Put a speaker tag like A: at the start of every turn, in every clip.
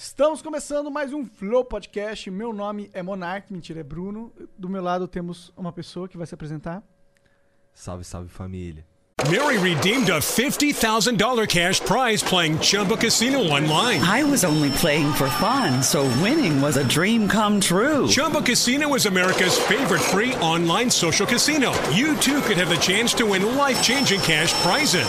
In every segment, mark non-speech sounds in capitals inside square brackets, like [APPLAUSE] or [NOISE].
A: Estamos começando mais um Flow Podcast. Meu nome é Monark, mentira, é Bruno. Do meu lado temos uma pessoa que vai se apresentar.
B: Salve, salve família.
C: Mary redeemed a $50,000 cash prize playing Chumba Casino online.
D: I was only playing for fun, so winning was a dream come true.
C: Chumba Casino is America's favorite free online social casino. You too could have the chance to win life changing cash prizes.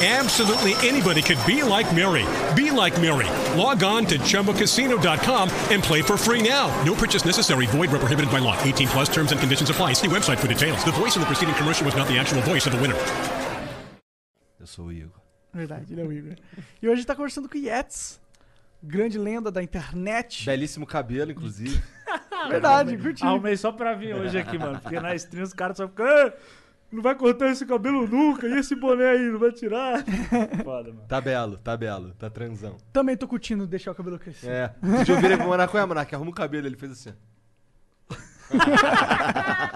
C: Absolutely anybody could be like Mary. Be like Mary. Log on to chumbacasino.com and play for free now. No purchase necessary. Void where prohibited by law. 18 plus terms and conditions apply. See website for details. The voice in the preceding commercial was not the actual voice of the winner.
B: Eu sou o Igor.
A: Verdade, ele é o Igor. E hoje tá conversando com o Yetz, grande lenda da internet.
B: Belíssimo cabelo, inclusive. [LAUGHS]
A: Verdade, curti.
E: Arrumei só pra vir hoje aqui, mano. Porque na stream os caras só ficam. "Ah, Não vai cortar esse cabelo nunca, e esse boné aí, não vai tirar. [LAUGHS] Foda, mano.
B: Tá belo, tá belo, tá transão.
A: Também tô curtindo deixar o cabelo crescer.
B: É. Deixa eu vir ele pro Monarco. É, Monarco, arruma o cabelo. Ele fez assim. [LAUGHS]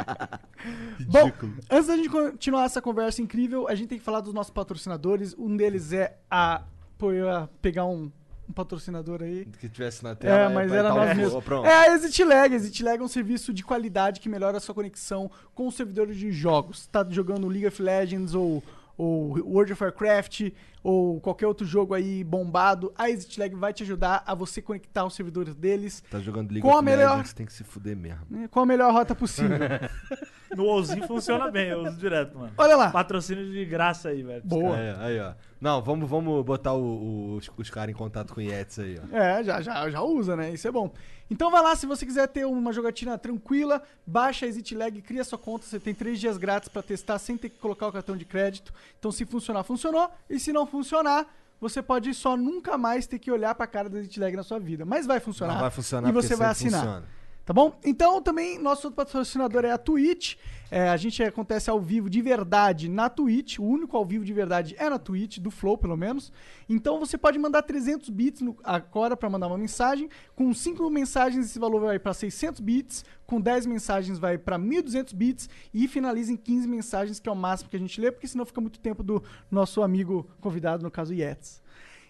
A: Bom,
B: Ridículo.
A: antes da gente continuar essa conversa incrível, a gente tem que falar dos nossos patrocinadores. Um deles é a. Pô, eu ia pegar um, um patrocinador aí.
B: que tivesse na tela.
A: É, mas era
B: tá
A: nós mesmos.
B: Pronto.
A: É a ExitLag. ExitLag é um serviço de qualidade que melhora a sua conexão com os servidores de jogos. Tá jogando League of Legends ou, ou World of Warcraft ou qualquer outro jogo aí bombado, a ExitLag vai te ajudar a você conectar os servidores deles
B: Tá jogando League
A: Com a
B: of
A: melhor-
B: Legends, tem que se fuder mesmo. [LAUGHS]
A: com a melhor rota possível. [LAUGHS]
E: No WoWzinho funciona bem, eu uso direto, mano.
A: Olha lá.
E: Patrocínio de graça aí, velho.
A: Boa.
B: É, aí, ó. Não, vamos, vamos botar o- o- os, os caras em contato com o Yetis aí, ó.
A: É, já, já, já usa, né? Isso é bom. Então vai lá, se você quiser ter uma jogatina tranquila, baixa a ExitLag, cria sua conta, você tem três dias grátis pra testar sem ter que colocar o cartão de crédito. Então se funcionar, funcionou. E se não funcionar, você pode só nunca mais ter que olhar pra cara da ExitLag na sua vida. Mas vai funcionar.
B: Não vai funcionar
A: E você vai assinar.
B: funciona.
A: Tá bom? Então também nosso outro patrocinador é a Twitch. É, a gente acontece ao vivo de verdade na Twitch. O único ao vivo de verdade é na Twitch, do Flow pelo menos. Então você pode mandar 300 bits no, agora para mandar uma mensagem. Com 5 mensagens esse valor vai para 600 bits. Com 10 mensagens vai para 1.200 bits. E finaliza em 15 mensagens, que é o máximo que a gente lê, porque senão fica muito tempo do nosso amigo convidado, no caso Yetis.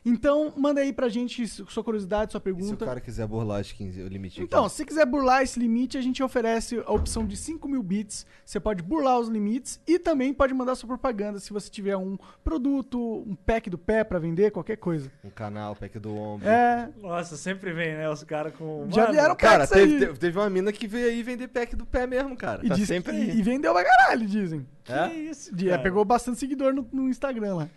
A: Então, manda aí pra gente sua curiosidade, sua
B: E se o
A: pergunta.
B: cara quiser burlar os 15, o limite aqui?
A: Então, se quiser burlar esse limite, a gente oferece a opção de 5 mil bits. Você pode burlar os limites e também pode mandar sua propaganda se você tiver um produto, um pack do pé pra vender, qualquer coisa.
B: Um canal, pack do ombro.
A: É,
E: Nossa, sempre vem, né? Os caras com.
A: Já
E: Mano,
A: vieram
B: Cara, teve,
A: aí.
B: teve, uma mina que veio aí vender pack do pé mesmo, cara.
A: e,
B: tá sempre
A: e,
B: aí.
A: e vendeu pra caralho, dizem.
B: É?
E: Que isso,
A: De- é, pegou bastante seguidor no, no Instagram lá.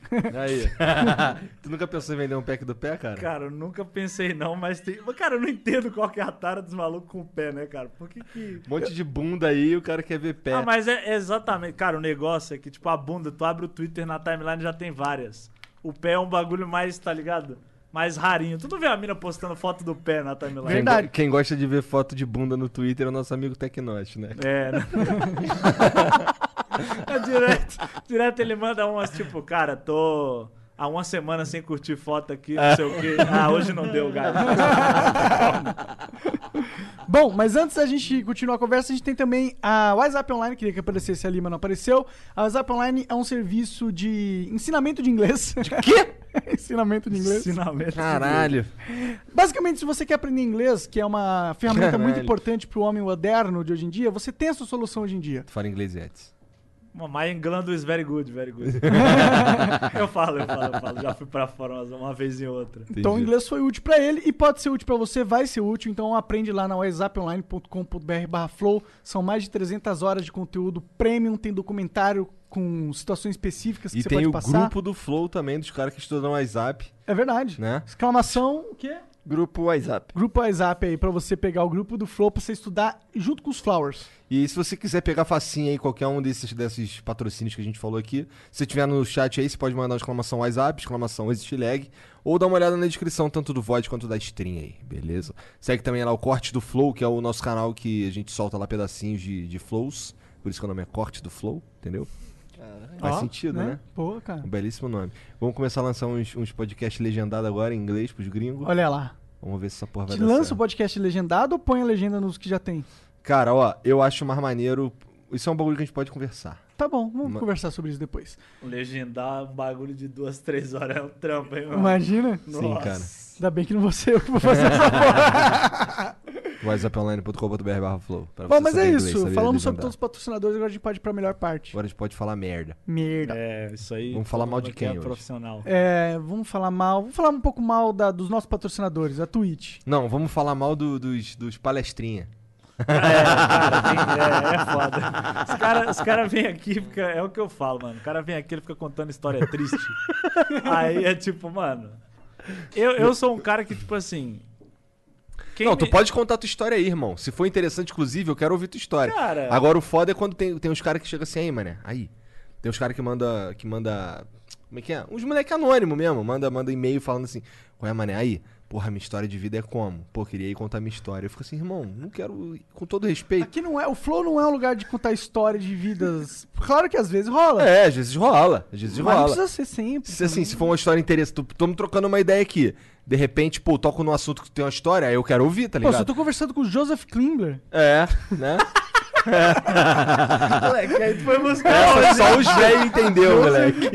B: Aí. [LAUGHS] tu nunca pensou em vender um pack do pé, cara?
E: Cara, eu nunca pensei não, mas tem. Mas, Cara, eu não entendo qual que é a tara dos malucos com o pé, né, cara? Por que que.
B: Um monte de bunda aí, o cara quer ver pé.
E: Ah, mas é exatamente. Cara, o negócio é que, tipo, a bunda, tu abre o Twitter na timeline já tem várias. O pé é um bagulho mais, tá ligado? Mais rarinho. Tu não vê a mina postando foto do pé na timeline?
B: Quem,
A: Verdade.
B: quem gosta de ver foto de bunda no Twitter é o nosso amigo Tecnote, né?
E: É, né? É [LAUGHS] direto, direto ele manda umas tipo, cara, tô há uma semana sem curtir foto aqui, não sei o quê. Ah, hoje não deu, gato. [LAUGHS]
A: Bom, mas antes da gente continuar a conversa, a gente tem também a WhatsApp Online, queria que aparecesse ali, mas não apareceu. A WhatsApp Online é um serviço de ensinamento de inglês. De quê? [LAUGHS] ensinamento de inglês.
E: Ensinamento.
B: Caralho.
A: Basicamente, se você quer aprender inglês, que é uma ferramenta muito
B: Caralho.
A: importante para o homem moderno de hoje em dia, você tem a sua solução hoje em dia.
B: Tu fala inglês, Yetis.
E: My England is very good, very good. [LAUGHS] eu falo, eu falo, eu falo. Já fui pra fora uma, uma vez e outra.
A: Então o
B: Entendi.
A: inglês foi útil pra ele e pode ser útil pra você, vai ser útil. Então aprende lá na whatsapponline.com.br barra flow. São mais de 300 horas de conteúdo premium, tem documentário com situações específicas que
B: E
A: você
B: tem
A: pode
B: o
A: passar.
B: grupo do Flow também, dos caras que estudam no WhatsApp,
A: É verdade.
B: né?
A: Exclamação, o quê?
F: Grupo WhatsApp.
A: Grupo WhatsApp aí, pra você pegar o grupo do Flow pra você estudar junto com os Flowers.
B: E se você quiser pegar facinho aí qualquer um desses, desses patrocínios que a gente falou aqui, se tiver no chat aí, você pode mandar uma exclamação WhatsApp, exclamação existe lag, ou dar uma olhada na descrição, tanto do VOD quanto da stream aí, beleza? Segue também lá o Corte do Flow, que é o nosso canal que a gente solta lá pedacinhos de, de flows, por isso que o nome é Corte do Flow, entendeu? Faz
A: Ó,
B: sentido, né?
A: Pô, cara.
B: Um belíssimo nome. Vamos começar a lançar uns, uns podcasts legendados agora em inglês pros gringos.
A: Olha lá.
B: Vamos ver se essa porra vai
A: Te
B: dar
A: lança o
B: certo.
A: podcast legendado ou põe a legenda nos que já tem?
B: Cara, ó, eu acho mais maneiro. Isso é um bagulho que a gente pode conversar.
A: Tá bom, vamos
B: Ma-
A: conversar sobre isso depois.
E: Legendar um bagulho de duas, três horas é um trampo, hein, mano?
A: Imagina.
B: Sim,
E: Nossa.
B: cara.
A: Ainda bem que não vou ser eu que vou fazer essa [LAUGHS] porra.
B: whatsapponline.com.br barra flow.
A: Bom, mas é
B: inglês,
A: isso.
B: saber
A: Falamos sobre todos os patrocinadores, agora a gente pode ir pra melhor parte.
B: Agora a gente pode falar merda.
A: Merda.
E: É, isso aí.
B: Vamos falar mal de quem
E: é
B: hoje?
E: profissional.
A: É, vamos falar mal. Vamos falar um pouco mal da- dos nossos patrocinadores, a Twitch.
B: Não, vamos falar mal do- dos, dos palestrinha.
E: É, cara, tem- é, é foda. Os caras cara vêm aqui, fica, é o que eu falo, mano. O cara vem aqui, ele fica contando história triste. Aí é tipo, mano. Eu, eu sou um cara que, tipo assim. Quem
B: não, tu
E: me-
B: pode contar tua história aí, irmão. Se for interessante, inclusive, eu quero ouvir tua história.
E: Cara.
B: Agora o foda é quando tem, tem uns caras que chegam assim, aí, mané. Aí. Tem uns caras que manda. que manda. Como é que é? Uns moleque anônimo mesmo. Manda, manda e-mail falando assim. Qual é, mané? Aí. Porra, minha história de vida é como? Pô, queria ir contar minha história. Eu fico assim, irmão, não quero. Com todo respeito.
A: Aqui não é, o Flow não é um lugar de contar história de vidas. Claro que às vezes rola.
B: É, às vezes rola. Às vezes
A: mas não
B: rola.
A: precisa ser sempre.
B: Se assim, se for uma história interessante, estamos trocando uma ideia aqui. De repente, pô, toco num assunto que tu tem uma história, aí eu quero ouvir, tá
A: Pô,
B: ligado?
A: eu tô conversando com o Joseph Klimbler.
B: É, né? [LAUGHS]
E: Moleque, aí tu foi buscar
B: Essa
E: longe,
B: só os velhos entendeu, moleque.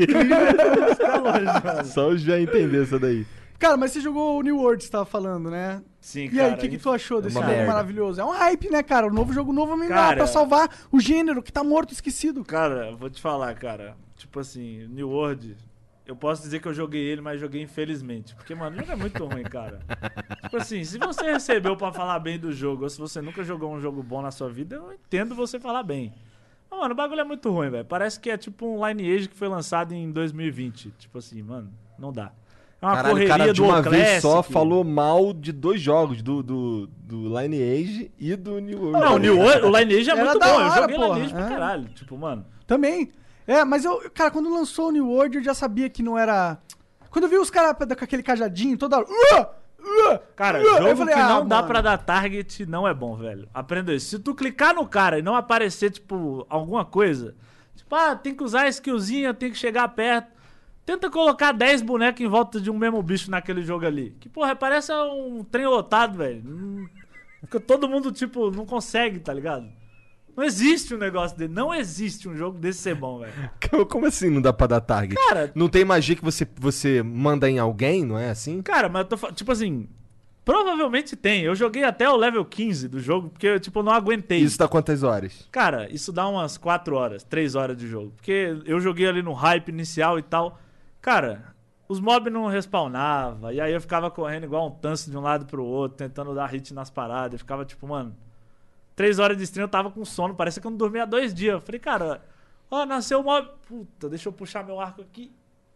E: buscar longe. [LAUGHS]
B: Só os velhos entendeu essa daí.
A: Cara, mas você jogou o New World, você tava falando, né?
E: Sim,
A: E
E: cara.
A: aí, o que, que tu achou desse
B: uma
A: jogo
B: merda.
A: maravilhoso? É um hype, né, cara? O novo jogo novo é
E: Cara-
A: pra salvar o gênero que tá morto, esquecido.
E: Cara, vou te falar, cara. Tipo assim, New World, eu posso dizer que eu joguei ele, mas joguei infelizmente. Porque, mano, o jogo é muito ruim, cara. [LAUGHS] tipo assim, se você recebeu pra falar bem do jogo, ou se você nunca jogou um jogo bom na sua vida, eu entendo você falar bem. Mas, mano, o bagulho é muito ruim, velho. Parece que é tipo um Lineage que foi lançado em 2020. Tipo assim, mano, não dá. É uma
B: Caralho,
E: correria
B: cara de
E: do
B: uma vez só
E: Classic.
B: falou mal de dois jogos, do, do, do Lineage e do New World.
E: Não, o New World, o Lineage é
A: Era
E: muito bom. eu
A: hora,
E: joguei
A: porra.
E: Lineage pra
A: É.
E: caralho. Tipo, mano.
A: Também. É, mas eu, cara, quando lançou o New World, eu já sabia que não era. Quando eu vi os caras com aquele cajadinho toda hora. "Uh! Uh!
E: Cara,
A: uh",
E: jogo
A: falei,
E: que
A: "Ah,
E: não dá
A: mano."
E: pra dar target não é bom, velho. Aprenda isso. Se tu clicar no cara e não aparecer, tipo, alguma coisa, tipo, ah, tem que usar a skillzinha, tem que chegar perto. Tenta colocar 10 bonecos em volta de um mesmo bicho naquele jogo ali. Que, porra, parece um trem lotado, velho. Não- Fica todo mundo, tipo, não consegue, tá ligado? Não existe um negócio dele. Não existe um jogo desse ser bom, velho. [LAUGHS]
B: Como assim não dá pra dar target?
E: Cara,
B: Não tem magia que você, você manda em alguém, não é assim?
E: Cara, mas eu tô falando, tipo assim, provavelmente tem. Eu joguei até o level 15 do jogo, porque eu, tipo, não aguentei.
B: Isso dá quantas horas?
E: Cara, isso dá umas 4 horas, 3 horas de jogo. Porque eu joguei ali no hype inicial e tal. Cara, os mobs não respawnavam. E aí eu ficava correndo igual um tanso de um lado pro outro, tentando dar hit nas paradas. Eu ficava tipo, mano. 3 horas de stream eu tava com sono, parecia que eu não dormia dois dias. Eu falei, cara, ó, nasceu mob. Puta, deixa eu puxar meu arco aqui.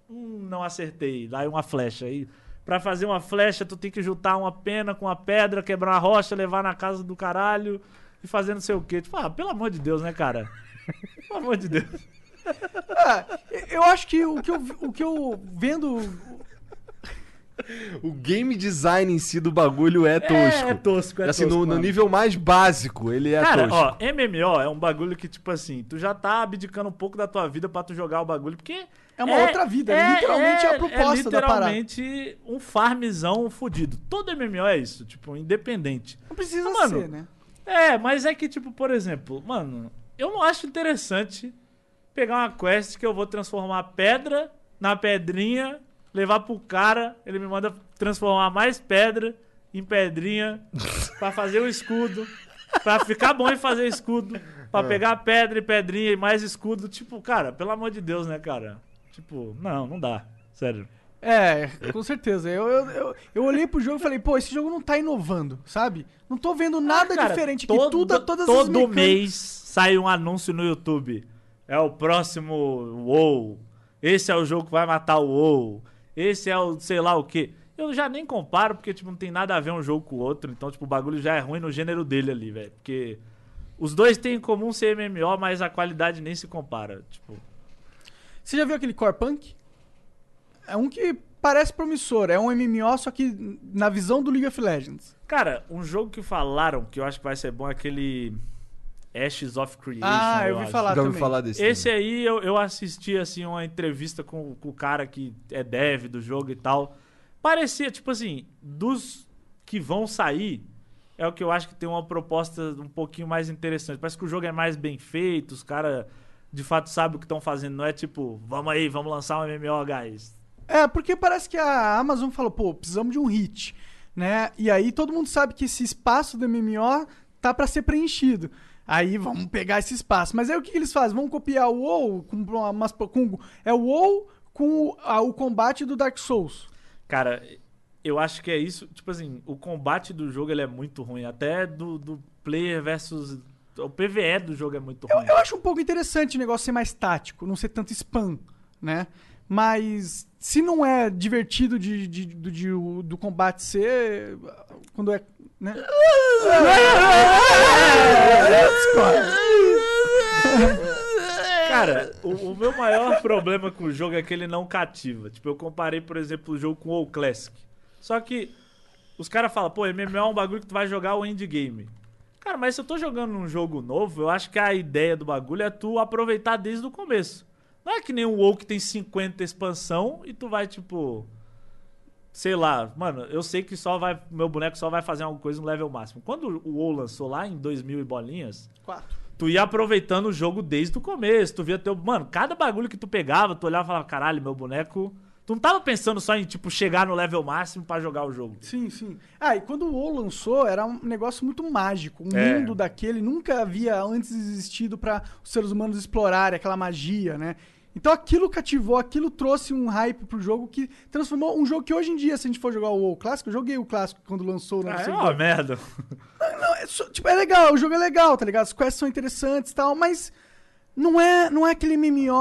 E: Hum, não acertei. Lá é uma flecha. Aí, pra fazer uma flecha, tu tem que juntar uma pena com uma pedra, quebrar uma rocha, levar na casa do caralho e fazer não sei o quê. Tipo, ah, pelo amor de Deus, né, cara? Pelo amor de Deus. [LAUGHS]
A: Ah, eu acho que o que eu, o que eu vendo.
B: O game design em si do bagulho é tosco.
E: É, é tosco, é
B: assim,
E: tosco,
B: no, no nível mais básico, ele é
E: Cara,
B: tosco.
E: ó, MMO é um bagulho que, tipo assim, tu já tá abdicando um pouco da tua vida pra tu jogar o bagulho, porque...
A: É uma outra vida, literalmente é a proposta
E: é
A: da parada.
E: literalmente um farmzão fudido. Todo MMO é isso, tipo, independente.
A: Não precisa
E: Ah, mano,
A: ser, né?
E: É, mas é que, tipo, por exemplo, mano, eu não acho interessante pegar uma quest que eu vou transformar pedra na pedrinha, levar pro cara, ele me manda transformar mais pedra em pedrinha [LAUGHS] pra fazer o escudo. pra ficar bom em fazer escudo, pra pegar pedra e pedrinha e mais escudo. Tipo, cara, pelo amor de Deus, né, cara? Tipo, não, não dá. Sério.
A: É, com certeza. Eu, eu, eu, eu olhei pro jogo e falei, pô, esse jogo não tá inovando, sabe? Não tô vendo nada
E: Ah, cara,
A: diferente
E: todo,
A: aqui. Tudo, todas as
E: todo
A: mecânicas-
E: mês sai um anúncio no YouTube. É o próximo WoW. Esse é o jogo que vai matar o WoW. Esse é o sei lá o quê. Eu já nem comparo, porque tipo, não tem nada a ver um jogo com o outro. Então, tipo, o bagulho já é ruim no gênero dele ali, velho. Porque os dois têm em comum ser MMO, mas a qualidade nem se compara. Tipo,
A: Você já viu aquele Core Punk? É um que parece promissor. É um MMO, só que na visão do League of Legends.
E: cara, um jogo que falaram que eu acho que vai ser bom é aquele Ashes of Creation.
A: Ah, eu ouvi
E: acho.
A: falar
B: Já ouvi
A: também.
B: falar desse.
E: Esse
B: também.
E: aí eu, eu assisti assim uma entrevista com, com o cara que é dev do jogo e tal. Parecia, tipo assim, dos que vão sair, é o que eu acho que tem uma proposta um pouquinho mais interessante. Parece que o jogo é mais bem feito, os caras de fato sabem o que estão fazendo. Não é tipo, vamos aí, vamos lançar um MMO, guys.
A: É, porque parece que a Amazon falou, pô, precisamos de um hit, né? E aí todo mundo sabe que esse espaço do MMO tá pra ser preenchido. Aí vamos pegar esse espaço. Mas aí o que, que eles fazem? Vão copiar o WoW com umas, com, é o WoW com o, a- o combate do Dark Souls.
E: Cara, eu acho que é isso. Tipo assim, o combate do jogo ele é muito ruim. Até do, do player versus. O PVE do jogo é muito
A: Eu,
E: ruim.
A: eu acho um pouco interessante o negócio ser mais tático, não ser tanto spam, né? Mas se não é divertido de, de- do, de- o- do combate ser. Quando é. Né?
E: Cara, o, o meu maior problema com o jogo é que ele não cativa. Tipo, eu comparei, por exemplo, o jogo com o WoW Classic. Só que os caras falam, pô, MMO é um bagulho que tu vai jogar o endgame. Cara, mas se eu tô jogando um jogo novo, eu acho que a ideia do bagulho é tu aproveitar desde o começo. Não é que nem o WoW que tem 50 expansão e tu vai, tipo... Sei lá, mano, eu sei que só vai. Meu boneco só vai fazer alguma coisa no level máximo. Quando o WoW lançou lá em 2000 e bolinhas,
A: Quatro.
E: tu ia aproveitando o jogo desde o começo. Tu via teu. Mano, cada bagulho que tu pegava, tu olhava e falava, caralho, meu boneco. Tu não tava pensando só em, tipo, chegar no level máximo pra jogar o jogo.
A: Sim, sim. Ah, e quando o WoW lançou, era um negócio muito mágico. O
E: É.
A: mundo daquele nunca havia antes existido para os seres humanos explorarem aquela magia, né? Então aquilo cativou, aquilo trouxe um hype pro jogo que transformou um jogo que hoje em dia, se a gente for jogar o WoW clássico, eu joguei o clássico quando lançou no
E: Ah, é uma merda.
A: Não, é, só- tipo, é legal, o jogo é legal, tá ligado? As quests são interessantes e tal, mas não é, não é aquele MMO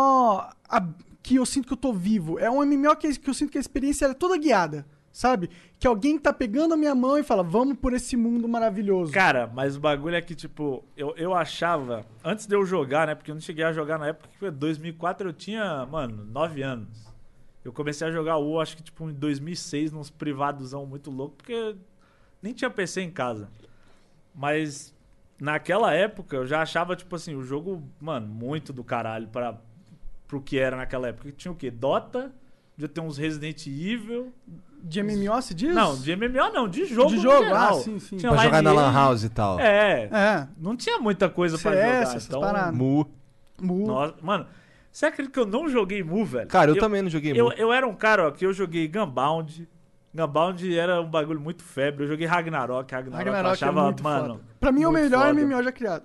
A: a- que eu sinto que eu tô vivo. É um MMO que, que eu sinto que a experiência é toda guiada, sabe? Que alguém tá pegando a minha mão e fala, vamos por esse mundo maravilhoso.
E: Cara, mas o bagulho é que, tipo, eu, eu achava. Antes de eu jogar, né? Porque eu não cheguei a jogar na época que foi 2004, eu tinha, mano, 9 anos. Eu comecei a jogar o acho que, tipo, em 2006, nos privadosão muito louco, porque nem tinha PC em casa. Mas naquela época eu já achava, tipo assim, o jogo, mano, muito do caralho pra, pro que era naquela época. Tinha o quê? Dota, já tem uns Resident Evil.
A: De MMO se diz?
E: Não, de MMO não, de jogo.
A: De
E: no
A: jogo,
E: geral.
A: ah, sim, sim.
E: Tinha
B: Pra jogar na. Lan House e tal.
E: É,
A: É,
E: não tinha muita coisa pra
A: CS,
E: jogar.
A: essas
E: Então,
A: paradas.
B: Mu.
A: Mu.
E: Nossa, mano, você acredita que eu não joguei Mu, velho?
B: Cara, eu, também não joguei
E: Eu,
B: Mu.
E: eu era um cara, ó, que eu joguei Gunbound. Gunbound era um bagulho muito febre. Eu joguei Ragnarok. Ragnarok, eu
A: Ragnarok
E: achava,
A: é muito
E: mano.
A: foda. Pra mim é o
E: muito
A: melhor
E: foda.
A: MMO já criado.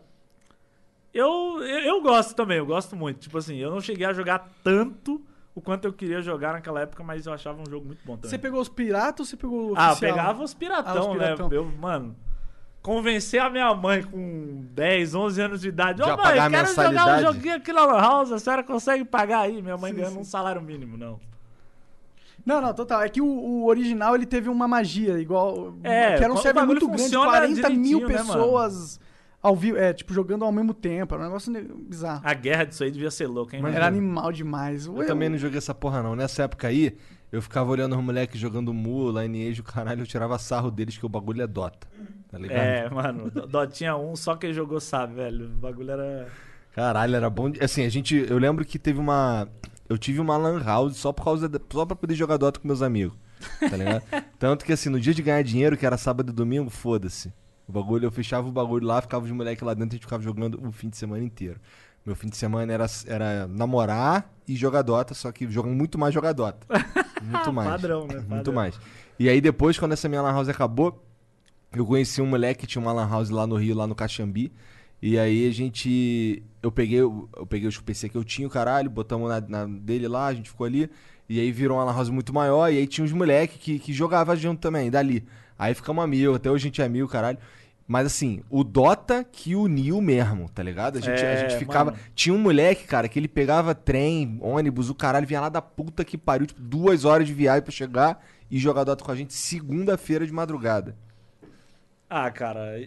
E: Eu, eu, eu gosto também, eu gosto muito. Tipo assim, eu não cheguei a jogar tanto o quanto eu queria jogar naquela época, mas eu achava um jogo muito bom também.
A: Você pegou os piratas ou você pegou o
E: Ah, eu
A: oficial?
E: pegava os piratão,
A: Ah, os piratão.
E: né? Eu, mano, convencer a minha mãe com 10, 11 anos de idade. Ô,
B: Já
E: mãe, quero jogar um joguinho aqui na Lan House, a senhora consegue pagar aí? Minha mãe
A: Sim,
E: ganhando
A: sim.
E: um salário mínimo, não.
A: Não, não, total. É que o, o original ele teve uma magia, igual.
E: É,
A: que era um server muito grande,
E: funciona
A: 40 mil
E: né,
A: pessoas ao vivo, é, tipo, jogando ao mesmo tempo. Era um negócio ne- bizarro.
E: A guerra disso aí devia ser louca, hein,
B: Mas
E: mano?
A: Era animal demais.
B: Eu também não joguei essa porra, não. Nessa época aí, eu ficava olhando os moleques jogando Mu, Lineage, o caralho, eu tirava sarro deles que o bagulho é Dota. Tá ligado?
E: É, mano, Dotinha 1, só quem jogou sabe, velho. O bagulho era.
B: Caralho, era bom. de- Assim, a gente. Eu lembro que teve uma. Eu tive uma Lan House só por causa. Da... Só pra poder jogar Dota com meus amigos. Tá ligado? [LAUGHS] Tanto que assim, no dia de ganhar dinheiro, que era sábado e domingo, foda-se. O bagulho, eu fechava o bagulho lá, ficava os moleques lá dentro e a gente ficava jogando o fim de semana inteiro. Meu fim de semana era, era namorar e jogar Dota, só que jogando muito mais jogar Dota. [LAUGHS] Muito mais.
E: Padrão, né?
B: Muito
E: Padrão.
B: mais. E aí depois, quando essa minha Lan House acabou, eu conheci um moleque que tinha uma lan house lá no Rio, lá no Caxambi. E aí a gente. Eu peguei, eu peguei os PC que eu tinha, o caralho, botamos na, na dele lá, a gente ficou ali. E aí virou uma lan house muito maior. E aí tinha uns moleques que, que jogavam junto também, dali. Aí ficamos amigos, até hoje a gente é amigo, caralho. Mas assim, o Dota que uniu mesmo, tá ligado? A gente, a
E: É,
B: gente ficava.
E: mano.
B: Tinha um moleque, cara, que ele pegava trem, ônibus, o caralho, vinha lá da puta que pariu, tipo, duas horas de viagem pra chegar e jogar Dota com a gente segunda-feira de madrugada.
E: Ah, cara,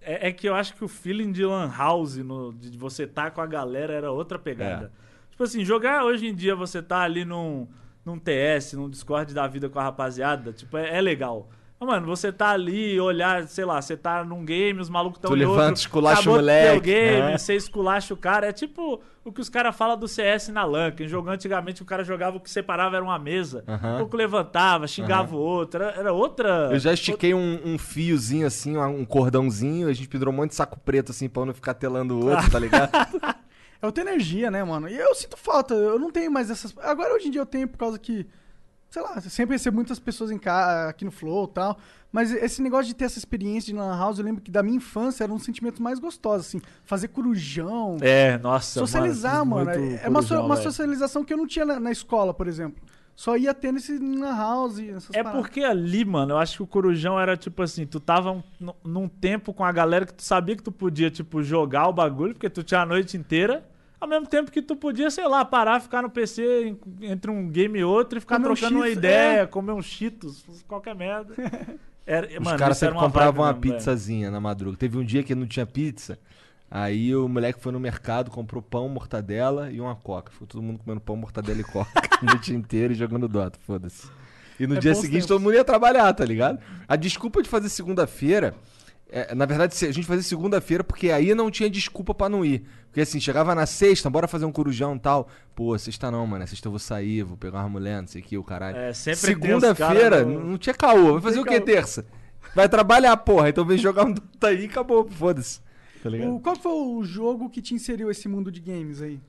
E: é, é que eu acho que o feeling de Lan House, no, de você tá com a galera, era outra pegada. Tipo assim, jogar hoje em dia você tá ali num, num TS, num Discord da vida com a rapaziada, tipo, é, é legal. Mano, você tá ali, olhar, sei lá, você tá num game, os malucos tão
B: Tu levanta,
E: outro,
B: esculacha o
E: acabou
B: moleque,
E: game,
B: né?
E: você esculacha o cara. É tipo o que os caras falam do CS na LAN, que jogando antigamente o cara jogava o que separava era uma mesa. O pouco levantava, xingava o outro, era, era outra...
B: Eu já estiquei um, um fiozinho assim, um cordãozinho, a gente pendurou um monte de saco preto assim pra um não ficar telando o outro, tá ligado? [LAUGHS]
A: É outra energia, né, mano? E eu sinto falta, eu não tenho mais essas. Agora hoje em dia eu tenho por causa que. Sei lá, sempre recebo muitas pessoas em casa, aqui no Flow e tal. Mas esse negócio de ter essa experiência de Lan House, eu lembro que da minha infância era um sentimento mais gostoso, assim. Fazer corujão,
E: É, nossa,
A: socializar, mano. É uma, so-
E: corujão,
A: uma
E: velho.
A: socialização que eu não tinha na, na escola, por exemplo. Só ia ter nesse Lan House, essas
E: É
A: paradas.
E: porque ali, mano, eu acho que o Corujão era tipo assim, tu tava um- num- num tempo com a galera que tu sabia que tu podia, tipo, jogar o bagulho, porque tu tinha a noite inteira, ao mesmo tempo que tu podia, sei lá, parar, ficar no PC entre um game e outro e ficar
A: Comer um
E: trocando uma
A: Cheetos,
E: ideia,
A: é.
E: comer um Cheetos, qualquer merda. [LAUGHS] Era,
B: Os
E: mano,
B: caras sempre compravam uma
E: vibe mesmo, velho.
B: pizzazinha na madruga. Teve um dia que não tinha pizza, aí o moleque foi no mercado, comprou pão, mortadela e uma coca. Ficou todo mundo comendo pão, mortadela e coca [LAUGHS] a noite inteira e jogando Dota, foda-se. E no
A: É
B: dia seguinte
A: tempos.
B: todo mundo ia trabalhar, tá ligado? A desculpa de fazer segunda-feira. É, na verdade, a gente fazia segunda-feira porque aí não tinha desculpa pra não ir. Porque assim, chegava na sexta, bora fazer um corujão e tal. Pô, sexta não, mano. Sexta eu vou sair, vou pegar uma mulher, não sei o que, o caralho.
E: É, sempre
B: Segunda-feira,
E: cara no-
B: não tinha caô. Vai fazer o que terça? Vai trabalhar, porra. Então vem jogar um Dota aí e acabou, foda-se. Tá ligado?
A: O- qual foi o jogo que te inseriu esse mundo de games aí?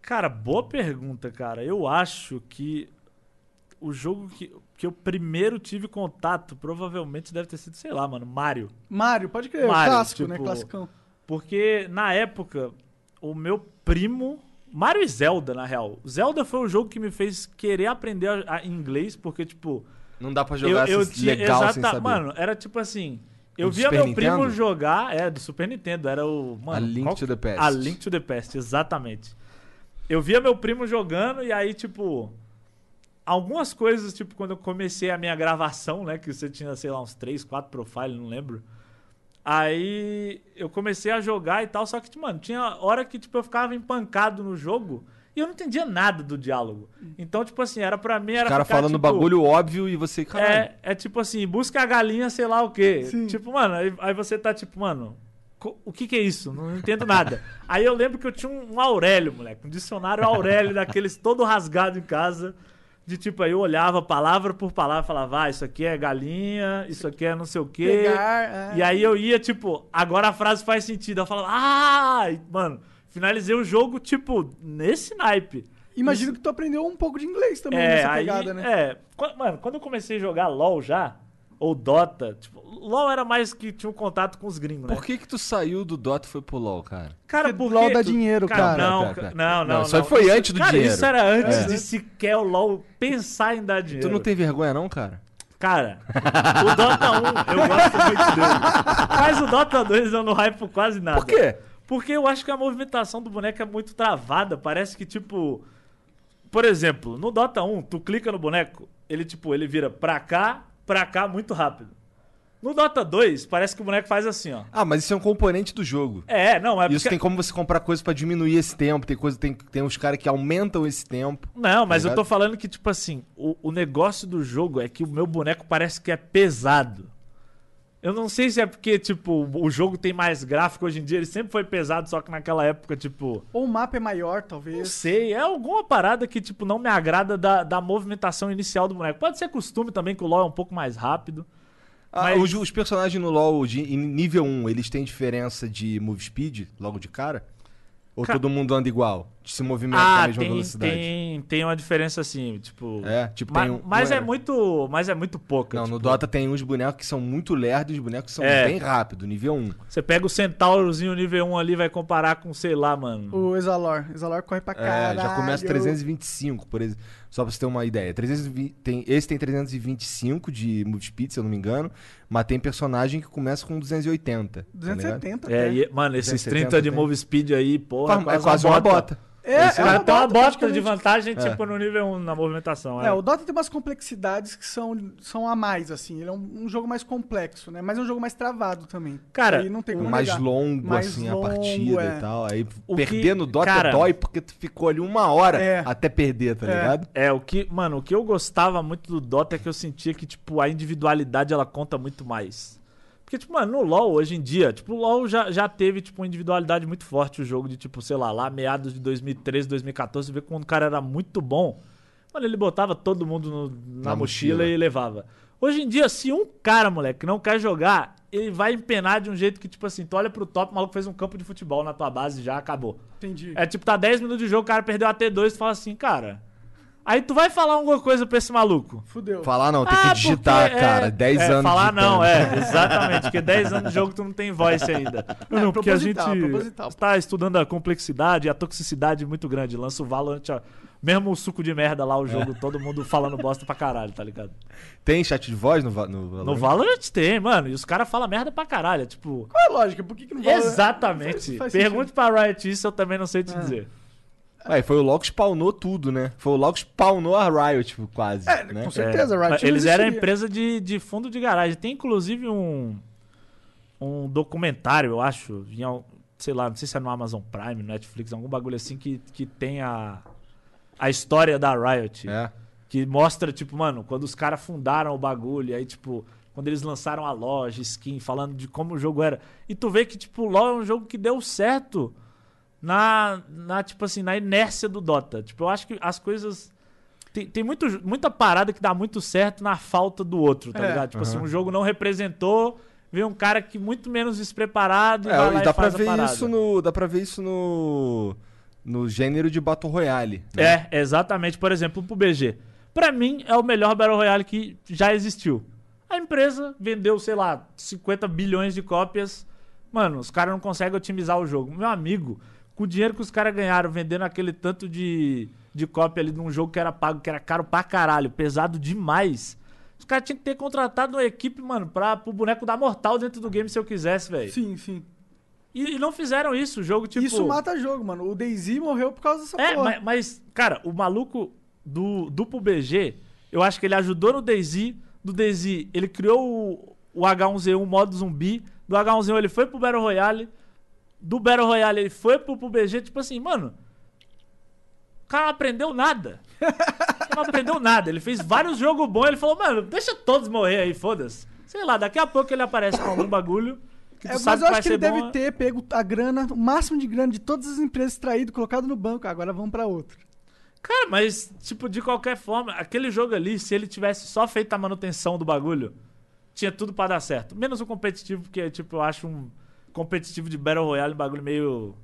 E: Cara, boa pergunta, cara. Eu acho que o jogo que, que eu primeiro tive contato provavelmente deve ter sido, sei lá, mano, Mario.
A: Mario, pode crer,
E: Mario,
A: clássico, né?
E: tipo,
A: Classicão.
E: Porque na época, o meu primo. Mario e Zelda, na real. Zelda foi o jogo que me fez querer aprender a- a inglês, porque, tipo.
B: Não dá pra jogar
E: eu, eu
B: assim,
E: tinha.
B: legal sem
E: exata-
B: saber.
E: Mano, era tipo assim. Eu
B: Do
E: via
B: Super
E: meu primo
B: Nintendo?
E: jogar. É, do Super Nintendo. Era o. Mano,
B: A Link
E: qual
B: to the Past.
E: A Link to the Past, exatamente. Eu via meu primo jogando e aí, tipo. Algumas coisas, tipo, quando eu comecei a minha gravação, né? Que você tinha, sei lá, uns 3, 4 profiles, não lembro. Aí eu comecei a jogar e tal, só que, mano, tinha hora que, tipo, eu ficava empancado no jogo e eu não entendia nada do diálogo. Então, tipo assim, era pra mim, era
B: O cara
E: ficar,
B: falando
E: tipo,
B: bagulho óbvio e você, caralho.
E: é, é tipo assim, busca a galinha, sei lá o quê.
A: Sim.
E: Tipo, mano, aí, aí você tá tipo, mano, o que que é isso? Não entendo nada. aí eu lembro que eu tinha um, um Aurélio, moleque, um dicionário Aurélio daqueles todo rasgado em casa. De tipo, aí eu olhava palavra por palavra e falava, ah, isso aqui é galinha, isso aqui é não sei o quê.
A: Pegar, é.
E: E aí eu ia, tipo, agora a frase faz sentido. Eu falava, ah, e, mano, finalizei o jogo, tipo, nesse naipe.
A: Imagino que tu aprendeu um pouco de inglês também
E: É,
A: nessa
E: aí,
A: pegada, né?
E: é. Mano, quando eu comecei a jogar LoL já, ou Dota, tipo, LoL era mais que tinha um contato com os gringos, né?
B: Por que que tu saiu do Dota e foi pro LoL, cara?
E: Cara,
A: Porque
E: porque
A: LoL dá
E: tu-
A: dinheiro, cara.
E: Não,
B: Pera,
E: ca-
B: pera,
E: não,
B: não,
E: não.
B: isso aí foi antes do
E: cara,
B: dinheiro.
E: isso era antes
B: É.
E: de sequer o LoL pensar em dar dinheiro.
B: Tu não tem vergonha não, cara?
E: Cara, o Dota 1, eu gosto muito dele. Mas o Dota 2 eu não hypo quase nada.
B: Por quê?
E: Porque eu acho que a movimentação do boneco é muito travada. Parece que, tipo. Por exemplo, no Dota 1, tu clica no boneco, ele, tipo, ele vira pra cá, pra cá muito rápido. No Dota 2, parece que o boneco faz assim, ó.
B: Ah, mas isso é um componente do jogo.
E: É, não, é
B: Isso
E: porque...
B: tem como você comprar coisa pra diminuir esse tempo, tem coisa, tem, tem uns caras que aumentam esse tempo.
E: Não, mas
B: Tá
E: eu tô falando que, tipo assim, o, o negócio do jogo é que o meu boneco parece que é pesado. Eu não sei se é porque, tipo, o jogo tem mais gráfico hoje em dia, ele sempre foi pesado, só que naquela época, tipo.
A: Ou o mapa é maior,
E: Não
A: talvez.
E: sei, é alguma parada que, tipo, não me agrada da, da movimentação inicial do boneco. Pode ser costume também, que o LoL é um pouco mais rápido.
B: Ah,
E: Mas-
B: os, os personagens no LoL de, em nível 1, eles têm diferença de move speed logo de cara? Ou
E: Ca-
B: todo mundo anda igual? Se movimenta à
E: Ah,
B: mesma
E: tem,
B: velocidade.
E: tem, tem uma diferença assim, tipo.
B: É, tipo,
E: ma-
B: tem um-
E: mas é
B: é-
E: muito. Mas é muito pouca.
B: Não, no
E: tipo,
B: Dota tem uns bonecos que são muito lerdos e os bonecos são
E: É.
B: bem rápidos, nível 1.
E: Você pega o Centaurozinho nível 1 ali, vai comparar com, sei lá, mano.
A: O Exalor. Exalor corre pra
B: É,
A: caralho.
B: já começa 325, por exemplo. Só pra você ter uma ideia. 320, tem, esse tem 325 de move speed, se eu não me engano. Mas tem personagem que começa com 280. tá ligado?
A: 270
E: É,
A: até.
E: e- mano, esses
B: 270
E: 30 de
B: tem.
E: move speed aí, porra.
B: é quase uma bota.
A: É,
E: Esse cara tem uma bota de vantagem,
B: É.
E: tipo, no nível 1 na movimentação.
A: É, o Dota tem umas complexidades que são, são a mais, assim. Ele é um, um jogo mais complexo, né? Mas é um jogo mais travado também.
E: Cara,
A: Aí não tem como
B: mais
A: negar.
B: longo,
A: Mais
B: assim,
A: longo,
B: a partida
A: é.
B: e tal. Aí
E: O
B: perder
E: que-
B: no Dota
E: cara-
B: dói porque tu ficou ali uma hora
A: É.
B: até perder, tá
A: É.
B: ligado?
E: É, o que, mano, o que eu gostava muito do Dota é que eu sentia que, tipo, a individualidade ela conta muito mais. Porque, tipo, mano, no LoL, hoje em dia, tipo, o LoL já, já teve, tipo, uma individualidade muito forte. O jogo de, tipo, sei lá, lá meados de 2013, 2014, você vê quando o cara era muito bom. Mano, ele botava todo mundo no- na,
B: Na
E: mochila,
B: mochila.
E: e levava. Hoje em dia, se um cara, moleque, não quer jogar, ele vai empenar de um jeito que, tipo assim, tu olha pro top, o maluco fez um campo de futebol na tua base e já acabou.
A: Entendi.
E: É tipo, tá 10 minutos de jogo, o cara perdeu a T2, tu fala assim, cara. Aí tu vai falar alguma coisa pra esse maluco.
A: Fudeu.
B: Falar não, tem
E: Ah,
B: que digitar,
E: porque, é,
B: cara. 10
E: é,
B: anos
E: Falar
B: digitando.
E: não, é, [LAUGHS] exatamente. Porque 10 anos de jogo tu não tem voice ainda. Não, não, porque a gente está estudando a complexidade e a toxicidade muito grande. Lança o Valorant, ó, mesmo o suco de merda lá, o jogo, todo mundo falando bosta pra caralho, tá ligado?
B: Tem chat de voz no, no Valorant?
E: No Valorant tem, mano, e os caras falam merda pra caralho. é Tipo,
A: Qual é a lógica? Por que, que não vai...
E: exatamente. Pergunte pra Riot isso, eu também não sei te dizer.
B: Ué, foi o LoL que spawnou tudo, né? Foi o LoL que spawnou a Riot, tipo, quase.
A: É,
B: né?
A: com certeza,
E: É,
A: Riot
E: mas
A: não
E: Eles eram a empresa de, de fundo de garagem. Tem inclusive um um documentário, eu acho, em sei lá, não sei se é no Amazon Prime, no Netflix, algum bagulho assim que, que tem a a história da Riot,
B: É.
E: que mostra tipo, mano, quando os caras fundaram o bagulho, aí tipo, quando eles lançaram a loja, skin, falando de como o jogo era. E tu vê que tipo, o LoL é um jogo que deu certo na na tipo assim, na inércia do Dota. Tipo, eu acho que as coisas tem, tem muito, muita parada que dá muito certo na falta do outro, tá
A: É.
E: ligado? Tipo assim,
B: Aham.
E: um jogo não representou, veio um cara que muito menos despreparado e
B: É,
E: vai lá
B: e dá
E: e
B: pra ver isso no. Dá pra ver isso no. No gênero de Battle Royale. né?
E: É, exatamente. Por exemplo, pro BG. Pra mim, é o melhor Battle Royale que já existiu. A empresa vendeu, sei lá, 50 bilhões de cópias. Mano, os caras não conseguem otimizar o jogo. Meu amigo, com o dinheiro que os caras ganharam vendendo aquele tanto de, de cópia ali num jogo que era pago, que era caro pra caralho, pesado demais. Os caras tinham que ter contratado uma equipe, mano, pra, pro boneco dar mortal dentro do game se eu quisesse, velho.
A: Sim, sim.
E: E, e não fizeram isso. O jogo, tipo.
A: Isso mata jogo, mano. O DayZ morreu por causa dessa
E: É,
A: porra.
E: mas, mas, cara, o maluco do duplo BG, eu acho que ele ajudou no DayZ. Do DayZ, ele criou o, o H1Z1 modo zumbi. Do H1Z1 ele foi pro Battle Royale. Do Battle Royale ele foi pro, pro BG. Tipo assim, mano. O cara não aprendeu nada. Não aprendeu nada. Ele fez vários jogos bons. Ele falou, mano, deixa todos morrer aí, foda-se. Sei lá, daqui a pouco ele aparece com algum bagulho.
A: É, mas eu acho que ele deve
E: bom.
A: ter pego a grana, o máximo de grana de todas as empresas extraído, colocado no banco. Agora vamos pra outro.
E: Cara, mas, tipo, de qualquer forma, aquele jogo ali, se ele tivesse só feito a manutenção do bagulho, tinha tudo pra dar certo. Menos o competitivo, porque, tipo, eu acho um competitivo de Battle Royale um bagulho meio.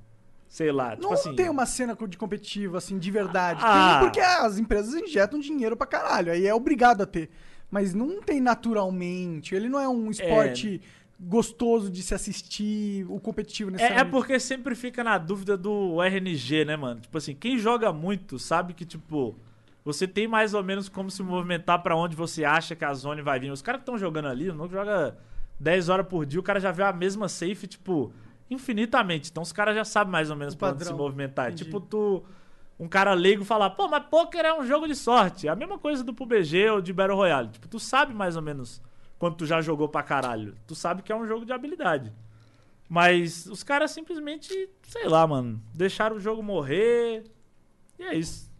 E: Sei lá, tipo
A: não
E: assim.
A: tem uma cena de competitivo, assim, de verdade.
E: Ah.
A: Tem porque as empresas injetam dinheiro pra caralho. Aí é obrigado a ter. Mas não tem naturalmente. Ele não é um esporte gostoso de se assistir, o competitivo
E: É, é
A: necessariamente.
E: porque sempre fica na dúvida do RNG, né, mano? Tipo assim, quem joga muito sabe que, tipo, você tem mais ou menos como se movimentar pra onde você acha que a zone vai vir. Os caras que estão jogando ali, não joga 10 horas por dia, o cara já vê a mesma safe, tipo, infinitamente. Então os caras já sabem mais ou menos
A: O
E: pra onde se movimentar. É
A: Entendi.
E: Tipo, tu. Um cara leigo falar, pô, mas poker é um jogo de sorte. É a mesma coisa do PUBG ou de Battle Royale. Tipo, tu sabe mais ou menos quando tu já jogou pra caralho. Tu sabe que é um jogo de habilidade. Mas os caras simplesmente, sei lá, mano, deixaram o jogo morrer. E é isso.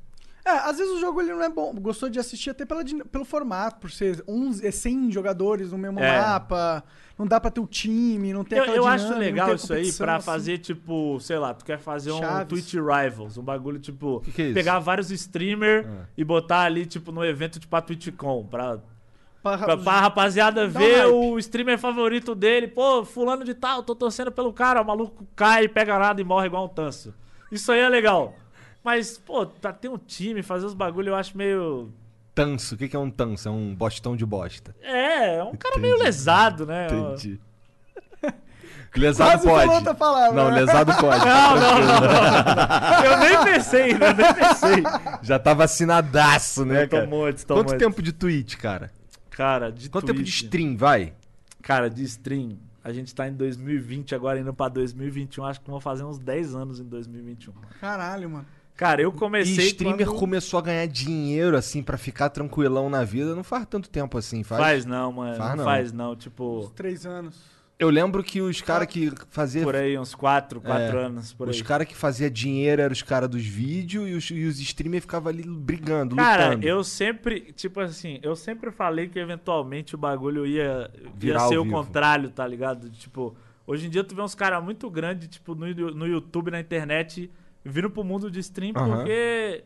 A: É, às vezes o jogo ele não é bom. Gostou de assistir até pela, pelo formato, por ser 11, é 100 jogadores no mesmo
E: É.
A: mapa. Não dá pra ter o time, não tem
E: Eu,
A: aquela
E: eu
A: dinâmica,
E: acho legal isso aí pra
A: assim.
E: fazer, tipo, sei lá, tu quer fazer um
A: Chaves.
E: Twitch Rivals, um bagulho, tipo,
B: Que que é
E: pegar vários streamers
B: Ah.
E: e botar ali, tipo, no evento, tipo, a TwitchCon, pra,
A: Pra-
E: pra, pra rapaziada
A: Dá um
E: ver
A: hype.
E: o streamer favorito dele. Pô, fulano de tal, tô torcendo pelo cara, o maluco cai, pega nada e morre igual um tanso. Isso aí é legal. Mas, pô, pra ter um time, fazer os bagulho, eu acho meio.
B: Tanso. O que é um tanso? É um bostão de bosta.
E: É, é um cara meio
B: Entendi.
E: lesado, né?
B: Entendi. [LAUGHS] lesado
A: Quase
B: pode.
A: outra palavra,
B: Não,
A: né?
B: lesado pode.
E: Não, não, não, não. Eu nem pensei, né? Eu nem pensei.
B: Já tá vacinadaço, né, cara?
E: tô
B: Quanto tempo de Twitch, cara?
E: Cara, de
B: Quanto tempo de stream, vai?
E: Cara, de stream. A gente tá em 2020, agora indo pra 2021. Acho que vão fazer uns 10 anos em 2021.
A: Caralho, mano.
E: Cara, eu
B: E
E: comecei.
B: streamer
E: quando...
B: começou a ganhar dinheiro, assim, pra ficar tranquilão na vida. Não faz tanto tempo assim, faz?
E: Faz não, mano.
B: Faz
E: não, faz não. Tipo,
A: Três anos.
B: Eu lembro que os caras que faziam...
E: por aí, uns 4, 4
B: É,
E: anos. Por
B: Os caras que fazia dinheiro eram os caras dos vídeos e os, e os streamers ficavam ali brigando,
E: Cara,
B: lutando.
E: eu sempre, tipo assim, eu sempre falei que eventualmente o bagulho ia, ia ser o contrário, tá ligado? Tipo, hoje em dia tu vê uns caras muito grandes, tipo, no, no YouTube, na internet, vindo pro mundo de stream, porque.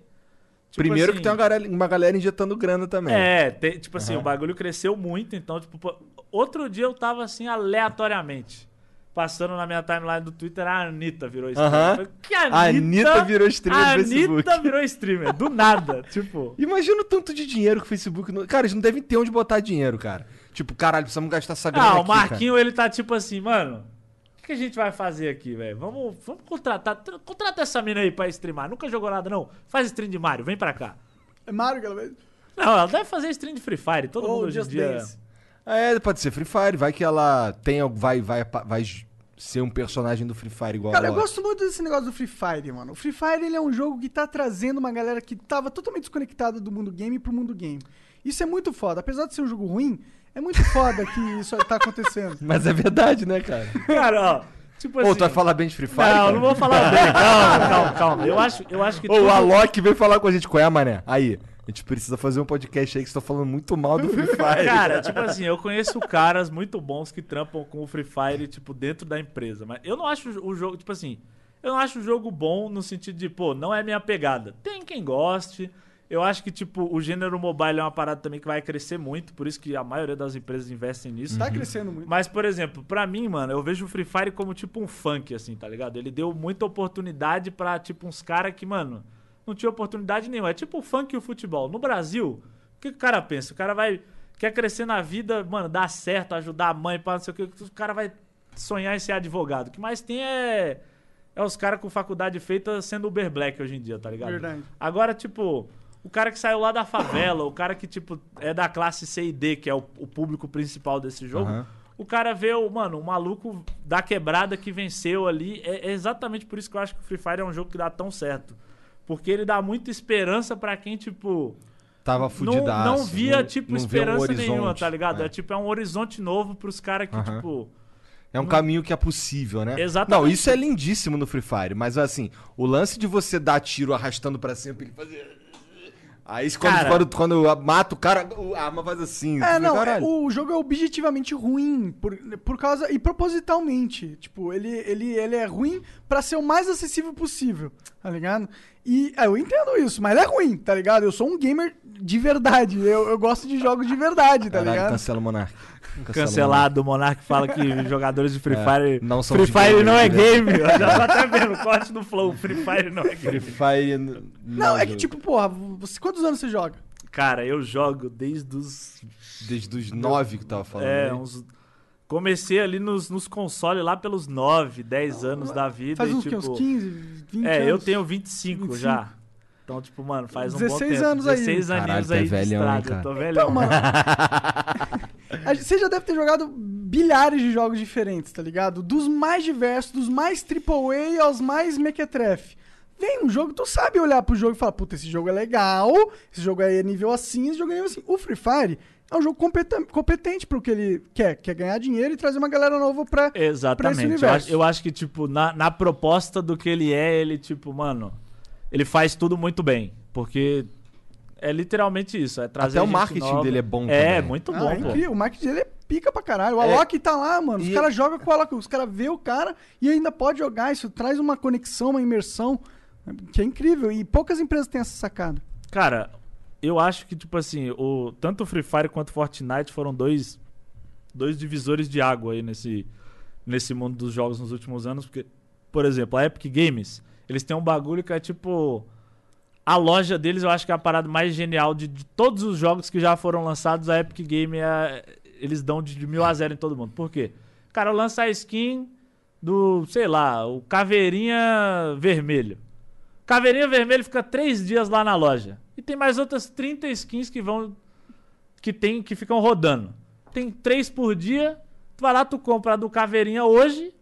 E: tipo
B: Primeiro
E: assim,
B: que tem uma galera, uma galera injetando grana também.
E: É, tem- tipo assim, o bagulho cresceu muito, então, tipo, pô, outro dia eu tava assim, aleatoriamente. Passando na minha timeline do Twitter, a Anitta virou streamer. Falei, Que Anitta?
B: A Anitta virou streamer
E: A
B: do Facebook.
E: Anitta [LAUGHS] virou streamer, do nada. tipo.
B: Imagina o tanto de dinheiro que o Facebook... Não... Cara, eles não devem ter onde botar dinheiro, cara. Tipo, caralho, precisamos gastar essa grana
E: Ah, o
B: aqui, cara.
E: Marquinho, ele tá tipo assim, mano. O que a gente vai fazer aqui, velho? Vamos, vamos contratar. tra- Contrata essa mina aí pra streamar. Nunca jogou nada, não. Faz stream de Mario, vem pra cá.
A: É Mario, aquela vez.
E: Não, ela deve fazer stream de Free Fire. Todo
A: Ou
E: mundo hoje em dia.
A: Dance.
B: É, pode ser Free Fire. Vai que ela tem, vai, vai, vai ser um personagem do Free Fire igual
A: Cara,
B: a
A: eu
B: Loki.
A: gosto muito desse negócio do Free Fire, mano. O Free Fire ele é um jogo que tá trazendo uma galera que tava totalmente desconectada do mundo game pro mundo game. Isso é muito foda. Apesar de ser um jogo ruim, é muito foda que isso tá acontecendo. [LAUGHS]
B: Mas é verdade, né, cara?
E: Cara, ó. Tipo assim.
B: Ô, tu vai falar bem de Free Fire,
E: Não,
B: cara?
E: não vou falar bem. [LAUGHS] Calma, calma, calma. Eu acho, eu acho que.
B: Ô,
E: tudo-
B: o Alok veio falar com a gente. Qual é, mané? Aí, a gente precisa fazer um podcast aí que você tá falando muito mal do Free [LAUGHS] Fire.
E: Cara, tipo assim, eu conheço caras muito bons que trampam com o Free Fire, tipo, dentro da empresa. Mas eu não acho o jogo, tipo assim, eu não acho o jogo bom no sentido de, pô, não é minha pegada. Tem quem goste. Eu acho que, tipo, o gênero mobile é uma parada também que vai crescer muito, por isso que a maioria das empresas investem nisso.
A: Tá crescendo muito.
E: Mas, por exemplo, pra mim, mano, eu vejo o Free Fire como tipo um funk, assim, tá ligado? Ele deu muita oportunidade pra, tipo, uns caras que, mano, não tinha oportunidade nenhuma. É tipo o funk e o futebol. No Brasil, o que, o cara pensa? O cara vai. Quer crescer na vida, mano, dar certo, ajudar a mãe, pá, não sei o que. O cara vai sonhar em ser advogado. O que mais tem é. É os caras com faculdade feita sendo Uber Black hoje em dia, tá ligado?
A: Verdade.
E: Agora, tipo, o cara que saiu lá da favela, o cara que, tipo, é da classe C e D, que é o, o público principal desse jogo,
B: Aham.
E: o cara vê o, mano, o maluco da quebrada que venceu ali. É, é exatamente por isso que eu acho que o Free Fire é um jogo que dá tão certo. Porque ele dá muita esperança pra quem, tipo.
B: Tava
E: Não,
B: fudidaço.
E: não via,
B: não-
E: tipo,
B: não vê um
E: esperança nenhuma, tá ligado? É.
B: É.
E: tipo, é um horizonte novo pros caras que,
B: Aham.
E: tipo.
B: É um caminho que é possível, né?
E: Exatamente.
B: Não, isso é lindíssimo no Free Fire, mas assim, o lance de você dar tiro arrastando pra cima pra ele fazer. Aí quando,
E: Cara.
B: quando, quando mata o cara, a arma faz assim.
A: É,
B: vê,
A: não, é- o jogo é objetivamente ruim por, por causa e propositalmente. Tipo, ele, ele, ele é ruim pra ser o mais acessível possível, tá ligado? E é, eu entendo isso, mas ele é ruim, tá ligado? Eu sou um gamer de verdade. Eu, eu gosto de jogos de verdade, tá
B: Caralho,
A: ligado?
B: cancela o Monark. Cancela o
E: Cancelado, o Monark fala que [LAUGHS] jogadores de Free
B: É,
E: Fire.
B: não são
E: Free Fire
B: game,
E: não é
B: né?
E: game. Eu já tô até vendo [LAUGHS] corte do Flow. Free Fire não é
B: Monark. Free
E: game.
B: Fire. n-
A: Não, é que tipo, porra, você, quantos anos você joga?
E: Cara, eu jogo desde os.
B: Desde os nove que tava falando.
E: É,
B: aí.
E: uns. Comecei ali nos, nos consoles lá pelos 9, 10 anos da vida.
A: Faz
E: e,
A: uns,
E: tipo,
A: que, uns 15, 20
E: É,
A: anos?
E: eu tenho 25,
A: 25.
E: já. Então, tipo, mano, faz um bom
A: 16
E: tempo.
A: anos aí.
E: 16
B: Caralho,
E: aninhos
B: tu é
E: aí de
B: velhão, hein,
E: estrada. Eu tô
B: cara.
E: velhão.
A: Então, mano. [LAUGHS] a gente- Você já deve ter jogado bilhares de jogos diferentes, tá ligado? Dos mais diversos, dos mais AAA aos mais mequetrefe. Vem um jogo, tu sabe olhar pro jogo e falar, puta, esse jogo é legal, esse jogo é nível assim, esse jogo é nível assim. O Free Fire é um jogo competen- competente pro que ele quer, quer ganhar dinheiro e trazer uma galera nova pra, pra esse
E: Exatamente. Eu
A: universo.
E: acho, eu acho que, tipo, na, na proposta do que ele é, ele, tipo, mano, ele faz tudo muito bem. Porque é literalmente isso. É trazer
B: Até o marketing
E: nova.
B: dele é bom
E: É,
B: também.
E: muito
A: Ah,
E: bom,
A: é
E: pô.
A: incrível, o marketing dele é pica pra caralho. O
B: É.
A: Alok tá lá, mano. Os
B: E-
A: caras jogam com o Alok. Os caras vê o cara e ainda pode jogar. Isso traz uma conexão, uma imersão. Que é incrível. E poucas empresas têm essa sacada.
E: Cara, eu acho que, tipo assim, o, tanto o Free Fire quanto o Fortnite foram dois, dois divisores de água aí nesse, nesse mundo dos jogos nos últimos anos. Porque, por exemplo, a Epic Games, eles têm um bagulho que é tipo. a loja deles eu acho que é a parada mais genial de, de todos os jogos que já foram lançados. A Epic Game é, eles dão de, de mil a zero em todo mundo. Por quê? Cara lança a skin do, sei lá, o Caveirinha Vermelho. Caveirinha Vermelho fica três dias lá na loja. E tem mais outras 30 skins que vão. que, tem, que ficam rodando. Tem três por dia. Tu vai lá, tu compra a do Caveirinha hoje.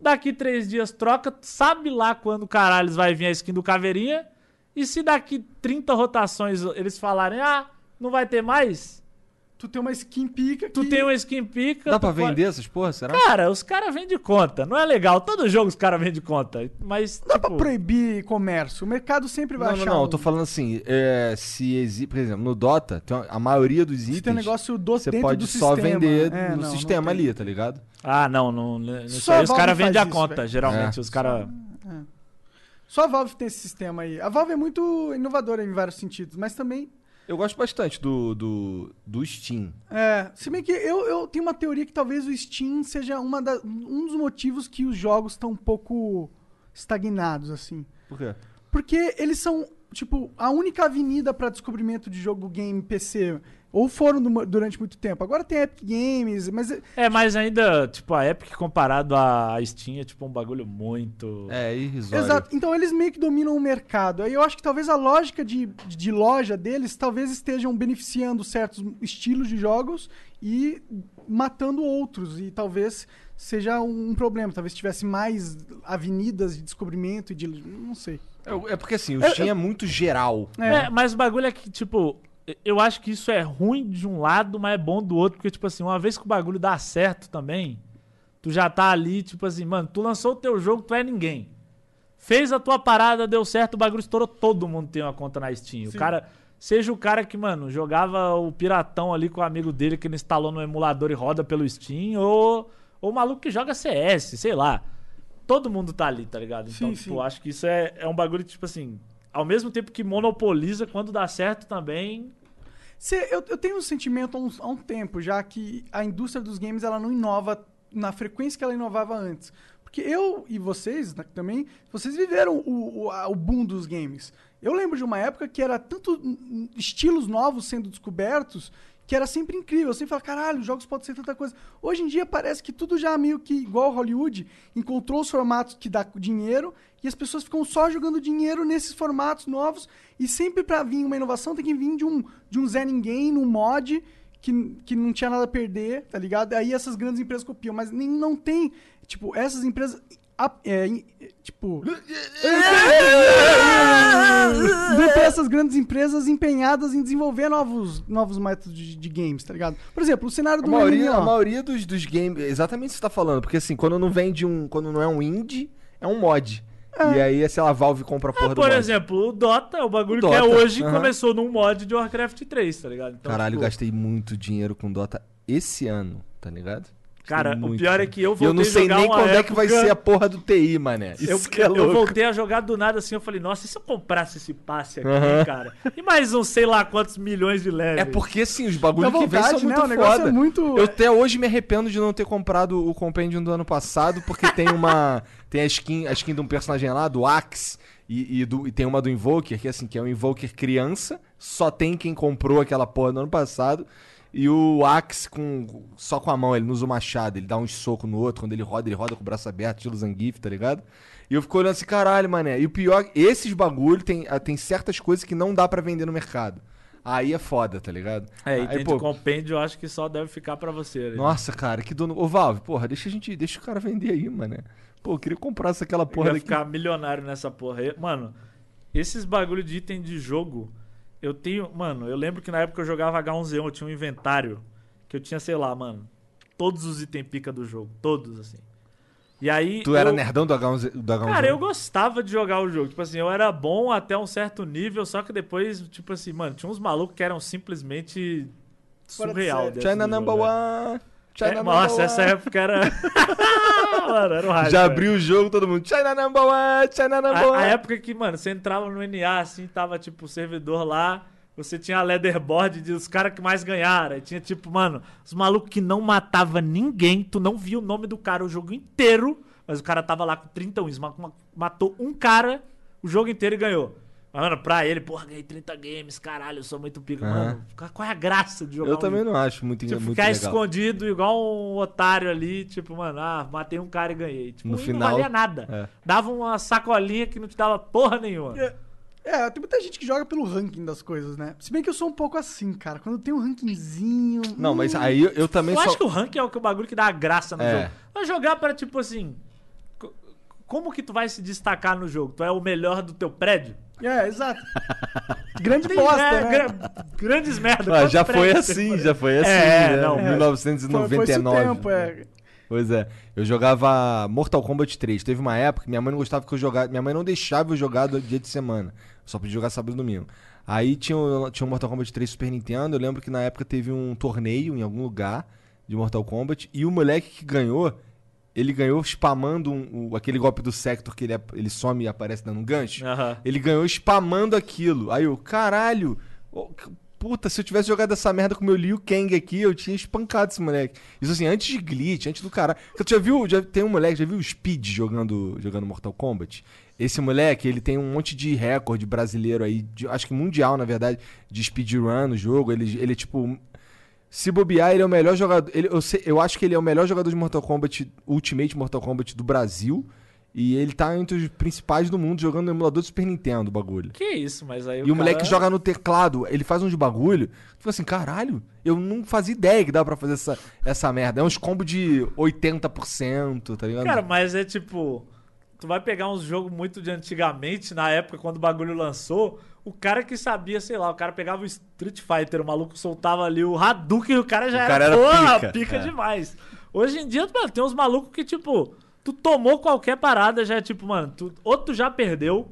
E: Daqui três dias troca. Sabe lá quando caralho vai vir a skin do Caveirinha. E se daqui 30 rotações eles falarem, ah, não vai ter mais,
A: Tu tem uma skin pica
E: tu
A: que...
E: tem uma skin pica.
B: Dá
E: tu
B: pra
E: pode-
B: vender essas porra, será?
E: Cara, os caras vendem conta. Não é legal. Todo jogo os caras vendem conta. Mas,
A: Não dá
E: tipo,
A: pra proibir comércio. O mercado sempre vai
B: Não, não,
A: achar
B: não,
A: um...
B: eu tô falando assim, é, se existe, por exemplo, no Dota, tem uma- a maioria dos
A: Se
B: itens
A: tem um negócio do,
B: você
A: dentro
B: pode
A: do
B: só
A: sistema.
B: vender
A: É,
B: no
A: não, não
B: sistema
A: tem.
B: ali, tá ligado?
E: Ah, não, não. Nisso
A: Só
E: os caras vendem a
A: isso,
E: conta,
A: velho.
E: geralmente.
B: É.
E: Os caras.
A: Só a Valve tem esse sistema aí. A Valve é muito inovadora em vários sentidos, mas também...
B: Eu gosto bastante do, do, do Steam.
A: É, se bem que eu, eu tenho uma teoria que talvez o Steam seja uma da- um dos motivos que os jogos estão um pouco estagnados, assim.
B: Por quê?
A: Porque eles são, tipo, a única avenida para descobrimento de jogo game PC. Ou foram du- durante muito tempo. Agora tem Epic Games, mas é-
E: É, mas ainda, tipo, a Epic comparado à Steam é tipo um bagulho muito.
B: É, irrisório.
A: Exato. Então eles meio que dominam o mercado. Aí eu acho que talvez a lógica de, de loja deles talvez estejam beneficiando certos estilos de jogos e matando outros. E talvez seja um problema. Talvez tivesse mais avenidas de descobrimento e de. Não sei.
B: É, é porque assim, o
A: Eu-
B: Steam é muito geral.
E: É, mas o bagulho é que, tipo, eu acho que isso é ruim de um lado, mas é bom do outro, porque, tipo assim, uma vez que o bagulho dá certo também, tu já tá ali, tipo assim, mano, tu lançou o teu jogo, tu é ninguém. Fez a tua parada, deu certo, o bagulho estourou, todo mundo tem uma conta na Steam. O cara, seja o cara que, mano, jogava o piratão ali com o amigo dele que ele instalou no emulador e roda pelo Steam, ou, ou o maluco que joga CS, sei lá. Todo mundo tá ali, tá ligado? Então,
A: Sim,
E: tipo,
A: sim.
E: acho que isso é, é um bagulho, tipo assim, ao mesmo tempo que monopoliza, quando dá certo também.
A: Cê- eu, eu tenho um sentimento há um, há um tempo já que a indústria dos games ela não inova na frequência que ela inovava antes. Porque eu e vocês né, também, vocês viveram o, o, a- o boom dos games. Eu lembro de uma época que era tanto estilos novos sendo descobertos que era sempre incrível. Eu sempre falava, caralho, os jogos podem ser tanta coisa. Hoje em dia parece que tudo já meio que igual Hollywood, encontrou os formatos que dá dinheiro e as pessoas ficam só jogando dinheiro nesses formatos novos. E sempre pra vir uma inovação tem que vir de um, de um Zé Ninguém, num mod, que, que não tinha nada a perder, tá ligado? Aí essas grandes empresas copiam, mas nem, não tem. Tipo, essas empresas. A- é, é, tipo. [LAUGHS] não tem essas grandes empresas empenhadas em desenvolver novos, novos métodos de, de games, tá ligado? Por exemplo, o cenário
B: A
A: do
B: maioria,
A: MMO.
B: a maioria dos, dos games. Exatamente o que você tá falando. Porque assim, quando não vem de um. Quando não é um indie, é um mod. E aí, sei lá, a Valve compra a porra do
E: Por
B: mod.
E: exemplo, o Dota, o bagulho
B: O
E: que é
B: Dota,
E: hoje,
B: aham.
E: começou num mod de Warcraft 3, tá ligado? Então,
B: Caralho,
E: tipo,
B: gastei muito dinheiro com Dota esse ano, tá ligado?
E: Cara, o pior é
B: dinheiro.
E: que eu
B: E
E: voltei
B: eu não
E: a
B: sei
E: jogar
B: nem quando é que vai
E: época-
B: ser a porra do TI, mané. Isso
E: Eu,
B: que é
E: eu voltei a jogar do nada assim, eu falei, nossa, e se eu comprasse esse passe aqui, cara? E mais uns sei lá quantos milhões de levels.
B: É porque, assim, os bagulhos que vem
A: vontade,
B: são
A: né?
B: muito
A: O negócio
B: foda.
A: é muito-
B: Eu até hoje me arrependo de não ter comprado o Compendium do ano passado, porque tem uma... [LAUGHS] tem a skin, a skin de um personagem lá, do Axe, e, e do- e tem uma do Invoker, que assim, que é um Invoker criança, só tem quem comprou aquela porra no ano passado, e o Axe com, só com a mão, ele não usa o machado, ele dá uns socos no outro, quando ele roda, ele roda com o braço aberto, estilo Zangief, tá ligado? E eu fico olhando assim, caralho, mané. E o pior, esses bagulho tem, ah, tem certas coisas que não dá pra vender no mercado. Aí é foda, tá ligado?
E: É, e
B: Aí, pô,
E: compêndio, eu acho que só deve ficar pra você. ali.
B: nossa, cara, que dono. Ô, Valve, porra, deixa a gente. Deixa o cara vender aí, mano. Pô, eu queria comprar essa aquela porra daqui.
E: ficar milionário nessa porra. aí. Mano, esses bagulho de item de jogo, eu tenho. Mano, eu lembro que na época eu jogava H1Z1, eu tinha um inventário que eu tinha, sei lá, mano, todos os itens pica do jogo. Todos, assim. E aí.
B: Tu era
E: eu-
B: nerdão do H1Z? Do H1Z1?
E: Cara, eu gostava de jogar o jogo. Tipo assim, eu era bom até um certo nível, só que depois, tipo assim, mano, tinha uns malucos que eram simplesmente surreal.
B: China number one. China
E: É,
B: number
E: nossa,
B: one.
E: essa época era. [LAUGHS] mano, era o hype.
B: Já abriu o jogo, todo mundo. China number one, China number
E: A,
B: one.
E: a época que, mano, você entrava no NA, assim, tava, tipo, o servidor lá, você tinha a leaderboard de os caras que mais ganharam. Aí tinha, tipo, mano, os malucos que não matava ninguém, tu não via o nome do cara o jogo inteiro, mas o cara tava lá com 30 wins, ma- ma- matou um cara o jogo inteiro e ganhou. Mas, mano, pra ele, porra, ganhei 30 games, caralho, eu sou muito pica.
B: Aham.
E: Mano, qual é a graça de jogar
B: Eu
E: um
B: também não acho muito,
E: Tipo,
B: muito
E: ficar
B: legal.
E: escondido igual um otário ali, tipo, mano, ah, matei um cara e ganhei. Tipo,
B: No
E: e
B: final,
E: não valia nada.
B: é.
E: Dava uma sacolinha que não te dava porra nenhuma.
A: É, tem muita gente que joga pelo ranking das coisas, né? Se bem que eu sou um pouco assim, cara. Quando tem um rankingzinho.
B: Não, mas
A: hum,
B: aí eu, eu também
E: Eu
B: só...
E: acho que o ranking é o, que o bagulho que dá a graça no
B: É.
E: jogo. Vai jogar para, tipo assim. co- Como que tu vai se destacar no jogo? Tu é o melhor do teu prédio?
A: É, exato. Grande [LAUGHS] bosta,
E: é,
A: né?
E: gra- grandes merda.
B: Ah, já foi assim, já foi assim,
E: É,
B: né?
E: não,
A: Foi,
B: 1999.
A: foi esse o tempo, é.
B: Pois é. Eu jogava Mortal Kombat 3. Teve uma época que minha mãe não gostava que eu jogasse. Minha mãe não deixava eu jogar do dia de semana. Eu só podia jogar sábado e domingo. Aí tinha o, tinha o Mortal Kombat 3 Super Nintendo. Eu lembro que na época teve um torneio em algum lugar de Mortal Kombat. E o moleque que ganhou, ele ganhou spamando um- o- aquele golpe do Sector que ele, ele some e aparece dando um gancho.
E: Aham.
B: Ele ganhou spamando aquilo. Aí eu, caralho, c- puta, se eu tivesse jogado essa merda com o meu Liu Kang aqui, eu tinha espancado esse moleque. Isso assim, antes de glitch, antes do caralho. Tu já viu, já tem um moleque, já viu o Speed jogando, jogando Mortal Kombat? Esse moleque, ele tem um monte de recorde brasileiro aí, de- acho que mundial, na verdade, de speedrun no jogo. Ele, ele é tipo. Se bobear, ele é o melhor jogador. Ele, eu, sei- eu acho que ele é o melhor jogador de Mortal Kombat, Ultimate Mortal Kombat do Brasil. E ele tá entre os principais do mundo jogando no emulador do Super Nintendo, o bagulho.
E: Que isso, mas aí
B: E o moleque joga no teclado, ele faz uns bagulho. Tu fica assim, caralho, eu não fazia ideia que dá pra fazer essa, essa merda. É uns combos de 80%, tá ligado?
E: Cara, mas é tipo. Tu vai pegar uns jogos muito de antigamente, na época quando o bagulho lançou. O cara que sabia, sei lá, o cara pegava o Street Fighter, o maluco soltava ali o Hadouken e o cara já
B: O
E: era,
B: cara era
E: porra,
B: pica,
E: pica,
B: é.
E: demais. Hoje em dia, mano, tem uns malucos que, tipo, tu tomou qualquer parada, já é tipo, mano, tu, ou tu já perdeu,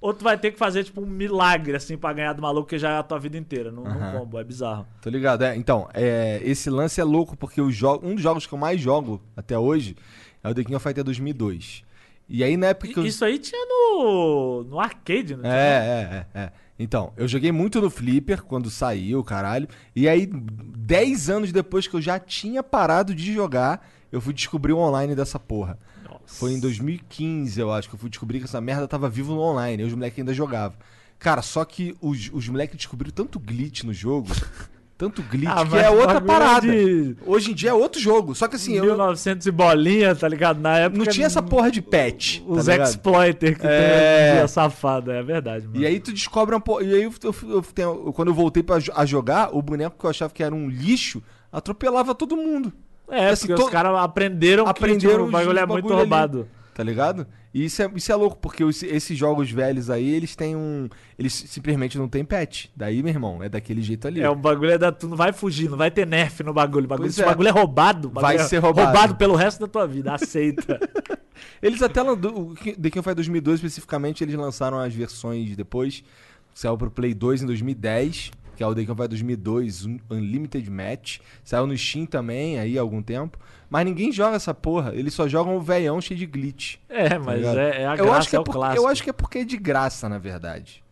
E: ou tu vai ter que fazer, tipo, um milagre, assim, pra ganhar do maluco que já é a tua vida inteira, num
B: Aham.
E: combo. É bizarro.
B: Tô ligado, é. Então, é, esse lance é louco porque o jo- um dos jogos que eu mais jogo até hoje é o The King of Fighter 2002. E aí na época que eu...
E: Isso aí tinha no, no arcade, não tinha?
B: É, é, é, é. Então, eu joguei muito no Flipper quando saiu, caralho. E aí, 10 anos depois que eu já tinha parado de jogar, eu fui descobrir o online dessa porra.
E: Nossa.
B: Foi em 2015, eu acho, que eu fui descobrir que essa merda tava vivo no online. E os moleques ainda jogavam. Cara, só que os, os moleques descobriram tanto glitch no jogo. [LAUGHS] Tanto glitch
E: Ah,
B: que é outra
E: é
B: parada.
E: de-
B: Hoje em dia é outro jogo. Só que assim, eu
E: 1900 e bolinha, tá ligado? Na época.
B: não tinha essa porra de patch.
E: Os
B: tá
E: exploiter que
B: É.
E: tem dia, safado, é verdade, mano.
B: E aí tu descobre uma porra. E aí eu, eu- eu quando eu voltei pra, a jogar, o boneco que eu achava que era um lixo atropelava todo mundo.
E: É,
B: assim,
E: porque os caras aprenderam,
B: aprenderam
E: que tipo, o bagulho é muito
B: bagulho ali.
E: Roubado.
B: Tá ligado? E isso é, isso é louco, porque os- esses jogos velhos aí, eles têm um. Eles simplesmente não têm patch. Daí, meu irmão, é daquele jeito ali.
E: É, o bagulho é da. Tu não vai fugir, não vai ter nerf no bagulho. O bagulho,
B: Pois
E: se
B: é.
E: bagulho é roubado, bagulho
B: Vai
E: é
B: ser roubado.
E: pelo resto da tua vida. Aceita. [LAUGHS]
B: Eles até o The King of Fighters 2002 especificamente, eles lançaram as versões depois. Saiu pro Play 2 em 2010, que é o The Fighters 2002 Un- Unlimited Match. Saiu no Steam também, aí há algum tempo. Mas ninguém joga essa porra. Eles só jogam o veião cheio de glitch.
E: É, mas
B: ligado?
E: é, é a
B: eu
E: graça,
B: acho que
E: é,
B: é, por- eu acho que é porque é de graça, na verdade.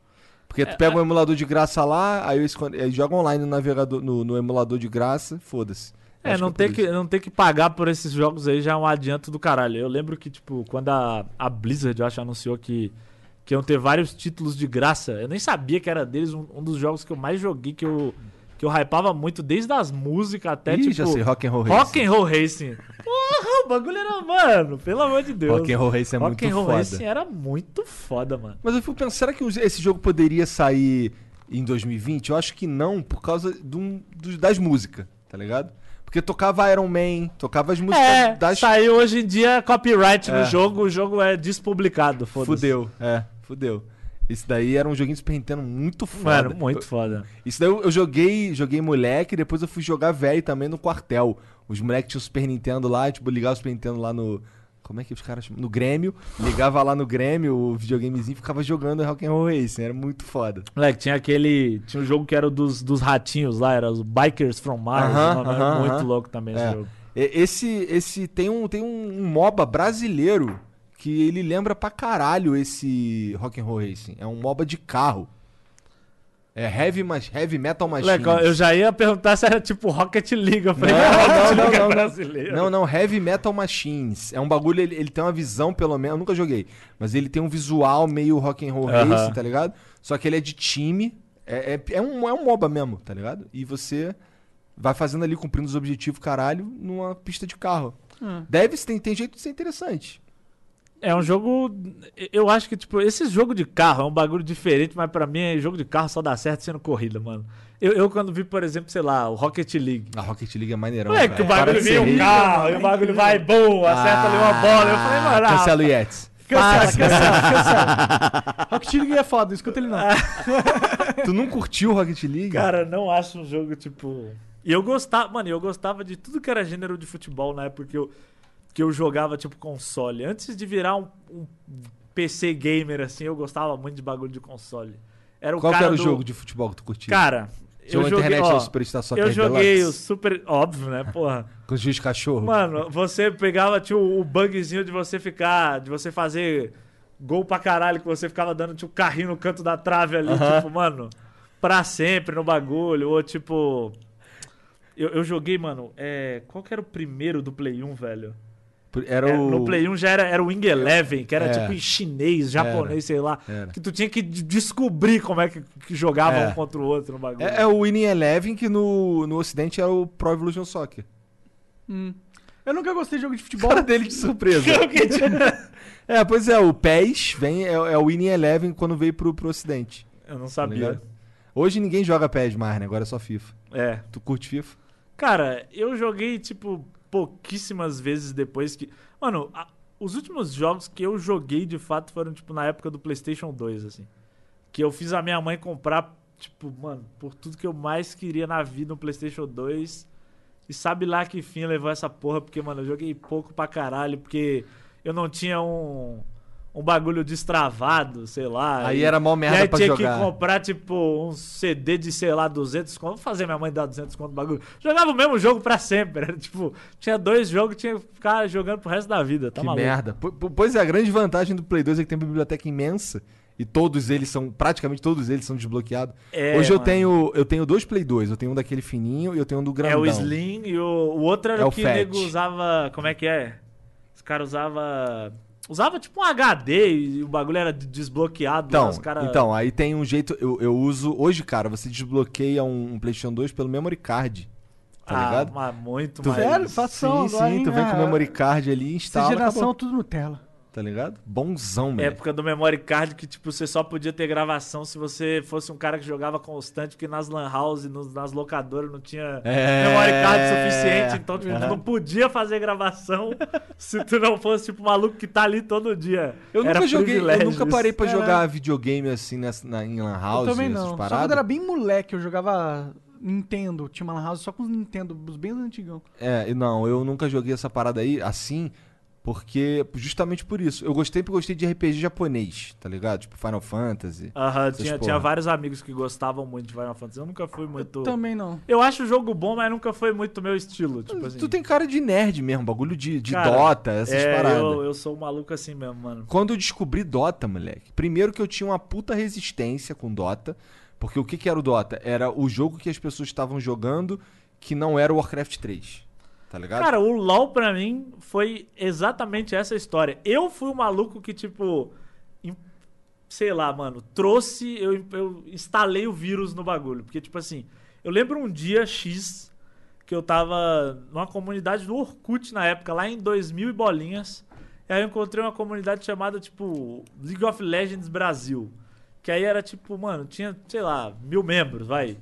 B: Porque
E: É,
B: tu pega um emulador de graça lá, aí eles, eles jogam online no navegador, no, no emulador de graça, foda-se.
E: É,
B: Acho
E: não,
B: por
E: ter que, não ter que pagar por esses jogos aí já é um adianto do caralho. Eu lembro que, tipo, quando a, a Blizzard, eu acho, anunciou que, que iam ter vários títulos de graça, eu nem sabia que era deles um, um dos jogos que eu mais joguei, que eu, que eu hypava muito, desde as músicas até,
B: Ih,
E: tipo...
B: já sei, Rock and Roll
E: Rock
B: Racing.
E: and Roll Racing. Porra, o bagulho era, mano, pelo amor de Deus.
B: Rock and Roll Racing é
E: Rock
B: muito
E: and Roll
B: foda.
E: Racing era muito foda, mano.
B: Mas eu fico pensando, será que esse jogo poderia sair em 2020? Eu acho que não, por causa de um- dos- das músicas, tá ligado? Porque tocava Iron Man, tocava as músicas
E: É,
B: das...
E: saiu hoje em dia copyright
B: É.
E: no jogo, o jogo é despublicado, foda-se.
B: Fudeu, é, fudeu. Esse daí era um joguinho de Super Nintendo muito foda.
E: Mano, muito foda.
B: Isso daí eu, eu joguei, joguei moleque, depois eu fui jogar velho também no quartel. Os moleques tinham Super Nintendo lá, tipo, ligava o Super Nintendo lá no. Como é que os caras? No Grêmio. Ligava lá no Grêmio, o videogamezinho, e ficava jogando Rock and Roll Racing. Era muito foda.
E: Moleque, tinha aquele. Tinha um jogo que era dos, dos ratinhos lá, era os Bikers from Mars. O nome era
B: aham,
E: muito
B: aham.
E: louco também esse
B: É.
E: jogo.
B: E- Esse, esse tem um, tem um, um MOBA brasileiro que ele lembra pra caralho esse Rock and Roll Racing. É um MOBA de carro. É Heavy, mas heavy Metal Machines.
E: Legal, eu já ia perguntar se era tipo Rocket League. Eu falei,
B: Não,
E: Rocket
B: não,
E: League
B: não,
E: é
B: não.
E: brasileiro.
B: Não, não, Heavy Metal Machines. É um bagulho, ele, ele tem uma visão, pelo menos. Eu nunca joguei. Mas ele tem um visual meio rock and roll
E: Aham.
B: race, tá ligado? Só que ele é de time. É, é, é um, é um MOBA mesmo, tá ligado? E você vai fazendo ali, cumprindo os objetivos, caralho, numa pista de carro.
A: Ah.
B: Deve, tem, tem jeito de ser interessante.
E: É um jogo. Eu acho que, tipo, esse jogo de carro é um bagulho diferente, mas pra mim, é jogo de carro só dá certo sendo corrida, mano. Eu, eu quando vi, por exemplo, sei lá, o Rocket League.
B: A Rocket League é maneirão.
E: Não é que o.
B: Para
E: bagulho vem um carro e o bagulho vai, bum, acerta ali uma bola. Eu falei, mano, ah,
B: Cancela o Yetis.
A: Cancela, cancela, cancela. [LAUGHS] Rocket League é foda, escuta ele não. [LAUGHS]
B: tu não curtiu o Rocket League?
E: Cara, não acho um jogo, tipo. E eu gostava, mano, eu gostava de tudo que era gênero de futebol na época que eu, que eu jogava, tipo, console. Antes de virar um, um PC gamer, assim, eu gostava muito de bagulho de console. Era o
B: Qual
E: cara
B: era o
E: do-
B: jogo de futebol que tu curtia?
E: Cara, eu joguei,
B: internet
E: ó,
B: o Superstar Soccer
E: eu joguei o
B: Deluxe?
E: Super... Óbvio, né, porra. [LAUGHS]
B: Com os juiz cachorro?
E: Mano, você pegava, tinha o, o bugzinho de você ficar, de você fazer gol pra caralho, que você ficava dando, tipo, carrinho no canto da trave ali,
B: Aham.
E: tipo, mano, pra sempre no bagulho, ou tipo... Eu, eu joguei, mano, é, qual que era o primeiro do Play 1, velho?
B: Era
E: É,
B: o...
E: No Play 1 já era, era o Wing Eleven, que era
B: É.
E: tipo em chinês, japonês, sei lá.
B: Era.
E: Que tu tinha que de- descobrir como é que, que jogava
B: É.
E: um contra o outro no bagulho.
B: É, é o Winning Eleven, que no, no ocidente é o Pro Evolution Soccer.
A: Hum. Eu nunca gostei de jogo de futebol. [LAUGHS]
B: Cara dele de surpresa. [LAUGHS] é, pois é, o PES vem, é, é o Winning Eleven quando veio pro, pro ocidente.
E: Eu não
B: tá
E: sabia.
B: ligado? Hoje ninguém joga PES mais, né? Agora é só FIFA.
E: é.
B: Tu curte FIFA?
E: Cara, eu joguei, tipo, pouquíssimas vezes depois que. Mano, a- os últimos jogos que eu joguei de fato foram, tipo, na época do PlayStation 2, assim. Que eu fiz a minha mãe comprar, tipo, mano, por tudo que eu mais queria na vida no PlayStation 2. E sabe lá que fim levou essa porra, porque, mano, eu joguei pouco pra caralho, porque eu não tinha um. Um bagulho destravado, sei lá.
B: Aí
E: e-
B: era mó merda
E: aí
B: pra
E: tinha
B: jogar.
E: que comprar, tipo, um CD de, sei lá, 200 conto. Vou fazer minha mãe dar 200 conto no bagulho. Jogava o mesmo jogo pra sempre. [LAUGHS] Era, tipo, tinha dois jogos, tinha que ficar jogando pro resto da vida. Tá
B: que
E: maluco?
B: merda. Po- po- Pois é, a grande vantagem do Play 2 é que tem uma biblioteca imensa. E todos eles são, praticamente todos eles são desbloqueados.
E: É,
B: Hoje eu
E: mano.
B: tenho, eu tenho dois Play 2. Eu tenho um daquele fininho e eu tenho um do
E: É
B: grandão.
E: o Slim e o, o outro era
B: É
E: o que o nego usava. Como é que é? Os caras usava. Usava tipo um HD e o bagulho era de- desbloqueado.
B: Então,
E: os cara...
B: então, aí tem um jeito. Eu, eu uso. Hoje, cara, você desbloqueia um, um PlayStation 2 pelo memory card. Tá
E: ah,
B: ligado?
E: mas muito
B: Tu
E: mais.
A: Sério? Fação
B: sim,
A: agora,
B: sim,
A: hein?
B: tu vem com o memory card ali e
A: Essa
B: instala.
A: geração,
B: acabou,
A: tudo Nutella.
B: Tá ligado? Bonzão, velho.
E: Época do memory card que, tipo, você só podia ter gravação se você fosse um cara que jogava constante, porque nas lan house, nos- nas locadoras não tinha
B: É.
E: memory card suficiente, então, tipo, tu
B: Aham.
E: não podia fazer gravação [LAUGHS] se tu não fosse, tipo, maluco que tá ali todo dia.
B: Eu
E: Era
B: nunca joguei, eu nunca parei pra
A: É.
B: jogar videogame assim nessa, na, em Lan House,
A: eu também não. Só quando era bem moleque, eu jogava Nintendo. Tinha uma lan house só com os Nintendo, os bem antigão.
B: É, e não, eu nunca joguei essa parada aí assim, porque justamente por isso. Eu gostei porque gostei de RPG japonês, tá ligado? Tipo Final Fantasy.
E: Aham,
B: Essas
E: tinha, tinha vários amigos que gostavam muito de Final Fantasy. Eu nunca fui muito.
A: Também não.
E: Eu acho o jogo bom, mas nunca foi muito meu estilo. Tipo assim.
B: Tu tem cara de nerd mesmo, bagulho de, de
E: Cara,
B: Dota, essas
E: é,
B: paradas.
E: eu, eu sou um maluco assim mesmo, mano.
B: Quando eu descobri Dota, moleque, primeiro que eu tinha uma puta resistência com Dota, porque o que, que era o Dota? Era o jogo que as pessoas estavam jogando que não era o Warcraft 3. Tá ligado?
E: Cara, o LoL pra mim foi exatamente essa história. Eu fui o maluco que, tipo, sei lá, mano, trouxe, eu, eu instalei o vírus no bagulho. Porque, tipo assim, eu lembro um dia X que eu tava numa comunidade do Orkut na época, lá em 2000 e bolinhas. E aí eu encontrei uma comunidade chamada, tipo, League of Legends Brasil. Que aí era tipo, mano, tinha, sei lá, mil membros, vai.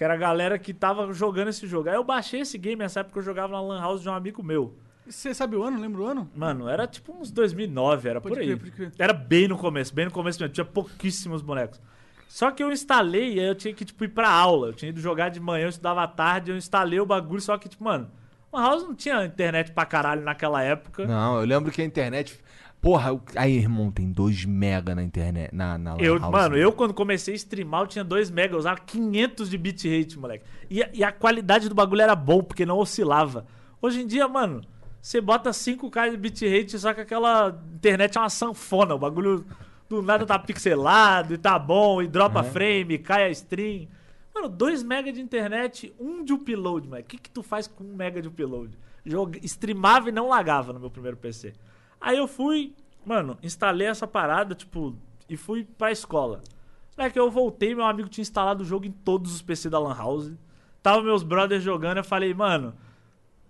E: Que era a galera que tava jogando esse jogo. Aí eu baixei esse game nessa época eu jogava na Lan House de um amigo meu.
A: Você sabe o ano? Lembra o ano?
E: Mano, era tipo uns 2009, era
A: Pode
E: por aí.
A: crer, pode crer.
E: Era bem no começo, bem no começo mesmo. Tinha pouquíssimos bonecos. Só que eu instalei e aí eu tinha que, tipo, ir pra aula. Eu tinha ido jogar de manhã, eu estudava à tarde, eu instalei o bagulho, só que, tipo, mano, Lan House não tinha internet pra caralho naquela época.
B: Não, eu lembro que a internet. Porra, aí, irmão, tem 2 mega na internet. Na, na
E: Eu,
B: House,
E: mano,
B: né?
E: eu quando comecei a streamar, eu tinha 2 mega, eu usava 500 de bitrate, moleque. E, a- e a qualidade do bagulho era bom, porque não oscilava. Hoje em dia, mano, você bota 5k de bitrate, só que aquela internet é uma sanfona, o bagulho do nada tá pixelado e tá bom, e dropa frame, cai a stream. Mano, 2 mega de internet, 1 um de upload, mano. O que que tu faz com 1 um mega de upload? Joga, streamava e não lagava no meu primeiro PC. Aí eu fui, mano, instalei essa parada, tipo, e fui pra escola. Na que eu voltei, meu amigo tinha instalado o jogo em todos os PC da Lan House. Tava meus brothers jogando, eu falei, mano.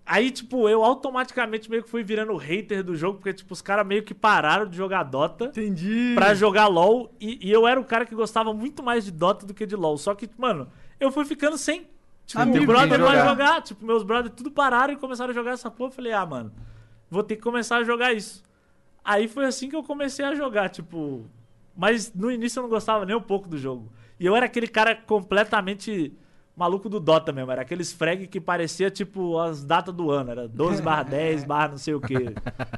E: Aí, tipo, eu automaticamente meio que fui virando hater do jogo, porque, tipo, os caras meio que pararam de jogar Dota
A: Entendi.
E: pra jogar LOL. E, e eu era o cara que gostava muito mais de Dota do que de LOL. Só que, mano, eu fui ficando sem. Tipo, meu brother vai
A: jogar.
E: jogar. Tipo, meus brothers tudo pararam e começaram a jogar essa porra. Eu falei, ah, mano, vou ter que começar a jogar isso. Aí foi assim que eu comecei a jogar, tipo. Mas no início eu não gostava nem um pouco do jogo. E eu era aquele cara completamente maluco do Dota mesmo. Era aqueles frag que parecia, tipo, as datas do ano. Era 12 barra [LAUGHS] 10 barra não sei o quê.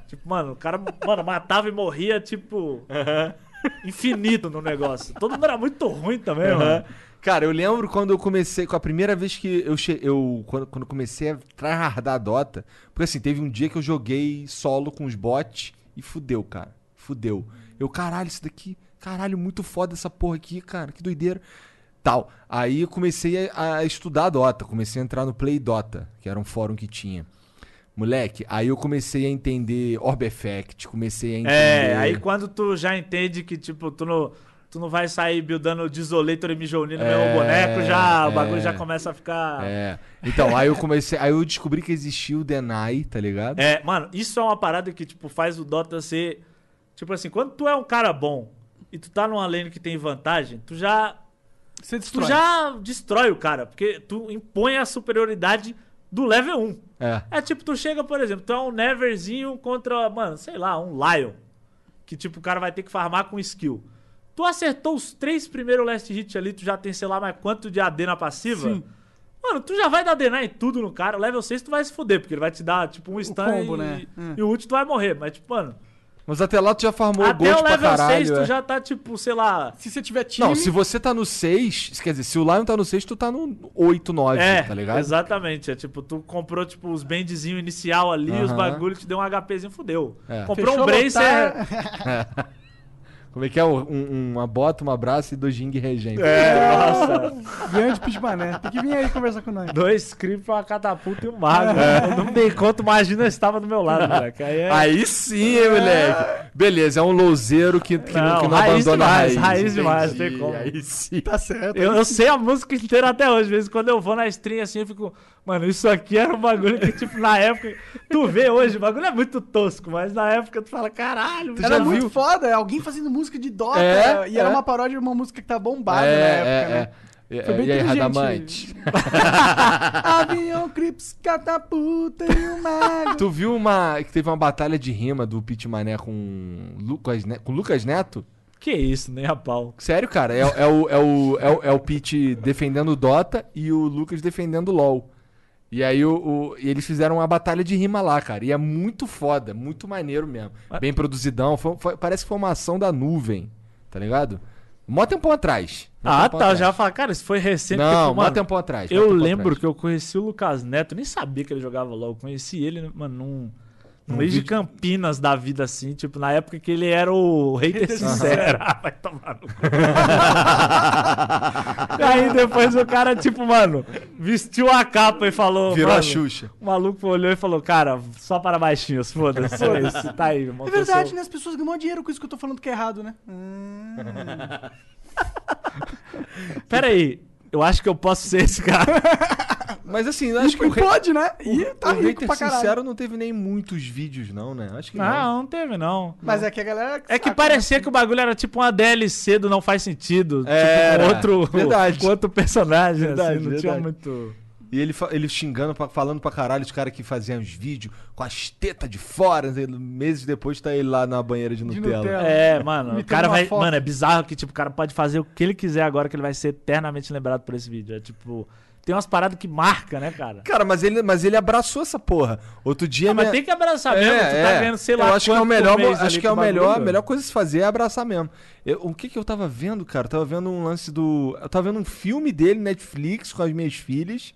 E: tipo, mano, o cara mano, matava e morria, tipo, infinito no negócio. Todo mundo era muito ruim também, mano.
B: Cara, eu lembro quando eu comecei, com a primeira vez que eu, che... eu quando, quando comecei a tryhardar a Dota, porque assim, teve um dia que eu joguei solo com os bots e fudeu, cara. Fudeu. Eu, caralho, isso daqui, caralho, muito foda essa porra aqui, cara, que doideira. Tal. Aí eu comecei a, a estudar Dota, comecei a entrar no Play Dota, que era um fórum que tinha. Moleque, aí eu comecei a entender Orb Effect, comecei a entender.
E: É, aí quando tu já entende que, tipo, tu não, tu não vai sair buildando Desolator e Mijoni no
B: É,
E: mesmo boneco, já, o
B: é.
E: bagulho já começa a ficar...
B: É. Então, aí eu comecei. Aí eu descobri que existia o Denai, tá ligado?
E: É, mano, isso é uma parada que, tipo, faz o Dota ser. Tipo assim, quando tu é um cara bom e tu tá numa lane que tem vantagem, tu já.
A: Você
E: Tu
A: destrói.
E: já destrói o cara, porque tu impõe a superioridade do level 1.
B: É.
E: É tipo, tu chega, por exemplo, tu é um Neverzinho contra, mano, sei lá, um Lion. Que tipo, o cara vai ter que farmar com skill. Tu acertou os três primeiros last hit ali, tu já tem, sei lá, mais quanto de AD na passiva?
A: Sim.
E: Mano, tu já vai dar DNA em tudo no cara. Level 6 tu vai se fuder, porque ele vai te dar, tipo, um stun
A: combo,
E: e,
A: né? É.
E: e o ult tu vai morrer. Mas, tipo, mano,
B: Mas até lá tu já farmou
E: até
B: gold
E: o
B: pra
E: level
B: caralho.
E: 6 tu
B: é.
E: já tá, tipo, sei lá...
A: Se você tiver time.
B: Não, se você tá no 6, quer dizer, se o Lion tá no 6, tu tá no 8, 9,
E: É,
B: tá ligado?
E: exatamente. É tipo, tu comprou, tipo, os bandzinhos inicial ali, os
B: Aham.
E: bagulho te deu um HPzinho, fudeu.
B: É.
E: Comprou
A: Fechou
E: um Bracer... [LAUGHS]
B: Como é que é? Um- um- uma bota, um abraço e dois Jing regente.
E: É, nossa.
A: Grande Pitmané. Tem que vir aí conversar com nós.
E: Dois creep, uma catapulta e um mago. Eu não me dei conta, imagina eu estava do meu lado, moleque. Aí é...
B: Aí sim, hein, moleque. Beleza, é um louzeiro que, que não,
E: Não,
B: que não
E: raiz
B: abandona
E: demais,
B: a raiz.
E: raiz demais,
B: Entendi.
E: tem como.
B: Aí sim.
A: Tá certo.
E: Eu, eu sei a música inteira até hoje. Às vezes, quando eu vou na stream assim, eu fico. Mano, isso aqui era um bagulho que, tipo, na época. Tu vê hoje, o bagulho é muito tosco, mas na época tu fala, caralho,
B: Tu
A: Era
B: já
A: muito
B: viu?
A: foda, é alguém fazendo música de Dota.
B: É,
A: e era
B: é.
A: uma paródia de uma música que tá bombada
B: É,
A: na época,
B: é,
A: né?
B: é.
A: Foi bem
B: e aí. Radamante? [LAUGHS]
A: Avião, Crips, catapulta e o mago.
B: Tu viu uma. que teve uma batalha de rima do Pit Mané com Lucas, com Lucas Neto?
E: Que isso, nem a pau.
B: Sério, cara, é, é o, é, o, é, o, é o Pete defendendo o Dota e o Lucas defendendo o LoL. E aí o, o- e eles fizeram uma batalha de rima lá, cara. E é muito foda, muito maneiro mesmo. Bem produzidão. foi- foi- parece que foi uma ação da nuvem, tá ligado? Mó tempão atrás. Mó
E: Ah, tá.
B: Atrás.
E: já ia falar, cara, isso foi recente.
B: Não,
E: porque,
B: mó
E: mano,
B: tempão atrás. mó
E: Eu lembro
B: atrás.
E: que eu conheci o Lucas Neto, nem sabia que ele jogava LOL. Eu conheci ele, mano, num. No
B: Num
E: meio de
B: vídeo-
E: Campinas da vida, assim, tipo, na época que ele era o hater sincero. Ah, vai tomar no cu. E [LAUGHS] aí depois o cara, tipo, mano, vestiu a capa e falou.
B: Virou a Xuxa.
E: O maluco olhou e falou, cara, só para baixinhos, foda-se. é isso, tá aí, irmão.
A: É verdade, né? As pessoas ganham dinheiro com isso que eu tô falando que é errado, né? [LAUGHS] Hum.
E: Pera aí, eu acho que eu posso ser esse cara. [LAUGHS]
B: Mas assim, eu acho que o, re-
A: pode, né? E tá
B: o
A: rico
B: hater
A: pra caralho.
B: sincero não teve nem muitos vídeos, não, né? Acho que não.
E: Não, não teve, não.
A: Mas é que a galera.
E: É que
A: saca,
E: parecia que o bagulho era tipo uma DLC do Não Faz Sentido.
B: Era.
E: Tipo, com outro,
B: Verdade.
E: com outro personagem,
B: Verdade,
E: assim, não tinha
B: verdade.
E: muito...
B: E ele, ele xingando, falando pra caralho os caras que faziam os vídeos com as tetas de fora. né? Meses depois tá ele lá na banheira de
A: De
B: Nutella.
A: Nutella.
E: É, mano, o cara vai...
A: foto.
E: Mano, é bizarro que, tipo, o cara pode fazer o que ele quiser agora que ele vai ser eternamente lembrado por esse vídeo. É, tipo... Tem umas paradas que marca, né, cara?
B: Cara, mas ele, mas ele abraçou essa porra. Outro dia.
E: Ah, mas
B: minha-
E: tem que abraçar mesmo, tu tá ganhando, sei lá,
B: Eu acho que é o melhor, acho que é o melhor, a melhor coisa a se fazer é abraçar mesmo. Eu- o que que eu tava vendo, cara? Eu tava vendo um lance do, eu tava vendo um filme dele Netflix com as minhas filhas.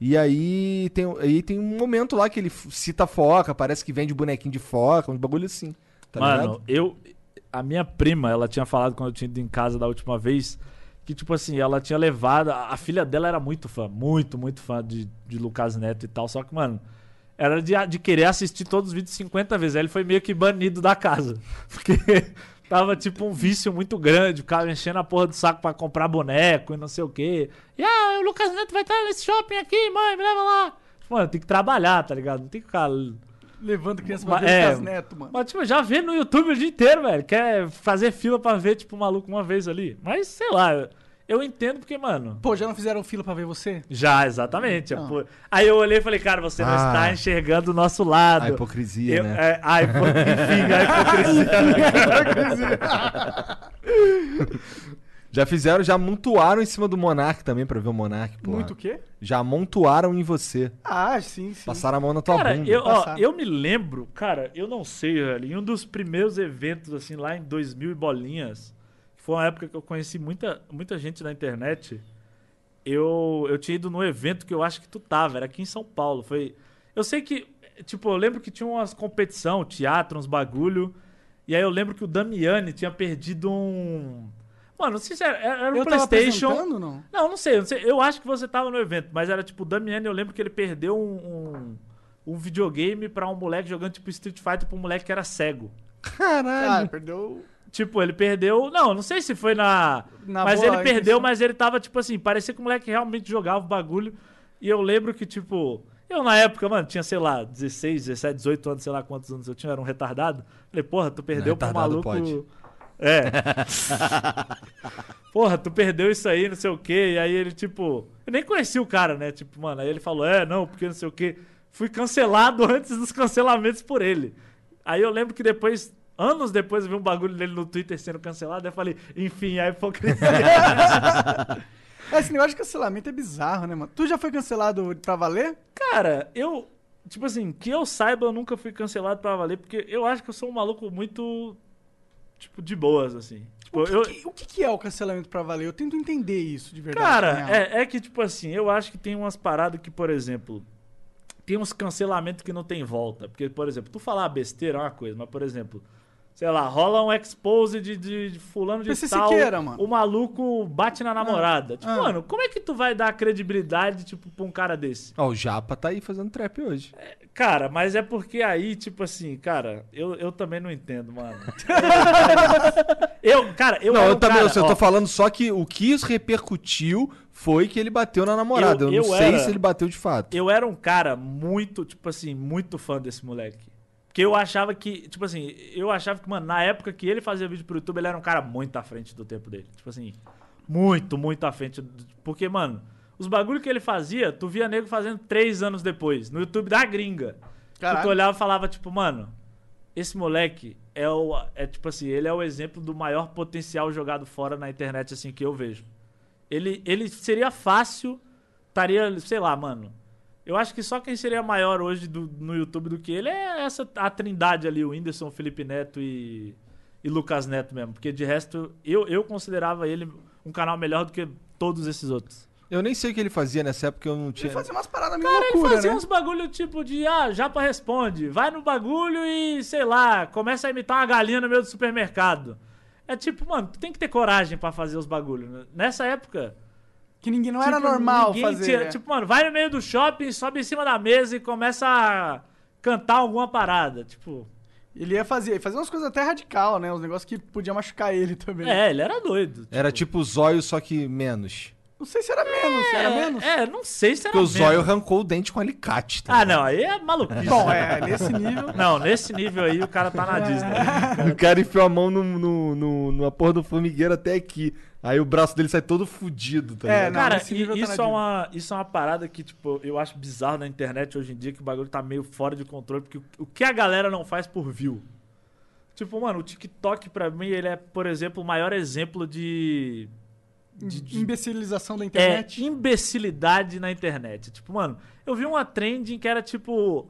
B: E aí tem, aí tem um momento lá que ele cita foca, parece que vende bonequinho de foca, uns bagulho assim. Tá
E: Mano,
B: ligado?
E: eu... a minha prima, ela tinha falado quando eu tinha ido em casa da última vez, que, tipo assim, ela tinha levado. A filha dela era muito fã, muito, muito fã de, de Lucas Neto e tal. Só que, mano, era de, de querer assistir todos os vídeos 50 vezes. Aí ele foi meio que banido da casa. [LAUGHS] Porque tava, tipo, um vício muito grande. O cara enchendo a porra do saco pra comprar boneco e não sei o quê. E, ah, o Lucas Neto vai estar nesse shopping aqui, mãe, me leva lá. Mano, tem que trabalhar, tá ligado? Não tem que ficar.
A: Levando criança pra ver
E: é,
A: Neto, mano.
E: Mas, tipo, já vê no YouTube o dia inteiro, velho. Quer fazer fila pra ver, tipo, o maluco uma vez ali. Mas, sei lá, eu, entendo porque, mano.
A: Pô, já não fizeram fila pra ver você?
E: Já, exatamente.
A: Não.
E: por- Aí eu olhei e falei, cara, você não
B: Ah.
E: está enxergando o nosso lado.
B: A hipocrisia,
E: Eu-
B: né?
E: é, a hipo- [LAUGHS] Enfim, a hipocrisia. [LAUGHS] [LAUGHS]
B: Já fizeram, já amontoaram em cima do Monark também pra ver o Monark, pô.
A: Muito o quê?
B: Já amontoaram em você.
A: Ah, sim, sim.
B: Passaram a mão na tua
E: Cara,
B: bunda.
E: eu, ó, eu me lembro, cara, eu não sei, velho, em um dos primeiros eventos, assim, lá em 2000 e bolinhas, que foi uma época que eu conheci muita, muita gente na internet, eu, eu tinha ido num evento que eu acho que tu tava, era aqui em São Paulo, foi... Eu sei que, tipo, eu lembro que tinha umas competição, teatro, uns bagulho, e aí eu lembro que o Damiani tinha perdido um... Mano, não sei se era, era um
A: eu tava
E: Playstation...
A: apresentando, não?
E: Não, não sei, eu não sei. Eu acho que você tava no evento, mas era tipo, o Damiani, eu lembro que ele perdeu um, um, um videogame pra um moleque jogando tipo Street Fighter pra um moleque que era cego.
A: Cara, perdeu...
E: Tipo, ele perdeu. Não, não sei se foi na.
A: Na
E: mas
A: boa
E: ele perdeu, mas ele tava, tipo assim, parecia que o moleque realmente jogava o bagulho. E eu lembro que, tipo. Eu, na época, mano, tinha, sei lá, 16, 17, 18 anos, sei lá quantos anos eu tinha, era um retardado. Falei, porra, tu perdeu pro
B: retardado
E: maluco.
B: pode.
E: É. [LAUGHS] porra, tu perdeu isso aí, não sei o quê. E aí ele, tipo. Eu nem conhecia o cara, né? Tipo, mano, aí ele falou, é, não, porque não sei o quê. Fui cancelado [LAUGHS] antes dos cancelamentos por ele. Aí eu lembro que depois, anos depois, eu vi um bagulho dele no Twitter sendo cancelado. Aí eu falei, enfim, a hipocrisia. [LAUGHS]
A: É, Esse negócio de cancelamento é bizarro, né, mano? Tu já foi cancelado pra valer?
E: Cara, eu. Tipo assim, que eu saiba, eu nunca fui cancelado pra valer, porque eu acho que eu sou um maluco muito. Tipo, de boas, assim. Tipo,
A: O que,
E: eu.
A: que- o que que é o cancelamento pra valer? Eu tento entender isso de verdade.
E: Cara, é, é que, tipo assim, eu acho que tem umas paradas que, por exemplo, tem uns cancelamentos que não tem volta. Porque, por exemplo, tu falar besteira é uma coisa, mas, por exemplo, sei lá, rola um expose de, de, de fulano de
A: PC
E: tal,
A: Siqueira, mano.
E: o maluco bate na namorada. tipo,
A: ah.
E: mano, como é que tu vai dar credibilidade, tipo, pra um cara desse?
B: Ó, o Japa tá aí fazendo trap hoje.
E: Cara, mas é porque aí, tipo assim, cara, eu, eu também não entendo, mano. [LAUGHS] eu, cara, eu
B: não, eu
E: um
B: também,
E: cara,
B: eu
E: ó,
B: tô falando só que o que isso repercutiu foi que ele bateu na namorada. Eu,
E: Eu-
B: não
E: eu
B: sei
E: era-
B: se ele bateu de fato.
E: eu era um cara muito, tipo assim, muito fã desse moleque. Porque eu achava que, tipo assim, eu achava que, mano, na época que ele fazia vídeo pro YouTube, ele era um cara muito à frente do tempo dele. Tipo assim, muito, muito à frente. do- Porque, mano, os bagulho que ele fazia, tu via nego fazendo três anos depois, no YouTube da gringa.
A: Caralho.
E: tu olhava e falava, tipo, mano, esse moleque é o. É tipo assim, ele é o exemplo do maior potencial jogado fora na internet, assim, que eu vejo. Ele, ele seria fácil, estaria, sei lá, mano. Eu acho que só quem seria maior hoje do- no YouTube do que ele é essa a trindade ali, o Whindersson, Felipe Neto e, e Lucas Neto mesmo. Porque de resto, eu, eu considerava ele um canal melhor do que todos esses outros.
B: Eu nem sei o que ele fazia nessa época, eu não tinha.
A: Ele fazia umas paradas meio
E: Cara, ele
A: loucura,
E: fazia
A: né?
E: uns bagulho tipo de, ah, Japa responde, vai no bagulho e, sei lá, começa a imitar uma galinha no meio do supermercado. É tipo, mano, tu tem que ter coragem pra fazer os bagulhos. né? Nessa época,
A: Que ninguém não era
E: tipo,
A: normal
E: ninguém
A: fazer.
E: tinha-
A: né?
E: Tipo, mano, vai no meio do shopping, sobe em cima da mesa e começa a cantar alguma parada. Tipo,
A: Ele ia fazer, fazia umas coisas até radical, né? Uns negócios que podia machucar ele também.
E: é, ele era doido.
B: Era tipo zóio, só que menos.
A: Não sei se era menos, se era
E: é,
A: menos.
E: É, não sei se era
B: Porque o zóio
E: menos.
B: arrancou o dente com alicate. tá
E: Ah, não, aí é maluquice.
A: Bom, é, nesse nível. [LAUGHS]
E: Não, nesse nível aí o cara tá na Disney.
B: O cara enfiou a mão no, no, no, numa porra do formigueiro até aqui. Aí o braço dele sai todo fudido, tá
A: É,
B: ligado?
A: não,
E: Cara, i-
A: nível tá na
E: isso, é uma, isso é uma parada que, tipo, eu acho bizarro na internet hoje em dia, que o bagulho tá meio fora de controle, porque o, o que a galera não faz por view? Tipo, mano, o TikTok, pra mim, ele é, por exemplo, o maior exemplo de. De- de-
A: Imbecilização da
E: é,
A: internet.
E: imbecilidade na internet. Tipo, mano, eu vi uma trend em que era tipo.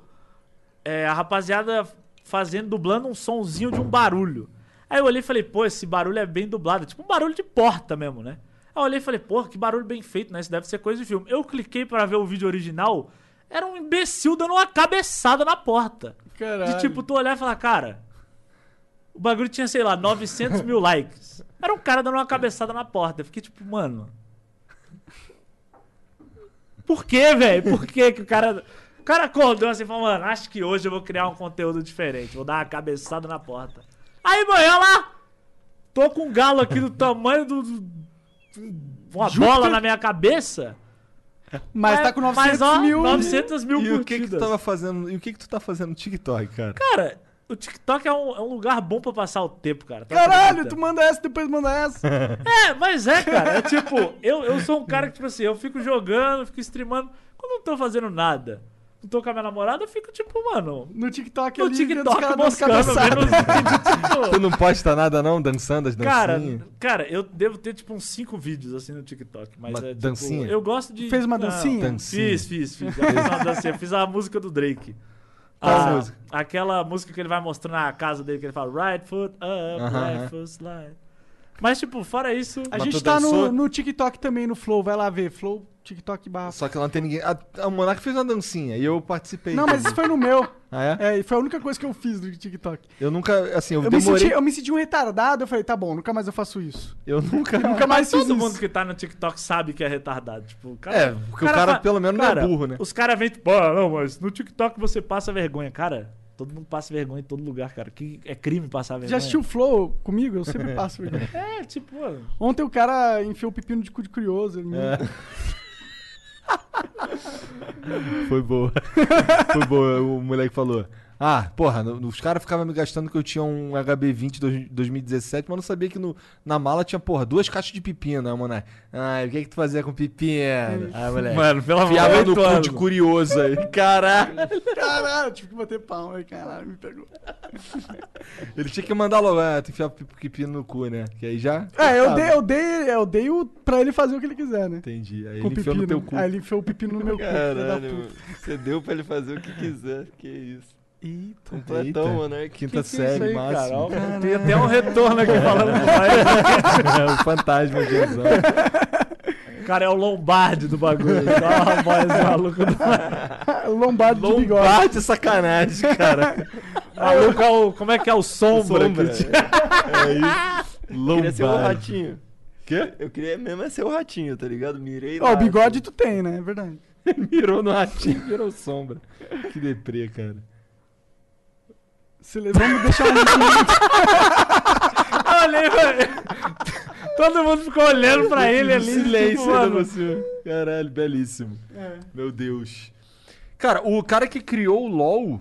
E: é, a rapaziada fazendo, dublando um sonzinho de um barulho. Aí eu olhei e falei, pô, esse barulho é bem dublado. Tipo um barulho de porta mesmo, né? Aí eu olhei e falei, pô, que barulho bem feito, né? Isso deve ser coisa de filme. Eu cliquei pra ver o vídeo original. Era um imbecil dando uma cabeçada na porta.
A: Caralho.
E: De tipo, tu olhar e falar, cara. O bagulho tinha, sei lá, 900 mil [LAUGHS] likes. Era um cara dando uma cabeçada na porta. Eu fiquei tipo, mano. Por que, velho? Por que que o cara. O cara acordou assim e falou, mano, acho que hoje eu vou criar um conteúdo diferente. Vou dar uma cabeçada na porta. Aí, manhã lá. Tô com um galo aqui do tamanho do. do- uma bola na minha cabeça.
A: Mas tá com 900
E: mas, ó,
A: mil.
E: 900 mil
B: E o que que tu
E: curtidas.
B: tava fazendo? E o que que tu tá fazendo no TikTok, cara?
E: Cara, o TikTok é um, é um lugar bom pra passar o tempo, cara. Tá
A: Caralho, tu manda essa, depois manda essa. [LAUGHS]
E: É, mas é, cara. É tipo, eu, eu sou um cara que, tipo assim, eu fico jogando, fico streamando. Quando eu não tô fazendo nada, não tô com a minha namorada, eu fico, tipo, mano,
A: No TikTok
E: no
A: ali, vendo os
E: TikTok moscando,
A: cabeçada.
E: vendo os vídeos,
B: Tu
E: tipo...
B: não posta nada não, dançando as
E: Cara,
B: dancinhas?
E: cara, eu devo ter, tipo, uns cinco vídeos, assim, no TikTok. Mas
B: Uma
E: é, tipo,
B: dancinha?
E: Eu gosto de...
A: Fez uma
E: Não,
A: dancinha?
B: Dancinha.
E: Fiz, fiz, fiz. Já fiz uma dancinha. Fiz a música do Drake.
B: Qual
E: A-
B: música?
E: Aquela música que ele vai mostrando a casa dele, que ele fala right foot up,
B: Aham,
E: right
B: aham.
E: foot slide. Mas, tipo, fora isso...
A: A
B: Mas
A: gente
B: tu
A: tá no,
B: dançou?
A: no TikTok também, no Flow. Vai lá ver. Flow, TikTok barra.
B: Só que lá não tem ninguém. A, a Monark fez uma dancinha e eu participei.
A: Não, mas isso foi no meu.
B: Ah, é?
A: É, e foi a única coisa que eu fiz no TikTok.
B: Eu nunca, assim, eu,
A: Eu me,
B: demorei.
A: senti, eu me senti um retardado. Eu falei, tá bom, nunca mais eu faço isso.
B: Eu nunca.
A: Nunca mais fiz
E: Todo
A: isso.
E: mundo que tá no TikTok sabe que é retardado. Tipo, o cara,
B: É, porque o cara,
E: fa-
B: pelo menos não é
E: Cara,
B: burro, né?
E: Os caras vêm tipo, ah, não, mas no TikTok você passa vergonha. Cara, todo mundo passa vergonha em todo lugar, cara. Que é crime passar vergonha.
A: Já assistiu o Flow comigo? Eu sempre [LAUGHS] passo. vergonha.
E: É, tipo, mano,
A: Ontem o cara enfiou o pepino de cu de curioso. em mim.
B: É. [LAUGHS] Foi boa. [LAUGHS] Foi boa. O moleque falou. Ah, porra, no- os caras ficavam me gastando que eu tinha um HB20 dois- 2017, mas não sabia que no, na mala tinha, porra, duas caixas de pepino, né, mano? Ah, o que que tu fazia com pepino? Ah, moleque.
E: mano, pelo amor
B: Enfiava no
E: de
B: cu de curioso aí. [LAUGHS] Caralho.
A: Caralho, tive que bater palma. Ai, Caralho, me pegou. [LAUGHS]
B: Ele tinha que mandar logo, ah, tu enfiava o pepino no cu, né? Que aí já.
A: É, eu dei, eu dei, eu dei o, pra ele fazer o que ele quiser, né?
B: Entendi. Aí
A: Com
B: ele enfiou no teu cu.
A: Aí ele enfiou o pepino no meu cu.
F: Caralho,
A: puta.
F: mano. Você deu pra ele fazer o que quiser. Que isso.
A: Eita.
F: Completão,
B: Eita.
F: mano. Que
B: Quinta
E: Que que é isso
B: série,
E: aí, cara?
B: máximo.
E: Ó, Tem até um retorno aqui falando. [LAUGHS]
B: É o fantasma de Exame.
E: O cara é o Lombardi do bagulho. Só a voz maluca do [LAUGHS]
A: Lombardo de bigode.
B: Lombardi sacanagem, cara. [LAUGHS]
E: maluco. É o, como é que é o Sombra?
F: Sombra.
E: que-
B: É isso.
F: Eu queria ser o
B: Lombardi.
F: ratinho.
B: Quê?
F: Eu queria mesmo é ser o ratinho, tá ligado? Mirei
A: Ó,
F: lá.
A: o bigode tu tem, né? É verdade.
B: Mirou no ratinho, virou sombra. Que deprê, cara.
A: Se le- Vamos deixar um
E: Eu olhei, velho. Todo mundo ficou olhando pra ele ali.
B: Silêncio,
E: tipo, mano.
B: você? Caralho, belíssimo. Meu Deus. Cara, o cara que criou o LoL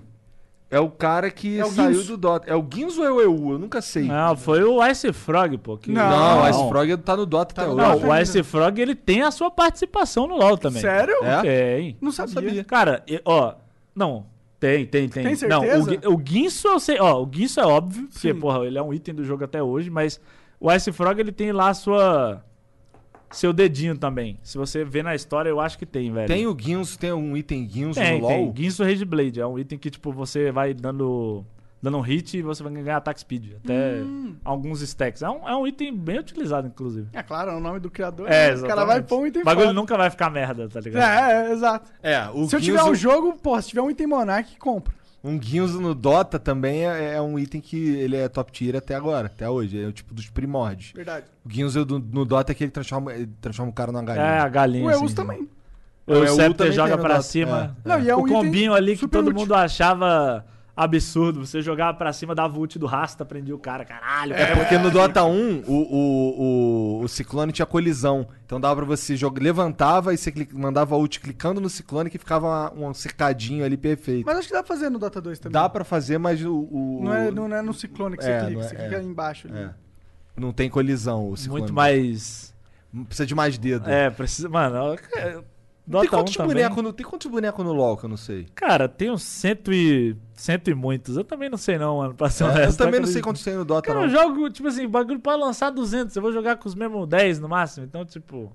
B: é o cara que
A: É o
B: saiu
A: Guinso.
B: do Dota. É o Guinso ou é o EU? Eu nunca sei.
E: Não, foi o Ice Frog, pô. que-
A: Não.
B: Não, o Ice Frog tá no Dota
A: Tá
B: até hoje.
E: Não, o Ice Frog ele tem a sua participação no LoL também.
A: Sério?
B: É?
E: Tem.
A: Não sabia.
B: sabia.
E: Cara, ó, não. Tem, tem, tem.
A: Tem
E: Não, o,
A: certeza?
E: O Guinso eu sei, ó, o Guinso é óbvio, porque,
A: Sim.
E: porra, ele é um item do jogo até hoje, mas o Ice Frog ele tem lá a sua. Seu dedinho também. Se você vê na história, eu acho que tem, velho.
B: Tem o Guinso, tem um item Guinso
E: tem,
B: no
E: tem.
B: LoL?
E: Guinso Rage Blade. É um item que, tipo, você vai dando. Dando um hit e você vai ganhar ataque speed. Até
A: Hum.
E: alguns stacks. É um, é um item bem utilizado, inclusive.
A: É claro, é o nome do criador.
E: É,
A: né? O cara vai pôr um item
E: O bagulho
A: foda.
E: nunca vai ficar merda, tá ligado?
A: É, é, exato.
B: É, o
A: Se eu
B: Guinso,
A: tiver um jogo, porra, se tiver um item Monarch, compra.
B: um Guinso no Dota também é, é um item que ele é top tier até agora, até hoje. É o tipo dos primórdios.
A: Verdade.
B: O Guinso do- no Dota é que ele transforma, ele transforma o cara numa galinha.
E: É, a galinha.
A: O
E: assim.
A: Eus também.
E: O
B: É, o EU
E: Scepter joga pra cima.
B: É,
A: Não, e é um
E: o combinho ali que todo
A: útil.
E: mundo achava absurdo. Você jogava pra cima, dava ult do rasta, prendia o cara. Caralho,
B: É porque no Dota 1 o, o, o, o Ciclone tinha colisão. Então dava pra você jogar, levantava e você clic- mandava ult clicando no Ciclone que ficava um cercadinho ali perfeito.
A: Mas acho que dá pra fazer no Dota 2 também.
B: Dá pra fazer, mas o. o-
A: Não é, não é no ciclone que
B: É,
A: você clica,
B: não é-
A: você
B: é.
A: clica embaixo. ali.
B: É. Não tem colisão o Ciclone.
E: muito mais.
B: Precisa de mais dedo.
E: É, precisa. Mano, é,
B: Tem
E: Dota 1
B: quantos, bonecos no, tem quantos bonecos no LoL que eu não sei?
E: Cara, tem uns cento e. cento e muitos. Eu também não sei, não, mano. Pra ser
B: É, eu
E: honesto.
B: também não sei quantos tem no Dota,
E: Cara,
B: não.
E: eu jogo, tipo assim, bagulho pra lançar 200. Eu vou jogar com os mesmos 10 no máximo. Então, tipo.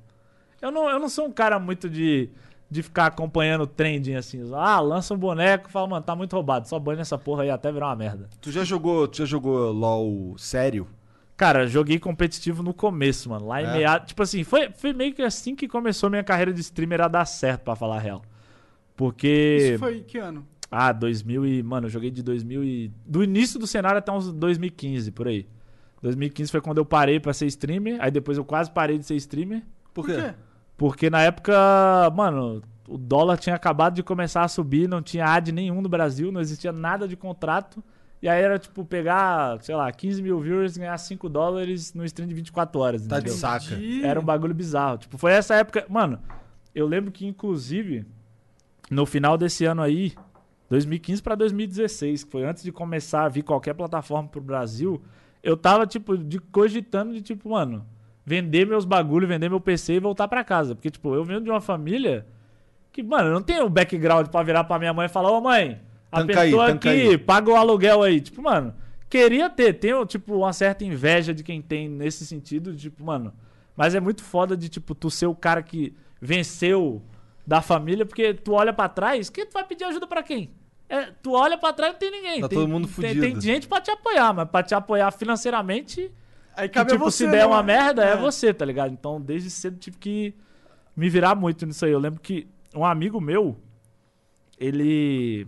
E: Eu não, eu não sou um cara muito de. De ficar acompanhando o trending assim. Ah, lança um boneco e fala, mano, tá muito roubado. Só banha essa porra aí até virar uma merda.
B: Tu já jogou, tu já jogou LoL sério?
E: Cara, joguei competitivo no começo, mano. Lá em
B: É?
E: meados. Tipo assim, foi, foi meio que assim que começou minha carreira de streamer a dar certo, pra falar a real. Porque.
A: Isso foi que ano?
E: Ah, 2000 e... Mano, eu joguei de 2000 e... Do início do cenário até uns 2015, por aí. 2015 foi quando eu parei pra ser streamer. Aí depois eu quase parei de ser streamer.
B: Por quê?
E: Porque na época, mano, o dólar tinha acabado de começar a subir, não tinha ad nenhum no Brasil, não existia nada de contrato. E aí era tipo pegar, sei lá, 15 mil viewers e ganhar 5 dólares no stream de 24 horas.
B: Tá de
E: entendeu?
B: saca.
A: Entendi.
E: Era um bagulho bizarro. Tipo, foi essa época. Mano, eu lembro que, inclusive, no final desse ano aí, 2015 pra 2016, que foi antes de começar a vir qualquer plataforma pro Brasil, eu tava, tipo, de, cogitando de, tipo, mano, vender meus bagulhos, vender meu PC e voltar pra casa. Porque, tipo, eu venho de uma família que, mano, eu não tenho o background pra virar pra minha mãe e falar, ô mãe, a
B: Tanca aí,
E: aqui
B: aí.
E: paga o aluguel aí. Tipo, mano, queria ter, tenho, tipo, uma certa inveja de quem tem nesse sentido, de, tipo, mano. Mas é muito foda de, tipo, tu ser o cara que venceu da família, porque tu olha pra trás, que tu vai pedir ajuda pra quem? É, tu olha pra trás não tem ninguém.
B: Tá
E: tem,
B: todo mundo
E: tem,
B: fudido.
E: tem gente pra te apoiar, mas pra te apoiar financeiramente,
A: Aí
E: que,
A: cabe a
E: tipo,
A: você,
E: se der
A: né?
E: uma merda, é.
A: É.
E: você, tá ligado? Então, desde cedo tive que me virar muito nisso aí. Eu lembro que um amigo meu, ele.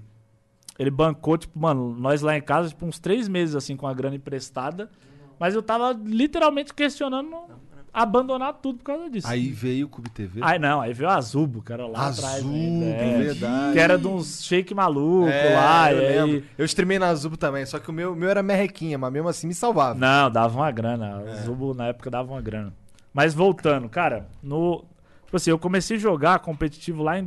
E: Ele bancou, tipo, mano, nós lá em casa, tipo, uns três meses, assim, com a grana emprestada. Mas eu tava literalmente questionando abandonar tudo por causa disso.
B: Aí veio o Cube TV.
E: Aí não, aí veio a Azubo, cara, lá atrás.
B: Azubo,
E: é.
B: verdade.
E: Que era de uns shake maluco
B: É,
E: lá.
B: eu
E: e aí-.
B: Eu streamei na Azubo também, só que o meu, o meu era merrequinha, mas mesmo assim me salvava.
E: Não, dava uma grana.
B: É.
E: O Zubo na época dava uma grana. Mas voltando, cara, no. Tipo assim, eu comecei a jogar competitivo lá em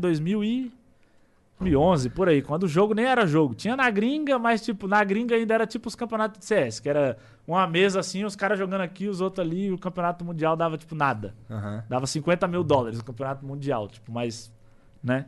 E: 2011, por aí, quando o jogo nem era jogo. Tinha na gringa, mas tipo, na gringa ainda era tipo os campeonatos de CS, que era uma mesa assim, os caras jogando aqui, os outros ali, e o campeonato mundial dava tipo nada.
B: Aham.
E: Dava 50 mil dólares o campeonato mundial, tipo, mas. Né?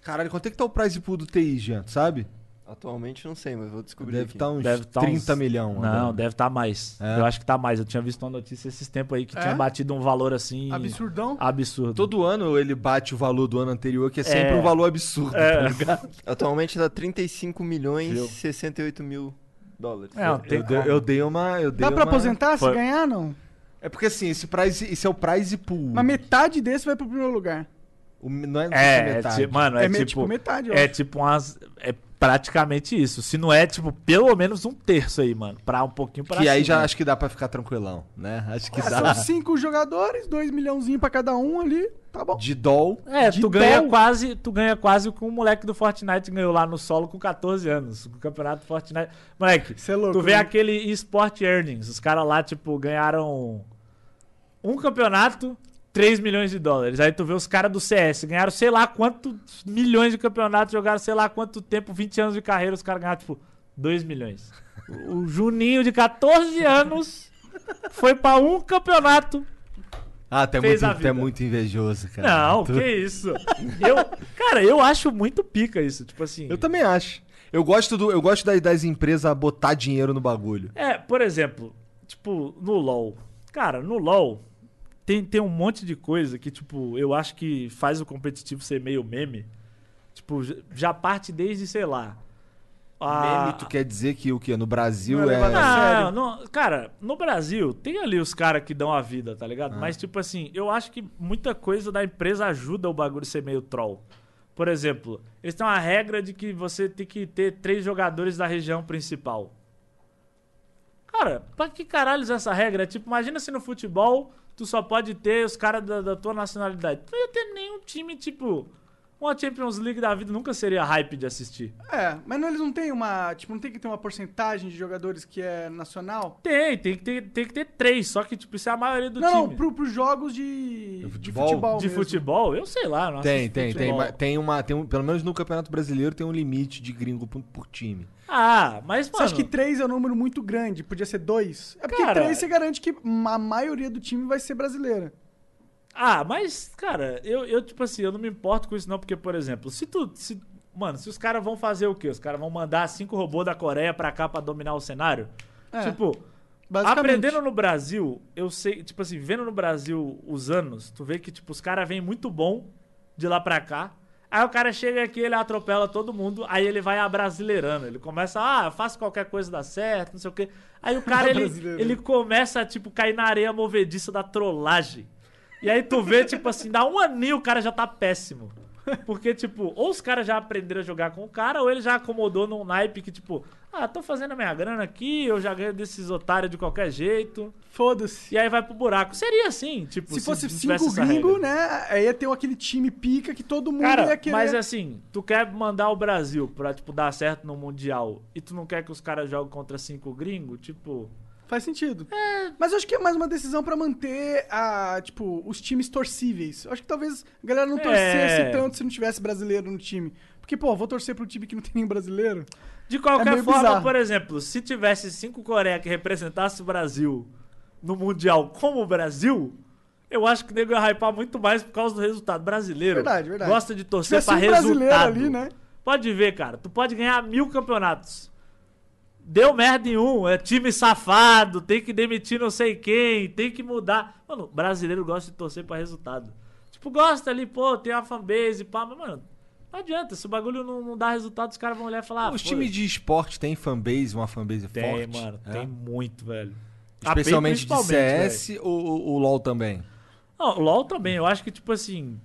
B: Caralho, quanto é que tá o prize pool do TI, Jean? tu Sabe?
F: Atualmente não sei, mas vou descobrir
B: Deve estar uns
E: Deve tá
B: 30
E: uns-
B: milhão.
E: Não,
B: agora.
E: deve estar mais.
B: É?
E: Eu acho que tá mais. Eu tinha visto uma notícia esses tempos aí que
A: É?
E: tinha batido um valor assim.
A: Absurdão.
E: Absurdo.
B: Todo ano ele bate o valor do ano anterior, que é sempre
E: É.
B: um valor absurdo,
E: É.
B: tá ligado? [LAUGHS]
F: Atualmente dá 35 milhões e 68 mil dólares.
E: É, tem
B: Eu, dei, eu dei uma. Eu dei
A: Dá pra
B: uma-
A: aposentar se
E: Foi.
A: ganhar, não?
B: É porque assim, esse, prize, esse é o prize pool.
A: Mas metade desse vai pro primeiro lugar.
B: O- não é, não sei se
E: É, é
B: metade.
E: tipo, mano, é,
A: É,
E: tipo,
A: tipo metade, eu
E: é
A: acho.
E: tipo umas, é praticamente isso. Se não é tipo pelo menos um terço aí, mano, pra um pouquinho pra
B: Que aí já
E: cima.
B: acho que dá pra ficar tranquilão, né? Acho que
A: Ah,
B: dá.
A: São cinco jogadores, dois milhãozinhos pra cada um ali. Tá bom.
B: De doll.
E: É,
A: de
E: tu ganha
A: dó.
E: quase, tu ganha quase o que o moleque do Fortnite ganhou lá no solo com 14 anos, o campeonato Fortnite. Moleque,
A: Cê é louco,
E: tu vê
A: né?
E: aquele eSport Earnings, os caras lá tipo ganharam um campeonato 3 milhões de dólares. Aí tu vê os caras do CS, ganharam sei lá quantos milhões de campeonatos, jogaram sei lá quanto tempo, 20 anos de carreira, os caras ganharam tipo 2 milhões. O Juninho de 14 anos foi pra um campeonato.
B: Ah, é,
E: Fez
B: muito,
E: a
B: tu é
E: vida.
B: muito invejoso, cara.
E: Não,
B: Tu-
E: que isso? Eu, cara, eu acho muito pica isso, tipo assim.
B: Eu também acho. Eu gosto, do, eu gosto das, das empresas botar dinheiro no bagulho.
E: É, por exemplo, tipo, no LoL. Cara, no LoL tem, tem um monte de coisa que, tipo, eu acho que faz o competitivo ser meio meme. Tipo, já parte desde, sei lá. a-
B: Meme, tu quer dizer que o quê? No Brasil
A: Não é
B: é.
E: Não, não, cara, no Brasil tem ali os caras que dão a vida, tá
B: Ah.
E: ligado? Mas, tipo assim, eu acho que muita coisa da empresa ajuda o bagulho ser meio troll. Por exemplo, eles têm uma regra de que você tem que ter três jogadores da região principal. Cara, pra que caralhos é essa regra? Tipo, imagina se no futebol tu só pode ter os caras da, da tua nacionalidade. Tu não ia ter nenhum time, tipo. Uma Champions League da vida nunca seria hype de assistir.
A: É, mas não, eles não têm uma. Tipo, não tem que ter uma porcentagem de jogadores que é nacional?
E: Tem, tem que ter, tem que ter três, só que, tipo, isso é a maioria do
A: não,
E: time.
A: não, pro, pros jogos de. De
B: futebol?
A: futebol.
E: De
A: mesmo.
E: futebol? Eu sei lá, não
B: Tem, tem, tem,
E: futebol.
B: mas tem uma, tem um, pelo menos no Campeonato Brasileiro tem um limite de gringo por, por time.
E: Ah, mas, mano...
A: Você acha que três é um número muito grande? Podia ser dois? É porque
E: Cara-
A: três você garante que a maioria do time vai ser brasileira.
E: Ah, mas, cara, eu, eu, tipo assim, eu não me importo com isso não, porque, por exemplo, se tu... Se, mano, se os caras vão fazer o quê? Os caras vão mandar cinco robôs da Coreia pra cá pra dominar o cenário?
A: É,
E: Tipo, aprendendo no Brasil, eu sei, tipo assim, vendo no Brasil os anos, tu vê que, tipo, os caras vêm muito bom de lá pra cá. Aí o cara chega aqui, ele atropela todo mundo, aí ele vai abrasileirando. Ele começa, ah, eu faço qualquer coisa dar certo, não sei o quê. Aí o cara, ele, ele começa a, tipo, cair na areia movediça da trollagem. E aí tu vê, tipo assim, dá um aninho o cara já tá péssimo. Porque, tipo, ou os caras já aprenderam a jogar com o cara, ou ele já acomodou num naipe que, tipo, ah, tô fazendo a minha grana aqui, eu já ganho desses otários de qualquer jeito.
A: Foda-se.
E: E aí vai pro buraco. Seria assim, tipo,
A: Se fosse
E: não tivesse
A: cinco gringos, né? Aí ia ter aquele time pica que todo mundo
E: Cara,
A: ia querer.
E: mas assim, tu quer mandar o Brasil pra, tipo, dar certo no Mundial e tu não quer que os caras joguem contra cinco gringos, tipo...
A: Faz sentido. Mas eu acho que é mais uma decisão pra manter a, tipo, os times torcíveis. Eu acho que talvez a galera não
E: É.
A: torcesse tanto se não tivesse brasileiro no time. Porque, pô, vou torcer pro time que não tem nenhum brasileiro.
E: De
A: É
E: qualquer
A: meio
E: forma,
A: bizarro.
E: por exemplo, se tivesse cinco Coreia que representasse o Brasil no Mundial como o Brasil, eu acho que o nego ia hypar muito mais por causa do resultado brasileiro.
A: Verdade, verdade.
E: Gosta de torcer pra
A: um
E: resultado.
A: brasileiro ali, né?
E: Pode ver, cara. Tu pode ganhar mil campeonatos. Deu merda em um, é time safado, tem que demitir não sei quem, tem que mudar. Mano, brasileiro gosta de torcer pra resultado. Tipo, gosta ali, pô, tem uma fanbase, pá, mas, mano, não adianta. Se o bagulho não, não dá resultado, os caras vão olhar e falar. ah,
B: Os times de esporte têm fanbase, uma fanbase
E: Tem,
B: forte?
E: mano,
B: É?
E: tem muito, velho.
B: Especialmente de CS ou ou o LoL também?
E: Não, o LoL também, eu acho que, tipo assim,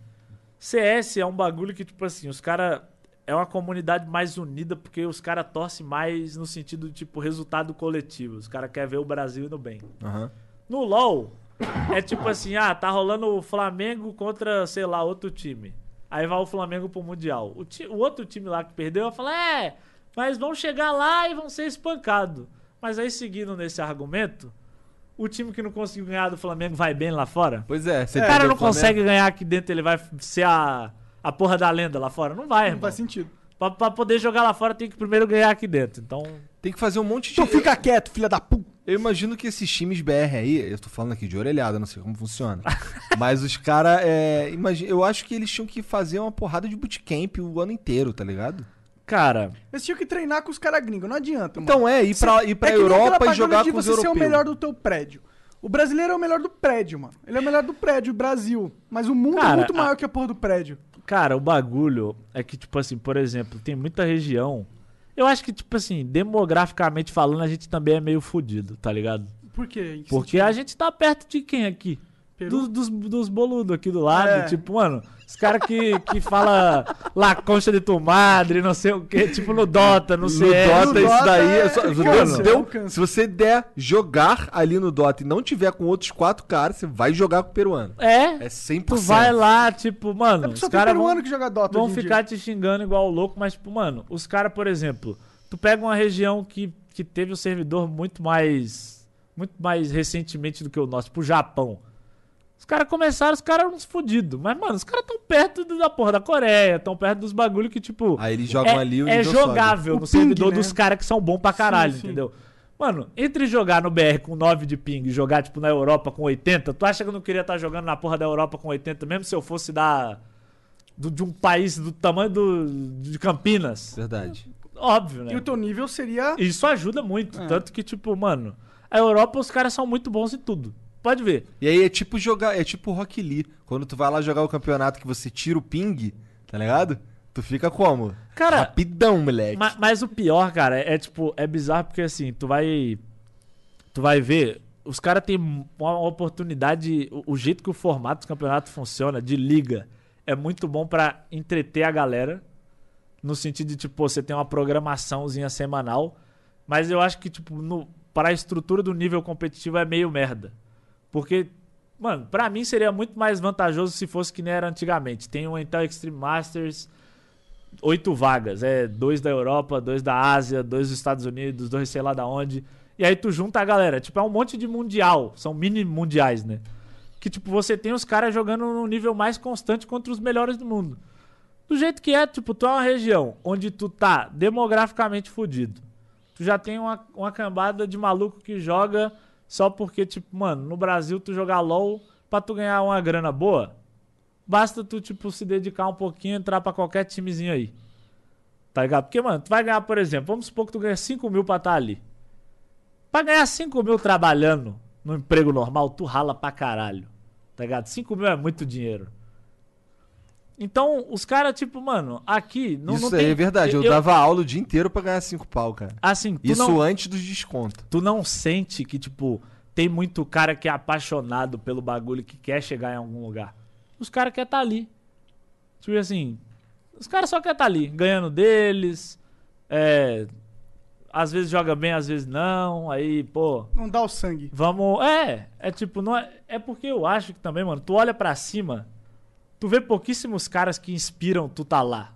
E: CS é um bagulho que, tipo assim, os caras. É uma comunidade mais unida porque os caras torcem mais no sentido de, tipo, resultado coletivo. Os caras querem ver o Brasil indo bem.
B: Aham.
E: No LoL, é tipo assim, ah, tá rolando o Flamengo contra, sei lá, outro time. Aí vai o Flamengo pro Mundial. O, ti- o outro time lá que perdeu vai falar, é, mas vão chegar lá e vão ser espancados. Mas aí, seguindo nesse argumento, o time que não conseguiu ganhar do Flamengo vai bem lá fora?
B: Pois é, você
E: O
B: perdeu
E: cara não
B: o Flamengo.
E: consegue ganhar aqui dentro, ele vai ser a, a porra da lenda lá fora? Não vai,
A: Não
E: irmão.
A: faz sentido.
E: Pra, pra poder jogar lá fora tem que primeiro ganhar aqui dentro. Então,
B: Tem que fazer um monte de.
A: Então fica quieto, filha da puta.
B: Eu imagino que esses times BR aí, eu tô falando aqui de orelhada, não sei como funciona. [LAUGHS] mas os caras, é, imagina, eu acho que eles tinham que fazer uma porrada de bootcamp o ano inteiro, tá ligado?
E: cara,
A: Eles tinham que treinar com os caras gringos, não adianta, mano.
B: Então é, ir pra, ir pra
A: é
B: Europa e jogar
A: de
B: com os
A: você ser o
B: europeus.
A: melhor do teu prédio. O brasileiro é o melhor do prédio, mano. Ele é o melhor do prédio, o Brasil. Mas o mundo é
E: Cara,
A: muito
E: a-
A: maior que a porra do prédio.
E: Cara, o bagulho é que, tipo assim, por exemplo, tem muita região. Eu acho que, tipo assim, demograficamente falando, a gente também é meio fudido, tá ligado?
A: Por quê?
E: Porque
A: sentido?
E: a gente tá perto de quem aqui?
A: Peru?
E: Dos, dos, dos boludos aqui do lado.
A: É.
E: Tipo, mano, os caras que, que fala La Concha de tu madre, não sei o quê, tipo no Dota, no
B: No
E: CS.
B: Dota,
A: no
B: isso
A: Dota
B: daí.
A: é
B: é só-
A: câncer,
B: deu-
A: é um
B: se você der jogar ali no Dota e não tiver com outros quatro caras, você vai jogar com o peruano.
E: É,
B: É 100%.
E: tu vai lá, tipo, mano,
A: É
E: os caras vão,
A: que joga Dota
E: vão ficar
A: dia.
E: te xingando igual louco, mas, tipo, mano, os caras, por exemplo, tu pega uma região que, que teve o servidor muito mais. Muito mais recentemente do que o nosso, tipo, o Japão. Os caras começaram, os caras eram uns fudidos. Mas, mano, os caras tão perto do- da porra da Coreia, tão perto dos bagulho que, tipo.
B: Aí eles jogam
E: é,
B: ali o
E: É jogável
A: O
E: no
A: ping,
E: servidor
A: né?
E: dos caras que são bons pra caralho,
A: Sim, sim.
E: entendeu? Mano, entre jogar no BR com 9 de ping e jogar, tipo, na Europa com 80, tu acha que eu não queria estar jogando na porra da Europa com 80, mesmo se eu fosse da. do- de um país do tamanho do, de Campinas?
B: Verdade.
E: Óbvio, né?
A: E o teu nível seria.
E: Isso ajuda muito.
A: É.
E: Tanto que, tipo, mano, a Europa os caras são muito bons em tudo. Pode ver.
B: E aí é tipo jogar, é tipo Rock Lee. Quando tu vai lá jogar o campeonato que você tira o ping, tá ligado? Tu fica como?
E: Cara,
B: Rapidão, moleque.
E: Ma- Mas, o pior, cara, é, tipo, é bizarro porque assim, tu vai. Tu vai ver, os caras têm uma oportunidade. O, o jeito que o formato do campeonato funciona, de liga, é muito bom pra entreter a galera. No sentido de, tipo, você tem uma programaçãozinha semanal. Mas eu acho que, tipo, no, para a estrutura do nível competitivo é meio merda. Porque, mano, pra mim seria muito mais vantajoso se fosse que nem era antigamente. Tem o Intel Extreme Masters oito vagas. É dois da Europa, dois da Ásia, dois dos Estados Unidos, dois sei lá da onde. E aí tu junta a galera. Tipo, é um monte de mundial. São mini mundiais, né? Que, tipo, você tem os caras jogando num nível mais constante contra os melhores do mundo. Do jeito que é, tipo, tu é uma região onde tu tá demograficamente fudido. Tu já tem uma, uma cambada de maluco que joga só porque, tipo, mano, no Brasil tu jogar LOL pra tu ganhar uma grana boa, basta tu, tipo, se dedicar um pouquinho entrar pra qualquer timezinho aí. Tá ligado? Porque, mano, tu vai ganhar, por exemplo, vamos supor que tu ganha 5 mil pra estar ali. Pra ganhar 5 mil trabalhando no emprego normal, tu rala pra caralho. Tá ligado? 5 mil é muito dinheiro. Então, os caras, tipo, mano, aqui não,
B: Isso
E: não
B: aí
E: tem.
B: é verdade. Eu, dava aula o dia inteiro pra ganhar cinco pau, cara.
E: Assim, tu
B: Isso
E: não,
B: antes dos descontos.
E: tu não sente que, tipo, tem muito cara que é apaixonado pelo bagulho que quer chegar em algum lugar. Os caras querem estar ali. Tipo assim, Os caras só querem estar ali, ganhando deles. É, às vezes joga bem, às vezes não. Aí, pô,
A: Não dá o sangue.
E: vamos. É, é tipo, não é, é porque eu acho que também, mano, tu olha pra cima, tu vê pouquíssimos caras que inspiram tu tá lá.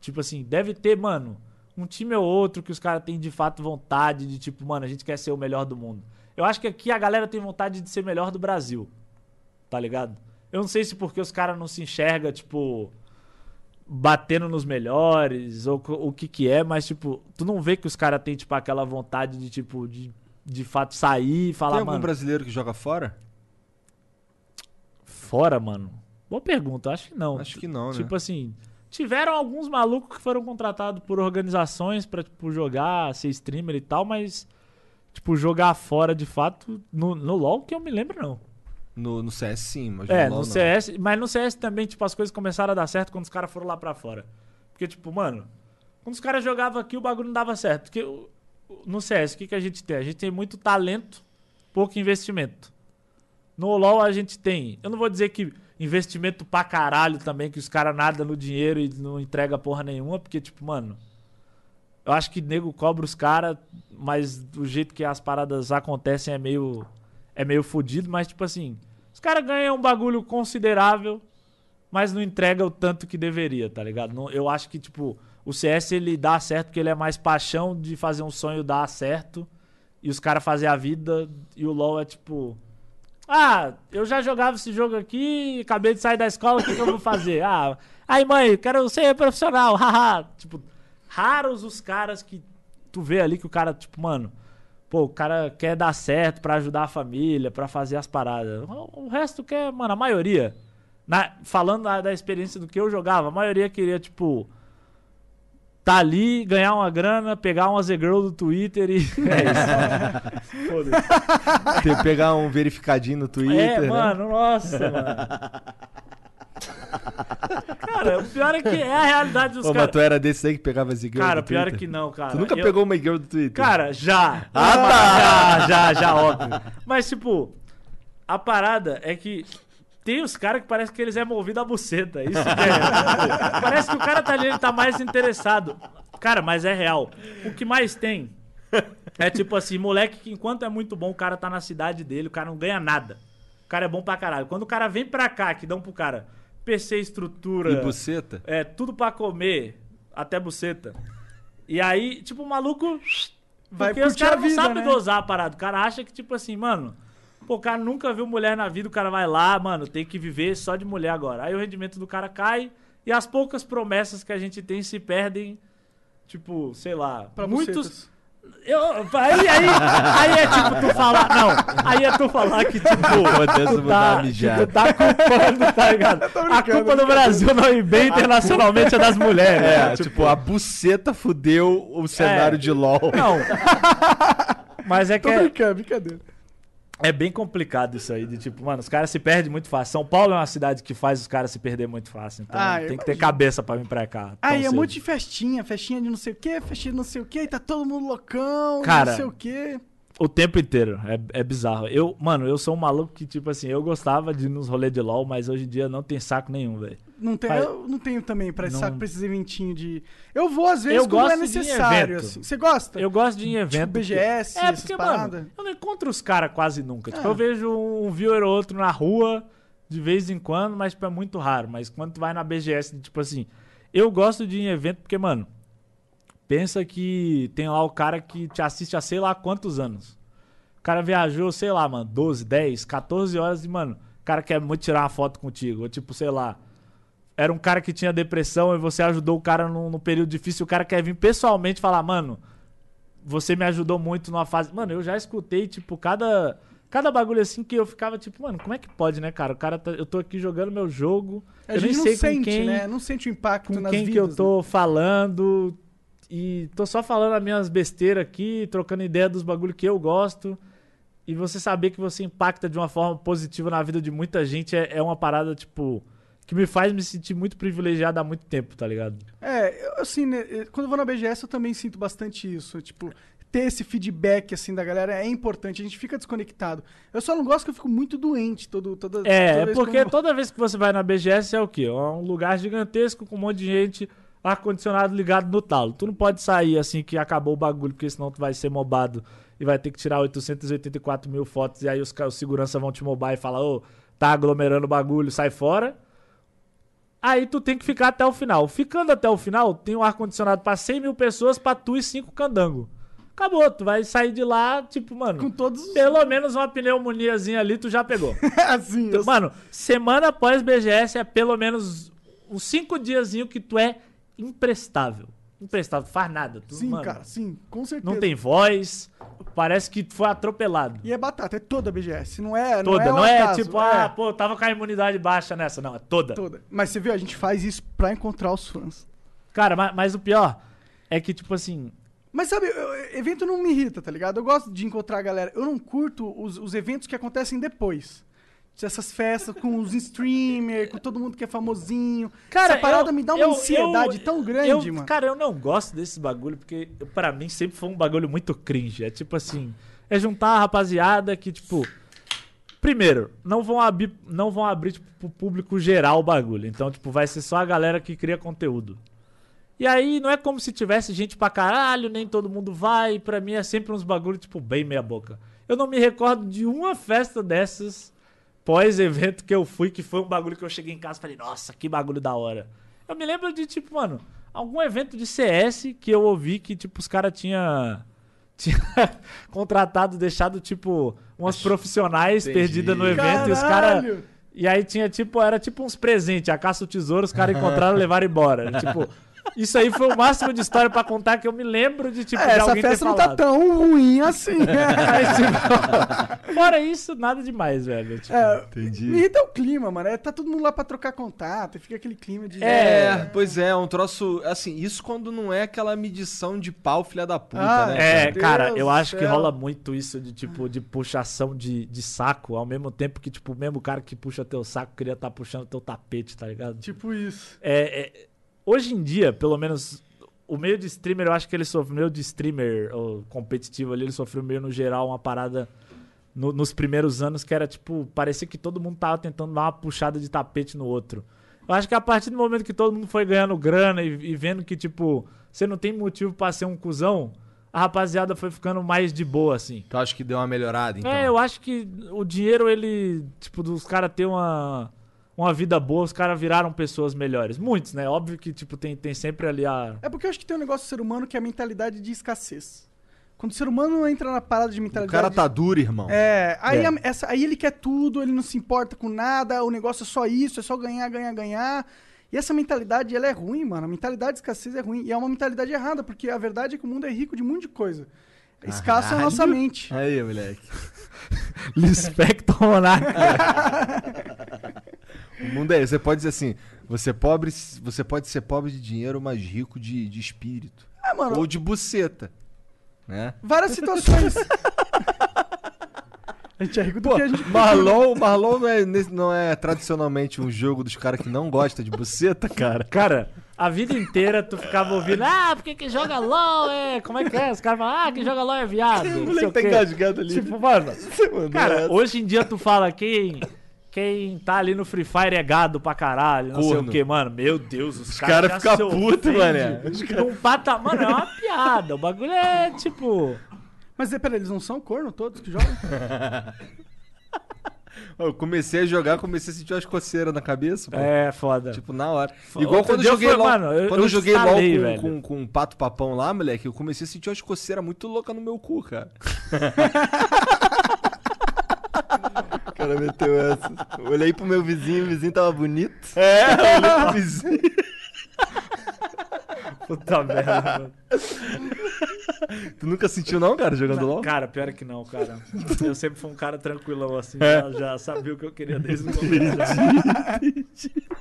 E: Tipo assim, deve ter, mano, um time ou outro que os caras têm de fato vontade de, tipo, mano, a gente quer ser o melhor do mundo. Eu acho que aqui a galera tem vontade de ser melhor do Brasil. Tá ligado? Eu não sei se porque os caras não se enxergam, tipo, batendo nos melhores, ou o que que é, mas, tipo, tu não vê que os caras têm, tipo, aquela vontade de, tipo, de, de fato sair e falar,
B: Tem algum
E: mano,
B: brasileiro que joga fora?
E: fora, mano? Boa pergunta, acho que não.
B: Acho que não, né?
E: Tipo assim, tiveram alguns malucos que foram contratados por organizações pra, tipo, jogar, ser streamer e tal, mas, tipo, jogar fora de fato, no, no LoL que eu me lembro, não.
B: No, no CS sim, mas
E: É,
B: LoL
E: no
B: não.
E: CS, mas no CS também, tipo, as coisas começaram a dar certo quando os caras foram lá pra fora. Porque, tipo, mano, quando os caras jogavam aqui, o bagulho não dava certo. Porque no CS, o que, que a gente tem? A gente tem muito talento, pouco investimento. No LoL a gente tem, eu não vou dizer que investimento pra caralho também, que os caras nadam no dinheiro e não entrega porra nenhuma, porque, tipo, mano, eu acho que nego cobra os caras, mas do jeito que as paradas acontecem é meio. É meio fodido, mas tipo assim, os caras ganham um bagulho considerável, mas não entrega o tanto que deveria, tá ligado? Não- eu acho que, tipo, o CS ele dá certo porque ele é mais paixão de fazer um sonho dar certo e os caras fazer a vida, e o LoL é tipo. Ah, eu já jogava esse jogo aqui, acabei de sair da escola, o que, que eu vou fazer? Ah, aí mãe, quero ser profissional, [LAUGHS] haha. tipo, raros os caras que tu vê ali que o cara, tipo, mano, pô, o cara quer dar certo pra ajudar a família, pra fazer as paradas. O o resto quer, mano, a maioria, na- falando da, da experiência do que eu jogava, a maioria queria, tipo, tá ali, ganhar uma grana, pegar uma Z-Girl do Twitter e. [LAUGHS] É isso.
B: Que pegar um verificadinho no Twitter,
E: É,
B: né?
E: mano, nossa, mano. Cara, o pior é que é a realidade dos
B: Ô, mas
E: caras.
B: tu era desse aí que pegava Ziggy
E: Cara, o pior é que não, cara.
B: Tu nunca
E: Eu-
B: pegou uma girl do Twitter?
E: Cara, já.
B: Ah,
E: Já, já, já, óbvio. Mas, tipo, a parada é que tem os caras que parece que eles é movido a buceta. Isso que é. [LAUGHS] parece que o cara tá ali, ele tá mais interessado. Cara, mas é real. O que mais tem é tipo assim, moleque que enquanto é muito bom, o cara tá na cidade dele, o cara não ganha nada. O cara é bom pra caralho. Quando o cara vem pra cá, que dão pro cara PC, estrutura.
B: E buceta?
E: É, tudo pra comer, até buceta. E aí, tipo, o maluco.
A: Vai
E: porque os caras
A: a
E: não
A: vida,
E: sabem
A: né?
E: dosar a parada. O cara acha que, tipo assim, mano. Pô, o cara nunca viu mulher na vida, o cara vai lá, mano, tem que viver só de mulher agora. Aí o rendimento do cara cai e as poucas promessas que a gente tem se perdem, tipo, sei lá,
A: Pra
E: muitos.
A: bucetas.
E: Eu, aí, aí, aí é tipo tu falar. Não, aí é tu falar que, tipo.
B: Foda-se,
E: tu tá,
B: mijada.
E: tu tá culpando, tá ligado? [LAUGHS] A culpa do Brasil não ir bem internacionalmente é das mulheres.
B: É,
E: né?
B: tipo, a buceta fudeu o cenário
E: É.
B: de LoL.
E: Não. [LAUGHS] Mas é que
A: Tô
E: é,
A: brincando, brincadeira.
E: É bem complicado isso aí, de tipo, mano, os caras se perdem muito fácil. São Paulo é uma cidade que faz os caras se perder muito fácil. Então
A: Ah,
E: tem que ter cabeça pra vir pra cá. tão
A: Aí é
E: cedo.
A: muito de festinha, festinha de não sei o que, festinha de não sei o que, e tá todo mundo loucão,
E: Cara,
A: não sei o que.
E: O tempo inteiro. É, é bizarro. Eu, mano, eu sou um maluco que, tipo assim, eu gostava de ir nos rolês de LOL, mas hoje em dia não tem saco nenhum, velho.
A: Não tem,
E: Pai,
A: eu não tenho também pra esse
E: não-
A: saco pra esses eventinhos de. Eu vou às vezes
E: Eu
A: quando é necessário. assim. Você gosta?
E: Eu gosto de ir em evento.
A: Tipo BGS,
E: porque... É, porque,
A: paradas.
E: mano, eu não encontro os caras quase nunca. Tipo,
A: Ah.
E: eu vejo um viewer ou outro na rua, de vez em quando, mas tipo, é muito raro. Mas quando tu vai na BGS, tipo assim, eu gosto de ir em evento porque, mano, pensa que tem lá o cara que te assiste há sei lá quantos anos. O cara viajou, sei lá, mano, 12, 10, 14 horas e, mano, o cara quer muito tirar uma foto contigo. Ou tipo, sei lá, era um cara que tinha depressão e você ajudou o cara num, num período difícil, o cara quer vir pessoalmente falar, mano, você me ajudou muito numa fase. Mano, eu já escutei, tipo, cada. Cada bagulho assim que eu ficava, tipo, mano, como é que pode, né, cara? O cara tá, eu tô aqui jogando meu jogo.
A: A
E: eu
A: gente
E: nem
A: não
E: sei
A: sente,
E: quem,
A: né? Não sente o impacto
E: com
A: nas
E: quem que
A: vidas.
E: eu tô falando. E tô só falando as minhas besteiras aqui, trocando ideia dos bagulhos que eu gosto. E você saber que você impacta de uma forma positiva na vida de muita gente é, é uma parada, tipo, que me faz me sentir muito privilegiado há muito tempo, tá ligado?
A: É, assim, né, eh, quando eu vou na BGS eu também sinto bastante isso. Tipo, ter esse feedback, assim, da galera é importante. A gente fica desconectado. Eu só não gosto que eu fico muito doente todo, toda, toda
E: É, é
A: vez que
E: porque
A: eu
E: toda vez que você vai na BGS é o quê? É um lugar gigantesco com um monte de gente, ar-condicionado ligado no talo. Tu não pode sair assim que acabou o bagulho, porque senão tu vai ser mobado e vai ter que tirar 884 mil fotos e aí os, os segurança vão te mobar e falar, ô, tá aglomerando o bagulho, sai fora. Aí tu tem que ficar até o final. Ficando até o final, tem um ar-condicionado pra 100 mil pessoas, pra tu e cinco candango. Acabou, tu vai sair de lá, tipo, mano,
A: Com todos os...
E: pelo menos uma pneumoniazinha ali tu já pegou. [LAUGHS]
A: assim, eu-
E: Mano, semana após BGS é pelo menos uns cinco diazinho que tu é imprestável. Imprestável, faz nada. Tu,
A: Sim,
E: mano,
A: cara, sim, com certeza.
E: Não tem voz, parece que foi atropelado.
A: E é batata, é toda a BGS. Não é.
E: Toda,
A: um
E: não é,
A: acaso,
E: tipo, ah, pô, tava com a imunidade baixa nessa, não, é toda.
A: toda. Mas você viu, a gente faz isso pra encontrar os fãs.
E: Cara, mas, mas o pior é que, tipo assim,
A: Mas sabe, eu- evento não me irrita, tá ligado? Eu gosto de encontrar a galera. Eu não curto os, os eventos que acontecem depois. Essas festas com os streamers, com todo mundo que é famosinho.
E: Cara,
A: Essa parada
E: eu-
A: me dá uma
E: eu-
A: ansiedade
E: eu-
A: tão grande, mano.
E: Cara, eu não gosto desses bagulho, porque pra mim sempre foi um bagulho muito cringe. É tipo assim, é juntar a rapaziada que, tipo. Primeiro, não vão abrir, não vão abrir tipo, pro público geral o bagulho. Então, tipo, vai ser só a galera que cria conteúdo. E aí, não é como se tivesse gente pra caralho, nem todo mundo vai. Pra mim é sempre uns bagulho, tipo, bem meia boca. Eu não me recordo de uma festa dessas pós-evento que eu fui, que foi um bagulho que eu cheguei em casa e falei, nossa, que bagulho da hora. Eu me lembro de, tipo, mano, algum evento de CS que eu ouvi que, tipo, os caras tinham [LAUGHS] tinha contratado, deixado, tipo, umas profissionais
B: Entendi.
E: perdidas no evento e os caras.
A: Caralho!
E: E aí tinha, tipo, era tipo uns presentes, a caça ao tesouro, os caras encontraram e [LAUGHS] levaram embora. tipo, isso aí foi o máximo de história pra contar que eu me lembro de, tipo,
A: É,
E: de
A: essa
E: alguém ter
A: festa não tá tão ruim assim. [LAUGHS]
E: Mas, tipo, fora isso, nada demais, velho. Tipo,
A: É,
B: Entendi.
A: me irrita o clima, mano. É, tá todo mundo lá pra trocar contato, e fica aquele clima de.
B: É, pois é, um troço. Assim, isso quando não é aquela medição de pau, filha da puta,
A: Ah,
B: né?
E: É, cara,
A: Deus
E: eu acho que rola muito isso de tipo de puxação de, de saco, ao mesmo tempo que, tipo, o mesmo cara que puxa teu saco queria estar puxando teu tapete, tá ligado?
A: Tipo isso.
E: É, é, hoje em dia, pelo menos, o meio de streamer, eu acho que ele sofreu, meio de streamer ou competitivo ali, ele sofreu meio no geral uma parada no- nos primeiros anos que era tipo, parecia que todo mundo tava tentando dar uma puxada de tapete no outro. Eu acho que a partir do momento que todo mundo foi ganhando grana e, e vendo que, tipo, você não tem motivo pra ser um cuzão, a rapaziada foi ficando mais de boa, assim.
B: Tu acha que deu uma melhorada, então?
E: É, eu acho que o dinheiro, ele. Tipo, dos caras ter uma, uma vida boa, os caras viraram pessoas melhores. Muitos, né? Óbvio que, tipo, tem, tem sempre ali a.
A: É porque eu acho que tem um negócio do ser humano que é a mentalidade de escassez. Quando o ser humano entra na parada de
B: O
A: mentalidade.
B: cara tá duro, irmão.
A: É, aí,
E: É.
A: a- essa, aí ele quer tudo, ele não se importa com nada, o negócio é só isso, é só ganhar, ganhar, ganhar. E essa mentalidade, ela é ruim, mano. A mentalidade de escassez é ruim. E é uma mentalidade errada, porque a verdade é que o mundo é rico de um monte de coisa. Escassa é a
B: Caralho.
A: nossa mente.
B: Aí, moleque. [LAUGHS]
E: Lispector Monarca. [LAUGHS]
B: O mundo é. Você pode dizer assim: você, é pobre, você pode ser pobre de dinheiro, mas rico de, de espírito.
A: É, mano,
B: Ou de buceta. Né?
A: várias situações. [LAUGHS] a gente é rico do
B: Pô,
A: que a gente.
B: Marlon, Marlon não, é, não é tradicionalmente um jogo dos caras que não gosta de buceta, cara.
E: Cara, a vida inteira tu ficava ouvindo, ah, porque quem joga LOL é. Como é que é? Os caras falam, ah, quem joga LOL é viado. [LAUGHS] o
B: tá
E: quê.
B: engasgado ali.
E: Tipo, mano, cara,
B: essa.
E: hoje em dia tu fala quem. Quem tá ali no Free Fire é gado pra caralho, não sei
B: Corno.
E: o que, mano. Meu Deus, os,
B: cara
E: caras
B: fica
E: já se
B: puto,
E: ofendem
B: mané.
E: Num pata... Mano, é uma piada. O bagulho é tipo.
A: Mas é, peraí, eles não são corno todos que jogam? [LAUGHS]
B: Eu comecei a jogar, comecei a sentir umas coceiras na cabeça, pô.
E: É foda.
B: Tipo, na hora.
E: Outro
B: Igual quando eu joguei
E: foi,
B: LOL.
E: mano, eu-
B: quando
E: eu
B: eu joguei LOL
E: instalei,
B: com, com, com um pato papão lá, moleque, eu comecei a sentir umas coceiras muito loucas no meu cu, cara. [LAUGHS]
F: Cara meteu essa. Olhei pro meu vizinho, o vizinho tava bonito.
B: É, [LAUGHS] olhei pro vizinho.
E: Puta merda, mano.
B: Tu nunca sentiu não, cara, jogando LOL?
E: Cara, pior que não, cara. [LAUGHS] Eu sempre fui um cara tranquilão assim,
B: É.
E: já, já sabia o que eu queria desde o começo.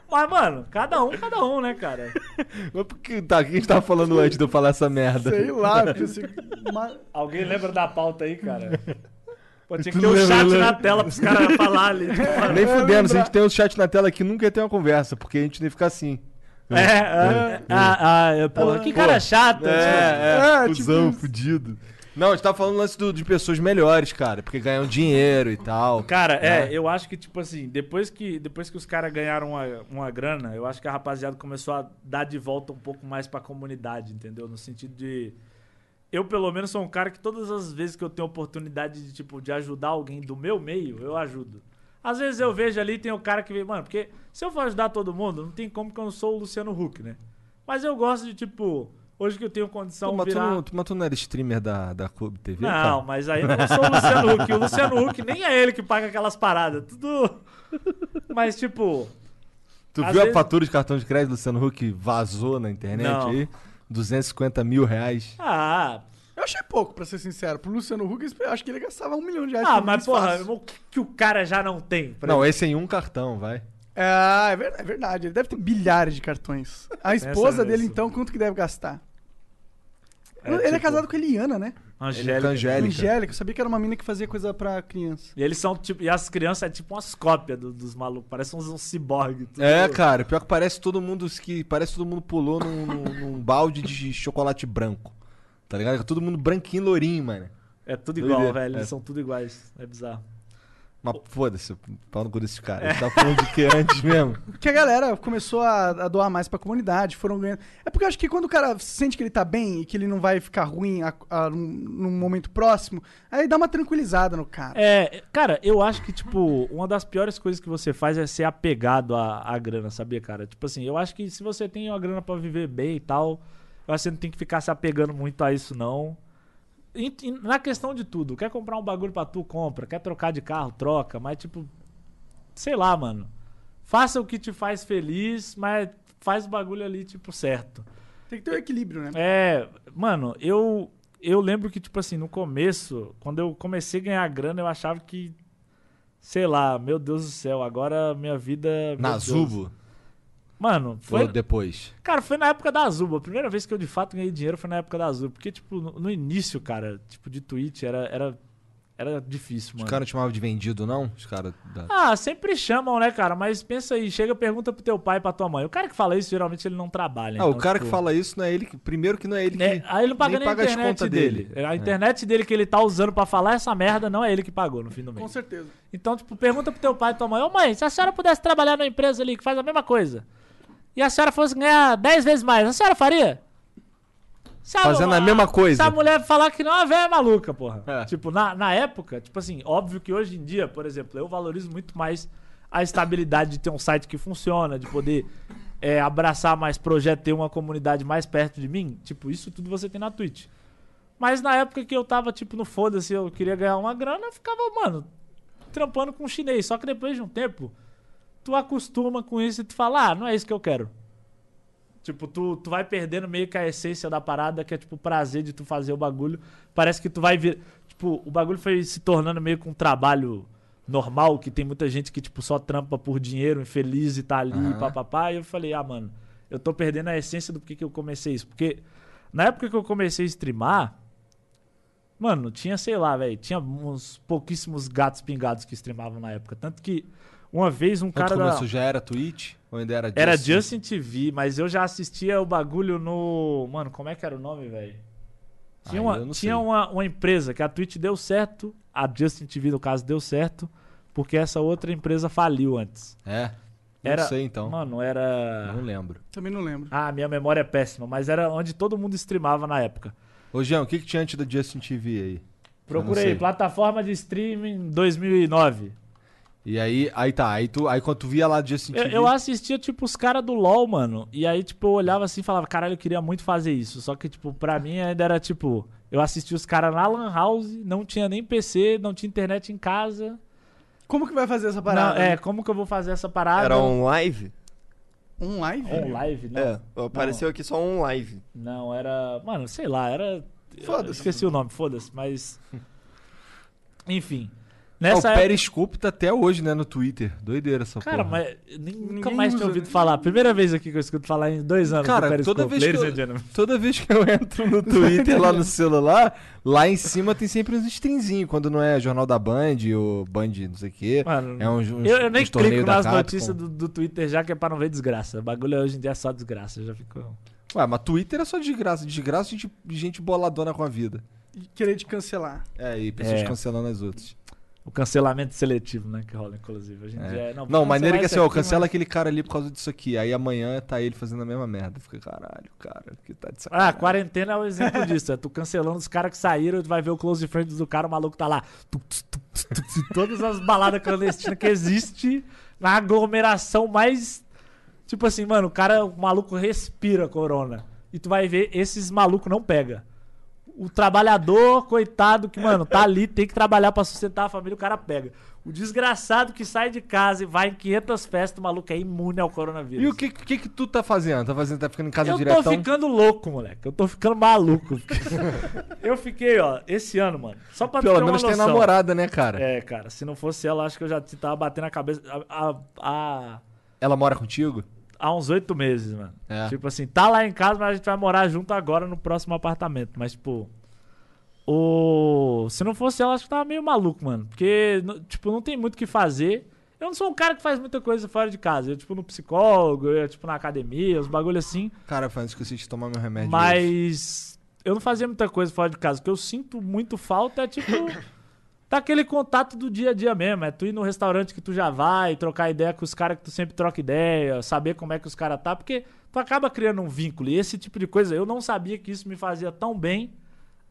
E: Mas, mano, cada um, cada um, né, cara?
B: Mas por que, tá, o que a gente tava falando antes de eu falar essa merda?
A: Sei lá, porque assim, ma-
E: Alguém lembra da pauta aí, cara? [LAUGHS] Pô, tinha que ter um chat na tela pros caras [LAUGHS] falar ali. Tipo.
B: Nem fudendo, se a gente tem um chat na tela aqui, nunca ia ter uma conversa, porque a gente nem fica assim.
E: É, é, ah, ah, é, porra, que cara chato. tipo,
B: É, é,
A: É,
B: cuzão,
A: tipo-
B: fudido. Não, a gente tá falando lance do- de pessoas melhores, cara, porque ganham dinheiro e tal.
E: Cara, é,
B: né?
E: eu acho que, tipo assim, depois que, depois que os caras ganharam uma, uma grana, eu acho que a rapaziada começou a dar de volta um pouco mais pra comunidade, entendeu? No sentido de. Eu, pelo menos, sou um cara que todas as vezes que eu tenho oportunidade de, tipo, de ajudar alguém do meu meio, eu ajudo. Às vezes eu vejo ali, tem o cara que vem, mano, porque se eu for ajudar todo mundo, não tem como que eu não sou o Luciano Huck, né? Mas eu gosto de, tipo, hoje que eu tenho condição de
B: tu
E: virar...
B: não, tu- mas tu não era streamer da, da Clube TV?
E: Não,
B: cara?
E: mas aí eu não sou o Luciano Huck. O Luciano Huck nem é ele que paga aquelas paradas. Tudo. [LAUGHS] Mas, tipo.
B: Tu viu a
E: vezes-
B: fatura de cartão de crédito do Luciano Huck vazou na internet
E: Não.
B: aí? 250 mil reais.
E: Ah,
A: Eu achei pouco, pra ser sincero. Pro Luciano Huck, eu acho que ele gastava um milhão de reais.
E: ah
A: por
E: mas
A: mês
E: porra,
A: fácil.
E: o que, que o cara já não tem?
B: Não,
E: ele?
B: esse é em um cartão, vai.
A: É, é ver- é verdade. Ele deve ter bilhares de cartões. A esposa dele,
E: nisso.
A: então, quanto que deve gastar?
E: É,
A: ele é
E: tipo,
A: casado com a Eliana, né?
E: Angélica.
B: Angélica.
A: Angélica. Eu sabia que era uma mina que fazia coisa pra criança.
E: E eles são tipo. E as crianças é tipo umas cópias do- dos malucos. Parecem uns, uns ciborgue. tudo-
B: É, cara, pior que parece todo mundo que parece todo mundo pulou num, num- num balde de chocolate branco. Tá ligado? Todo mundo branquinho, lourinho, mano.
E: É tudo igual,
B: Doideira.
E: velho. Eles
B: É.
E: são tudo iguais. É bizarro.
B: Mas foda-se, pau no cu desses caras. A gente tá falando de que antes mesmo? [LAUGHS]
A: Porque a galera começou a, a doar mais pra comunidade, foram ganhando. É porque eu acho que quando o cara sente que ele tá bem e que ele não vai ficar ruim a- a- num, num momento próximo, aí dá uma tranquilizada no cara.
E: É, cara, eu acho que, tipo, uma das piores coisas que você faz é ser apegado à, à grana, sabia, cara? Tipo assim, eu acho que se você tem uma grana pra viver bem e tal, eu acho que você não tem que ficar se apegando muito a isso, não. Na questão de tudo, quer comprar um bagulho pra tu, compra. Quer trocar de carro, troca. Mas, tipo, sei lá, mano. Faça o que te faz feliz, mas faz o bagulho ali, tipo, certo.
A: Tem que ter um equilíbrio, né?
E: É, mano, eu eu lembro que tipo assim, no começo, quando eu comecei a ganhar grana, eu achava que sei lá, meu Deus do céu, agora minha vida
B: Na
E: Deus.
B: Zubo?
E: Mano, foi
B: Ou depois?
E: Cara, foi na época da Azuba. A primeira vez que eu de fato ganhei dinheiro foi na época da Azuba, porque tipo, no, no início, cara, tipo de Twitch era era era difícil,
B: Os
E: mano.
B: caras não te chamavam de vendido, não? Os caras da...
E: Ah, sempre chamam, né, cara? Mas pensa aí, chega, pergunta pro teu pai e pra tua mãe. O cara que fala isso, geralmente ele não trabalha.
B: Ah, o
E: então,
B: cara
E: tipo,
B: que fala isso não é ele que. Primeiro que não é ele que.
E: É, aí ele não paga
B: nem
E: nem,
B: paga
E: a
B: as
E: internet
B: contas
E: dele.
B: dele.
E: A
B: É.
E: internet dele que ele tá usando pra falar essa merda não é ele que pagou no fim do
A: Com
E: mês.
A: certeza.
E: Então, tipo, pergunta pro teu pai e tua mãe: Ô mãe, se a senhora pudesse trabalhar numa empresa ali que faz a mesma coisa e a senhora fosse ganhar 10 vezes mais, a senhora faria? Se
B: Fazendo a mesma coisa.
E: Se a mulher falar que não, a velha é maluca, porra.
B: É.
E: Tipo, na, na época, tipo assim, óbvio que hoje em dia, por exemplo, eu valorizo muito mais a estabilidade de ter um site que funciona, de poder é, abraçar mais projeto, ter uma comunidade mais perto de mim. Tipo, isso tudo você tem na Twitch. Mas na época que eu tava, tipo, no foda-se, eu queria ganhar uma grana, eu ficava, mano, trampando com chinês. Só que depois de um tempo, tu acostuma com isso e tu fala, ah, não é isso que eu quero. Tipo, tu, tu vai perdendo meio que a essência da parada, que é tipo o prazer de tu fazer o bagulho. Parece que tu vai vir. Tipo, o bagulho foi se tornando meio que um trabalho normal, que tem muita gente que, tipo, só trampa por dinheiro, infeliz e tá ali,
B: Aham.
E: papapá. E eu falei, ah, mano, eu tô perdendo a essência do porquê que eu comecei isso. Porque na época que eu comecei a streamar, mano, tinha, sei lá, velho, tinha uns pouquíssimos gatos pingados que streamavam na época. Tanto que uma vez um
B: Quando
E: cara. da-
B: começou já era Twitch? Ou ainda era Justin?
E: era Justin TV, mas eu já assistia o bagulho no. Mano, como é que era o nome, velho? Tinha,
B: Ah,
E: uma,
B: não
E: tinha uma, uma empresa que a Twitch deu certo, a Justin TV, no caso, deu certo, porque essa outra empresa faliu antes.
B: É? Não
E: Era,
B: sei então.
E: Mano, era.
B: Não lembro.
A: Também não lembro.
E: Ah, minha memória é péssima, mas era onde todo mundo streamava na época.
B: Ô, Jean, o que, que tinha antes da Justin TV aí?
E: Procurei, plataforma de streaming 2009.
B: E aí, aí tá, aí, tu, aí quando tu via lá Justin
E: Eu,
B: TV...
E: eu assistia, tipo, os caras do LoL, mano. E aí, tipo, eu olhava assim e falava, caralho, eu queria muito fazer isso. Só que, tipo, pra mim ainda era, tipo... Eu assistia os caras na Lan House, não tinha nem PC, não tinha internet em casa.
A: Como que vai fazer essa
E: Não,
A: parada?
E: é, como que eu vou fazer essa parada?
F: Era um live?
A: Um live?
E: On live? Não.
F: É, apareceu aqui só um live.
E: Não, era... Mano, sei lá, era...
A: Foda-se.
E: Esqueci o nome, foda-se, mas... [LAUGHS] Enfim.
B: Ah,
E: Nessa
B: o
E: época...
B: Periscope tá até hoje, né, no Twitter. Doideira essa
E: Cara,
B: porra.
E: mas nem- nunca
A: Ninguém
E: mais tinha ouvido
A: né?
E: falar. Primeira vez aqui que eu escuto falar em dois anos
B: Cara,
E: do Periscope.
B: toda vez, que
E: ladies
B: eu,
E: and gentlemen.
B: toda vez que eu entro no Twitter lá no celular, lá em cima tem sempre uns stringzinhos, quando não é Jornal da Band ou Band não sei o quê.
E: Mano,
B: é uns, uns,
E: eu, eu nem clico nas
B: Capcom.
E: notícias do, do Twitter já, que é pra não ver desgraça. O bagulho hoje em dia é só desgraça. Eu já fico.
B: Ué, mas Twitter é só desgraça. Desgraça de gente, gente boladona com a vida.
A: querer te cancelar.
B: É, e pessoas
E: É.
B: cancelando as outras.
E: O cancelamento seletivo, né? Que rola, inclusive. Hoje em
B: É.
E: é,
B: Não,
E: vou
B: maneira
E: cancelar
B: que assim, ó, cancela
E: mas-
B: aquele cara ali por causa disso aqui. Aí amanhã tá ele fazendo a mesma merda. Fica, caralho, cara, que tá de
E: Ah,
B: sacanagem.
E: quarentena é o exemplo [LAUGHS] disso. É tu cancelando os caras que saíram, tu vai ver o close friends do cara, o maluco tá lá. Tu, tu, tu, todas as baladas clandestinas que existe na aglomeração mais. Tipo assim, mano, o cara, o maluco respira corona. E tu vai ver, esses malucos não pega. O trabalhador, coitado, que, mano, tá ali, tem que trabalhar pra sustentar a família, o cara pega. O desgraçado que sai de casa e vai em 500 festas, o maluco é imune ao coronavírus.
B: E o que, que que tu tá fazendo? Tá fazendo, tá ficando em casa
E: Eu
B: diretão?
E: tô ficando louco, moleque. Eu tô ficando maluco. [LAUGHS] eu fiquei, ó, esse ano, mano. Só pra
B: Pelo
E: ter uma
B: menos tem
E: noção.
B: namorada, né, cara?
E: É, cara, se não fosse ela, acho que eu já tava batendo a cabeça há- há-
B: Ela mora contigo?
E: Há uns oito meses, mano.
B: É.
E: Tipo assim, tá lá em casa, mas a gente vai morar junto agora no próximo apartamento. Mas, tipo. O... Se não fosse ela, acho que tava meio maluco, mano. Porque, tipo, não tem muito o que fazer. Eu não sou um cara que faz muita coisa fora de casa. Eu, tipo, no psicólogo, eu, tipo, na academia, os bagulho assim.
B: Cara, Fran, esqueci de tomar meu remédio. hoje.
E: Mas eu não fazia muita coisa fora de casa. O que eu sinto muito falta é, tipo, [LAUGHS] tá aquele contato do dia a dia mesmo. É tu ir no restaurante que tu já vai, trocar ideia com os caras que tu sempre troca ideia, saber como é que os caras tá, porque tu acaba criando um vínculo. E esse tipo de coisa, eu não sabia que isso me fazia tão bem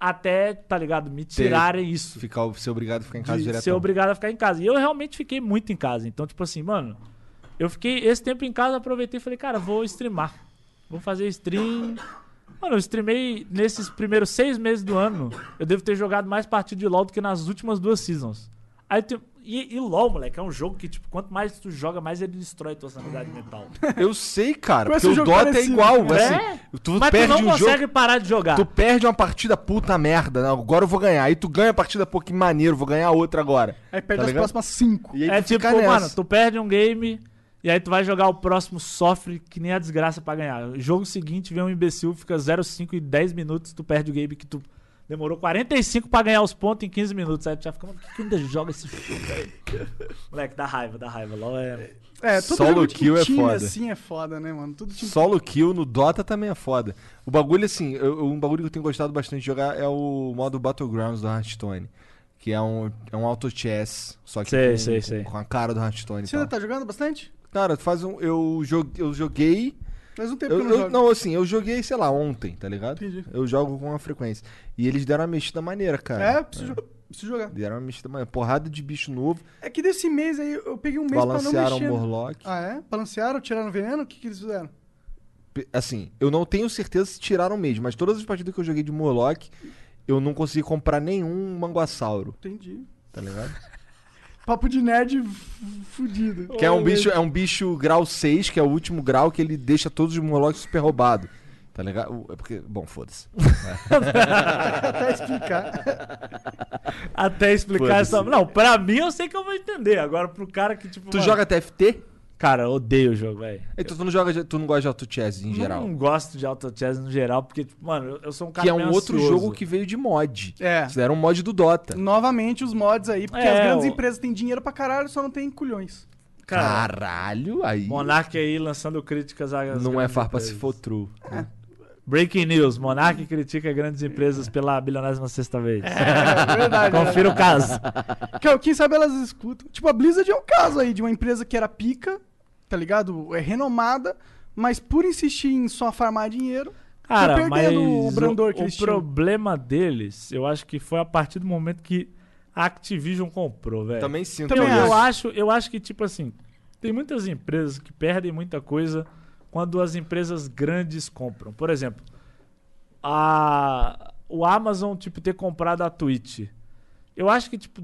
E: até, tá ligado? Me tirarem isso.
B: Ficar, ser obrigado a ficar em casa direto.
E: ser obrigado a ficar em casa. E eu realmente fiquei muito em casa. Então, tipo assim, mano, eu fiquei esse tempo em casa, aproveitei e falei, cara, vou streamar. Vou fazer stream. Mano, eu streamei nesses primeiros seis meses do ano. Eu devo ter jogado mais partido de LoL do que nas últimas duas seasons. Aí tem- e, e LoL, moleque, é um jogo que, tipo, quanto mais tu joga, mais ele destrói tua sanidade mental. [LAUGHS]
B: Eu sei, cara. Porque o Dota é
A: parecido.
B: igual.
E: É?
B: Assim, tu
E: Mas tu
B: perde
E: não
B: um
E: consegue
B: jogo.
E: parar de jogar.
B: Tu perde uma partida puta merda. Não, agora eu vou ganhar. Aí tu ganha a partida, pô, que maneiro, vou ganhar outra agora.
A: Aí perde
B: Tá
A: as
B: ligado?
A: próximas cinco.
B: E aí
E: É
B: tu
E: tipo,
B: fica nessa.
E: mano, tu perde um game e aí tu vai jogar o próximo, sofre que nem a desgraça pra ganhar. O jogo seguinte vem um imbecil, fica 0,5 e 10 minutos, tu perde o game que tu demorou 45 pra ganhar os pontos em 15 minutos. Aí tu já fica, mano, por que que ainda joga esse jogo, velho? Moleque, dá raiva, dá raiva. LOL é...
A: É, todo
B: Solo kill é foda.
A: assim é foda, né, mano? Tudo time
B: Solo kill no Dota também é foda. O bagulho, assim, eu- um bagulho que eu tenho gostado bastante de jogar é o modo Battlegrounds do Hearthstone. Que é um, é um auto chess, só que
E: Sei,
B: com,
E: sei,
B: com-
E: sei.
B: com a cara do Hearthstone.
A: Você ainda tá jogando bastante?
B: Cara, faz um. Eu, jo- eu joguei.
A: Faz um tempo
B: Eu,
A: eu não
B: não, assim, eu joguei, sei lá, ontem, tá ligado?
A: Entendi.
B: Eu jogo com uma frequência. E eles deram uma mexida maneira, cara.
A: É, preciso, jo- preciso jogar.
B: Deram uma mexida maneira. Porrada de bicho novo.
A: É que desse mês aí eu peguei um mês pra não
B: balancearam o
A: mexer.
B: Morlock.
A: Ah, é? Balancearam, tiraram o veneno? O que, que eles fizeram?
B: Assim, eu não tenho certeza se tiraram mesmo, mas todas as partidas que eu joguei de Morlock, eu não consegui comprar nenhum manguassauro,
A: Entendi.
B: tá ligado?
A: Papo de nerd fudido.
B: Que é um bicho, é um bicho grau 6, que é o último grau que ele deixa todos os Morlocks super roubados. Tá ligado? O- É porque, bom, foda-se. [LAUGHS]
A: Até explicar.
E: Até explicar essa... Não, pra mim eu sei que eu vou entender. Agora pro cara que, tipo...
B: Tu
E: mano,
B: joga TFT?
E: Cara, eu odeio o jogo, velho.
B: Então tu não joga, tu não gosta de auto chess em geral.
E: Não gosto de auto chess no geral, porque, tipo, mano, eu- sou um cara
B: Que é um outro
E: ansioso.
B: jogo que veio de mod.
A: É.
B: Isso era um mod do Dota.
A: Novamente os mods aí, porque
E: É,
A: as grandes
E: o-
A: empresas têm dinheiro pra caralho, só não tem culhões.
E: Cara,
B: Caralho, aí
E: Monark aí lançando críticas às
B: não é
E: grandes
B: farpa se
E: empresas.
B: for true.
E: Breaking news, Monark critica grandes empresas pela bilionésima sexta vez.
A: É verdade.
E: Confira o caso.
A: Que- Quem sabe elas escutam. Tipo, a Blizzard é um caso aí de uma empresa que era pica, tá ligado? É renomada, mas por insistir em só farmar dinheiro,
E: Cara,
A: Foi
E: mas
A: perdendo o brandor que
E: o,
A: eles
E: o
A: tinham.
E: problema deles, eu acho que foi a partir do momento que a Activision comprou, velho.
B: Também sinto
A: Também
E: eu,
A: acho,
E: eu acho que tipo assim, tem muitas empresas que perdem muita coisa quando as empresas grandes compram. Por exemplo, a o Amazon tipo ter comprado a Twitch. Eu acho que tipo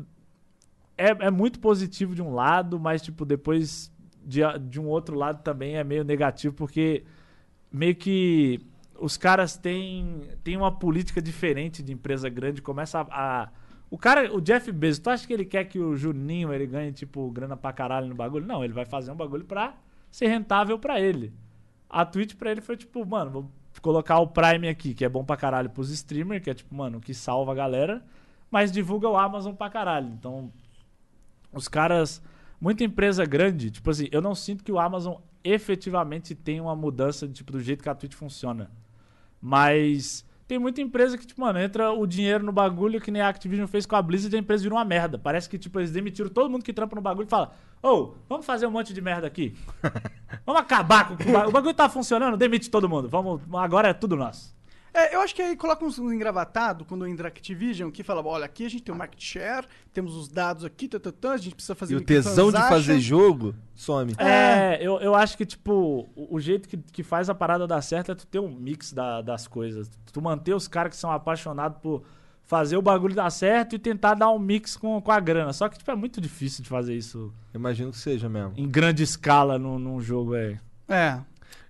E: é, é muito positivo de um lado, mas tipo depois de, de um outro lado também é meio negativo porque meio que os caras têm, têm uma política diferente de empresa grande, começa a, a- o cara, o Jeff Bezos, tu acha que ele quer que o Juninho ele ganhe tipo grana pra caralho no bagulho? Não, ele vai fazer um bagulho pra ser rentável pra ele. A Twitch pra ele foi tipo, mano, vou colocar o Prime aqui, que é bom pra caralho pros streamers, que é tipo, mano, que salva a galera, mas divulga o Amazon pra caralho. Então, os caras, muita empresa grande, tipo assim, eu não sinto que o Amazon efetivamente tem uma mudança tipo do jeito que a Twitch funciona. Mas tem muita empresa que, tipo, mano, entra o dinheiro no bagulho que nem a Activision fez com a Blizzard e a empresa virou uma merda. Parece que, tipo, eles demitiram todo mundo que trampa no bagulho e fala: Ô, vamos fazer um monte de merda aqui. [LAUGHS] vamos acabar com o bagulho. O bagulho tá funcionando, demite todo mundo. Vamos, agora é tudo nosso.
A: É, eu acho que aí coloca uns, uns engravatados quando entra Activision, que fala, olha, aqui a gente tem o market share, temos os dados aqui, tá, tá, tá, a gente precisa fazer
B: E o tesão de fazer jogo some.
E: É, eu, eu acho que, tipo, o, o jeito que, que faz a parada dar certo é tu ter um mix da- das coisas. Tu manter os caras que são apaixonados por fazer o bagulho dar certo e tentar dar um mix com, com a grana. Só que, tipo, é muito difícil de fazer isso
B: Imagino que seja mesmo.
E: em grande escala num, num jogo, é.
A: É.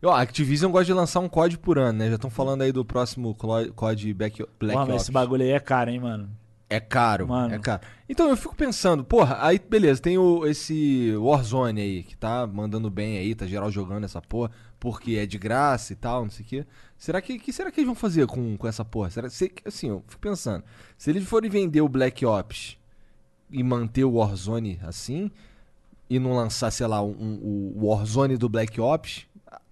B: Ó, a Activision gosta de lançar um COD por ano, né? Já estão falando aí do próximo COD Black
E: Mano,
B: Ops.
E: esse bagulho aí é caro, hein, mano.
B: É caro,
E: Mano.
B: é caro. Então eu fico pensando, porra, aí beleza, tem o, esse Warzone aí, que tá mandando bem aí, tá geral jogando essa porra, porque é de graça e tal, não sei o quê. Será que, que será que eles vão fazer com, com essa porra? Será, se, assim, eu fico pensando, se eles forem vender o Black Ops e manter o Warzone assim, e não lançar, sei lá, um, um- o Warzone do Black Ops,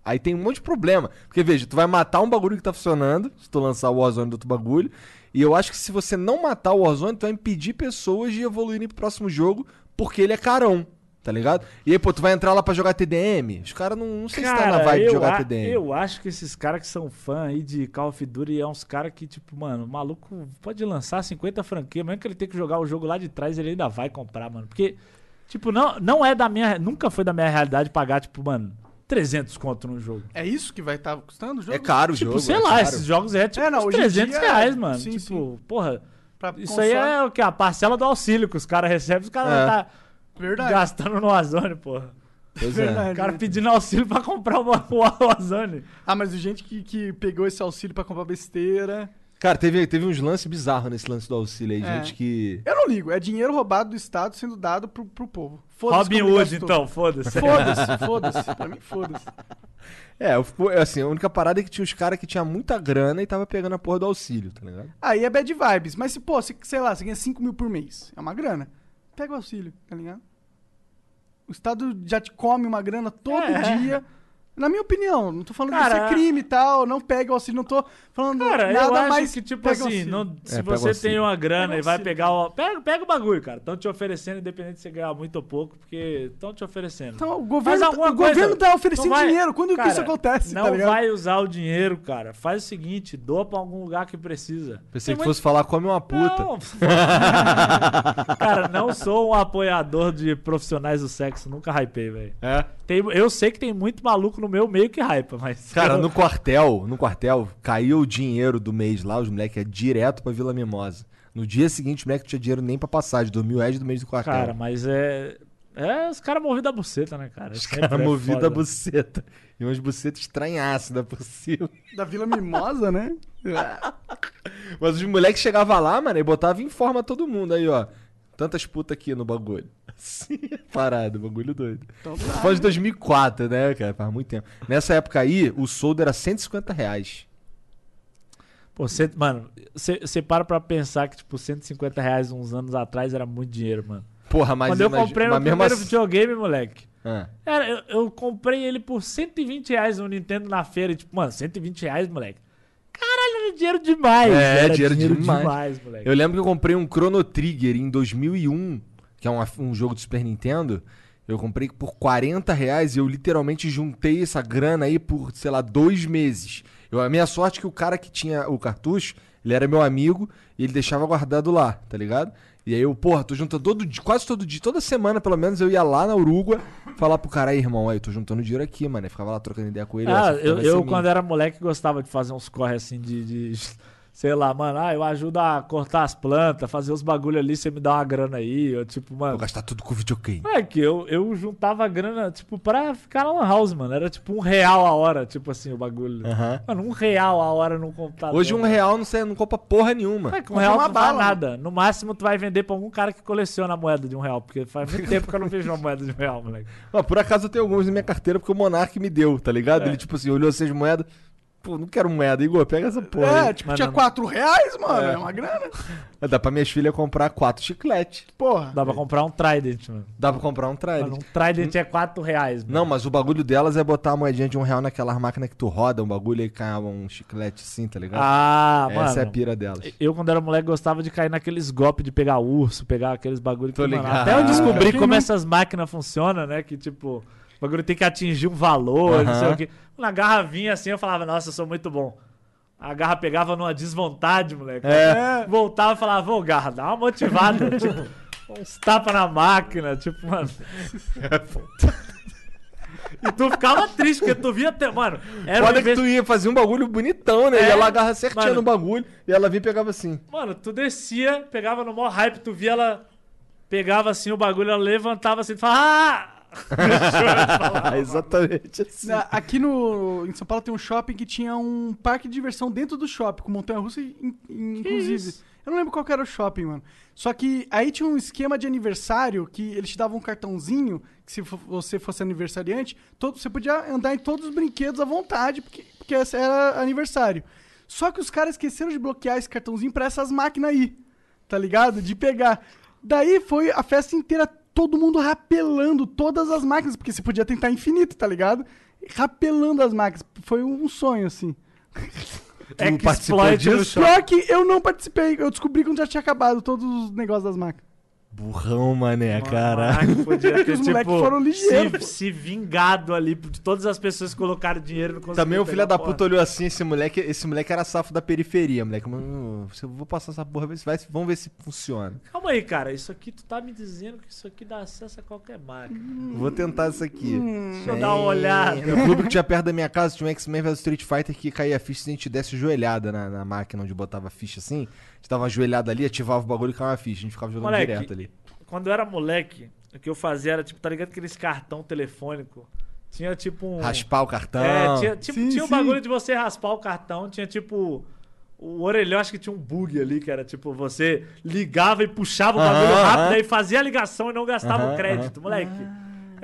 B: aí tem um monte de problema. Porque, veja, tu vai matar um bagulho que tá funcionando, se tu lançar o Warzone do outro bagulho, e eu acho que se você não matar o Warzone, tu vai impedir pessoas de evoluírem pro próximo jogo, porque ele é carão, tá ligado? E aí, pô, tu vai entrar lá pra jogar TDM, os caras não, não sei se tá na vibe de jogar TDM.
E: eu acho que esses caras que são fã aí de Call of Duty é uns caras que, tipo, mano, o maluco pode lançar 50 franquias, mesmo que ele tenha que jogar o jogo lá de trás, ele ainda vai comprar, mano. Porque, tipo, não, não é da minha. Nunca foi da minha realidade pagar, tipo, mano, 300 conto num jogo.
A: É isso que vai estar custando o jogo?
B: É caro o
E: Tipo,
B: jogo,
E: sei
B: é
E: lá,
B: caro.
E: esses jogos é tipo
A: É, não,
E: uns
A: hoje em
E: 300
A: dia,
E: reais, mano.
A: sim,
E: tipo, porra.
A: Pra
E: Isso
A: console-
E: aí é o que? A parcela do auxílio que os caras recebem, os caras
B: É.
E: tá
A: Verdade.
E: gastando no Ozone, porra.
B: Pois é.
A: Verdade.
E: O cara pedindo auxílio pra comprar o, o Ozone.
A: Ah, mas o gente que, que pegou esse auxílio pra comprar besteira.
B: Cara, teve, teve uns lances bizarros nesse lance do auxílio aí,
A: É.
B: gente que...
A: Eu não ligo, é dinheiro roubado do Estado sendo dado pro, pro povo. Foda-se
E: Robin Hood, então, foda-se.
A: Foda-se, [LAUGHS] foda-se. Pra mim, foda-se.
B: É, eu fico- assim, a única parada é que tinha os caras que tinha muita grana e tava pegando a porra do auxílio, tá ligado?
A: Aí é bad vibes. Mas se, pô, se, sei lá, você ganha 5 mil por mês. É uma grana. Pega o auxílio, tá ligado? O Estado já te come uma grana todo
E: É.
A: dia. Na minha opinião, não tô falando que
E: Cara,
A: isso é crime e tal, não pega o auxílio, não tô falando
E: Cara,
A: nada
E: eu acho
A: mais.
E: que, tipo assim, não- se
B: É, pega o
E: você tem uma grana e vai pegar o. Pega, pega o bagulho, cara. Estão te oferecendo, independente de você ganhar muito ou pouco, porque estão te oferecendo.
A: Então, o
E: Faz
A: governo,
E: alguma
A: o
E: coisa.
A: governo tá oferecendo
E: Não vai-
A: dinheiro. Quando que
E: Cara,
A: isso acontece,
E: Não
A: tá
E: vai usar o dinheiro, cara. Faz o seguinte, doa pra algum lugar que precisa.
B: Pensei
E: Tem
B: que fosse falar come uma puta.
E: Não. [LAUGHS] Cara, não sou um apoiador de profissionais do sexo, nunca hypei, velho.
B: É?
E: Tem- Eu sei que tem muito maluco no meu meio que hypa, mas. [LAUGHS]
B: Cara,
E: eu-
B: no quartel, no quartel, caiu o dinheiro do mês lá, os moleques é direto pra Vila Mimosa. No dia seguinte, o moleque não tinha dinheiro nem pra passagem, dormiu reais do mês do quartel.
E: Cara, mas é. É os caras movidos a buceta, né, cara?
B: os caras
E: é
B: movidos a buceta. E umas bucetas estranhaças por cima. [LAUGHS]
A: Da Vila Mimosa, né? [LAUGHS]
B: Mas os moleques chegavam lá, mano, e botavam em forma todo mundo. Aí, ó. Tantas putas aqui no bagulho. [LAUGHS] Assim, parado, bagulho doido.
A: Então,
B: Tô falando de 2004, né, cara? Faz muito tempo. Nessa época aí, o soldo era 150 reais.
E: Pô, cê- mano, você para pra pensar que, tipo, 150 reais uns anos atrás era muito dinheiro, mano.
B: Porra, mas...
E: Quando eu
B: imagi-
E: comprei meu primeiro
B: assim-
E: videogame, moleque.
B: Ah.
E: Era, eu, eu comprei ele por 120 reais no Nintendo na feira. E, tipo, mano, 120 reais, moleque. Caralho, era dinheiro demais.
B: É,
E: era
B: dinheiro demais.
E: moleque.
B: Eu lembro que eu comprei um Chrono Trigger em 2001, que é uma- um jogo do Super Nintendo. Eu comprei por 40 reais e eu literalmente juntei essa grana aí por, sei lá, dois meses. Eu, a minha sorte é que o cara que tinha o cartucho, ele era meu amigo e ele deixava guardado lá, tá ligado? E aí eu, porra, tô juntando todo dia, quase todo dia, toda semana pelo menos eu ia lá na Uruguai falar pro cara aí, irmão, aí, tô juntando dinheiro aqui, mano. Eu ficava lá trocando ideia com ele.
E: Ah, eu, eu
B: minha.
E: quando era moleque, gostava de fazer uns corre assim de, de- Sei lá, mano, ah, eu ajudo a cortar as plantas, fazer os bagulho ali, você me dá uma grana aí. Eu, tipo, mano.
B: Vou gastar tudo com videogame.
E: É que eu, eu juntava grana, tipo, pra ficar na Lan House, mano. Era tipo um real a hora, tipo assim, o bagulho.
B: Aham.
E: Mano, um real a hora num computador.
B: Hoje um
E: mano.
B: real não, sai, não compra porra nenhuma.
E: É que um real não
A: bala,
E: nada. No máximo, tu vai vender pra algum cara que coleciona a moeda de um real. Porque faz muito tempo que eu não vejo uma moeda de um real, moleque.
B: Ó, por acaso eu tenho alguns na minha carteira porque o Monark me deu, tá ligado?
E: É.
B: Ele, tipo assim, olhou essas moedas. Pô, não quero moeda, Igor, pega essa porra.
A: É,
B: aí.
A: tipo,
E: Mas
A: tinha
E: não-
A: 4 reais, mano. É. uma grana. [LAUGHS]
B: Dá pra minhas filhas comprar quatro chicletes.
A: Porra.
E: Dá pra comprar um Trident, mano.
B: Dá pra comprar um Trident.
E: Mano, um Trident é 4 reais, mano.
B: Não, mas o bagulho delas é botar a moedinha de um real naquela máquina que tu roda um bagulho e cai um chiclete assim, tá ligado?
E: Ah, mano.
B: Essa é a pira delas.
E: Eu, quando era moleque, gostava de cair naqueles golpes de pegar urso, pegar aqueles bagulho que,
B: Tô
E: mano,
B: ligado.
E: Até eu descobri
A: Quem
E: como essas máquinas funcionam, né? Que, tipo, o bagulho tem que atingir um valor, não sei o quê. Na garra vinha assim, eu falava, nossa, eu sou muito bom. A garra pegava numa desvontade, moleque.
B: É.
E: Voltava e falava, ô, garra, dá uma motivada. [LAUGHS] tipo, uns tapas na máquina, tipo, mano. e tu ficava triste, porque tu via até. Mano, era um
B: Foda que tu ia fazer um bagulho bonitão, né?
E: É,
B: e ela agarra certinho
E: mano.
B: no bagulho e ela vinha e pegava assim.
E: Mano, tu descia, pegava no maior hype, tu via ela. Pegava assim o bagulho, ela levantava assim e falava. Ah!
B: Ah, [LAUGHS] exatamente assim.
A: Na- Aqui no, em São Paulo tem um shopping que tinha um parque de diversão dentro do shopping, com montanha-russa, in- in- inclusive.
E: isso?
A: Eu não lembro qual que era o shopping, mano. Só que aí tinha um esquema de aniversário que eles te davam um cartãozinho, que se você fosse aniversariante, todo, você podia andar em todos os brinquedos à vontade, porque, porque era aniversário. Só que os caras esqueceram de bloquear esse cartãozinho pra essas máquinas aí, tá ligado? De pegar. Daí foi a festa inteira, todo mundo rapelando todas as máquinas, porque você podia tentar infinito, tá ligado? Rapelando as máquinas. Foi um sonho, assim.
B: Tu participou
E: Exploit no
B: disso?
A: Pior que eu não participei, eu descobri quando já tinha acabado todos os negócios das máquinas.
B: Burrão, mané, caralho.
E: Caraca, podia [LAUGHS] ter,
A: Os
E: tipo,
A: moleques foram ligeiros,
E: se, se vingado ali de todas as pessoas que colocaram dinheiro no
B: Também o filho da puta olhou assim, esse moleque, esse moleque era safo da periferia, moleque. Mano, eu vou passar essa porra, ver se vai, vamos ver se funciona.
E: Calma aí, cara. Isso aqui tu tá me dizendo que isso aqui dá acesso a qualquer máquina.
B: Vou tentar isso aqui.
E: Deixa eu dar uma olhada.
B: No clube que tinha perto da minha casa tinha um X-Men vs Street Fighter que caía a ficha se a gente desse joelhada na, na máquina onde botava a ficha assim. A gente dava uma joelhada ali, ativava o bagulho e caía uma ficha. A gente ficava jogando
E: Moleque,
B: direto ali.
E: Quando eu era moleque, o que eu fazia era, tipo, tá ligado aqueles cartão telefônico? Tinha tipo um.
B: Raspar o cartão.
E: É, tinha, tipo,
A: Sim,
E: tinha um
A: sim.
E: bagulho de você raspar o cartão, tinha tipo. O orelhão, acho que tinha um bug ali, que era tipo, você ligava e puxava o bagulho
B: Aham,
E: rápido,
B: aham.
E: aí fazia a ligação e não gastava o
B: Aham,
E: crédito, moleque.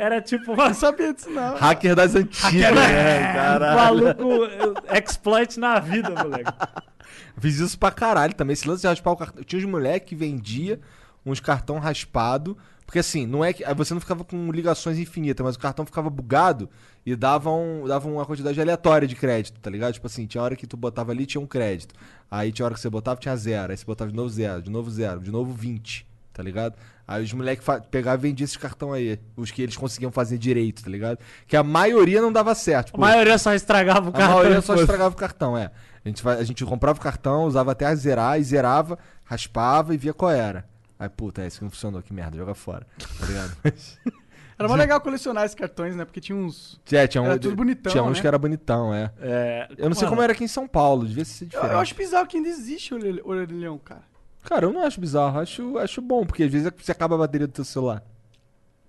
E: Era tipo, [LAUGHS]
A: Não sabia disso, não.
B: Hacker das antigas, né? Caralho.
E: maluco eh, exploit na vida, moleque. [LAUGHS]
B: Fiz isso pra caralho também. Esse lance de raspar o cartão. Tinha uns moleques que vendia uns cartão raspado. Porque assim, não é que. aí Você não ficava com ligações infinitas, mas o cartão ficava bugado e dava, um, dava uma quantidade aleatória de crédito, tá ligado? Tipo assim, tinha hora que tu botava ali tinha um crédito. Aí tinha hora que você botava tinha zero. Aí você botava de novo zero, de novo zero, de novo 20, tá ligado? Aí os moleques pegavam e vendiam esses cartão aí. Os que eles conseguiam fazer direito, tá ligado? Que a maioria não dava certo.
E: A maioria só estragava o
B: a
E: cartão.
B: maioria só estragava o cartão, é. A gente, a gente comprava o cartão, usava até zerar, e zerava, raspava e via qual era. Aí, puta, é isso que não funcionou, que merda, joga fora. Tá ligado? [LAUGHS]
A: Era mó legal colecionar esses cartões, né? Porque tinha uns.
B: é, tinha, um,
A: Era tudo bonitão,
B: tinha uns
A: né?
B: que era bonitão, é.
E: É,
B: Eu não sei
E: mano,
B: como era aqui em São Paulo, devia ser
A: Eu,
B: diferente.
A: eu acho bizarro que ainda existe o orelh- orelhão, cara.
B: Cara, eu não acho bizarro, acho, acho bom, porque às vezes você acaba a bateria do teu celular.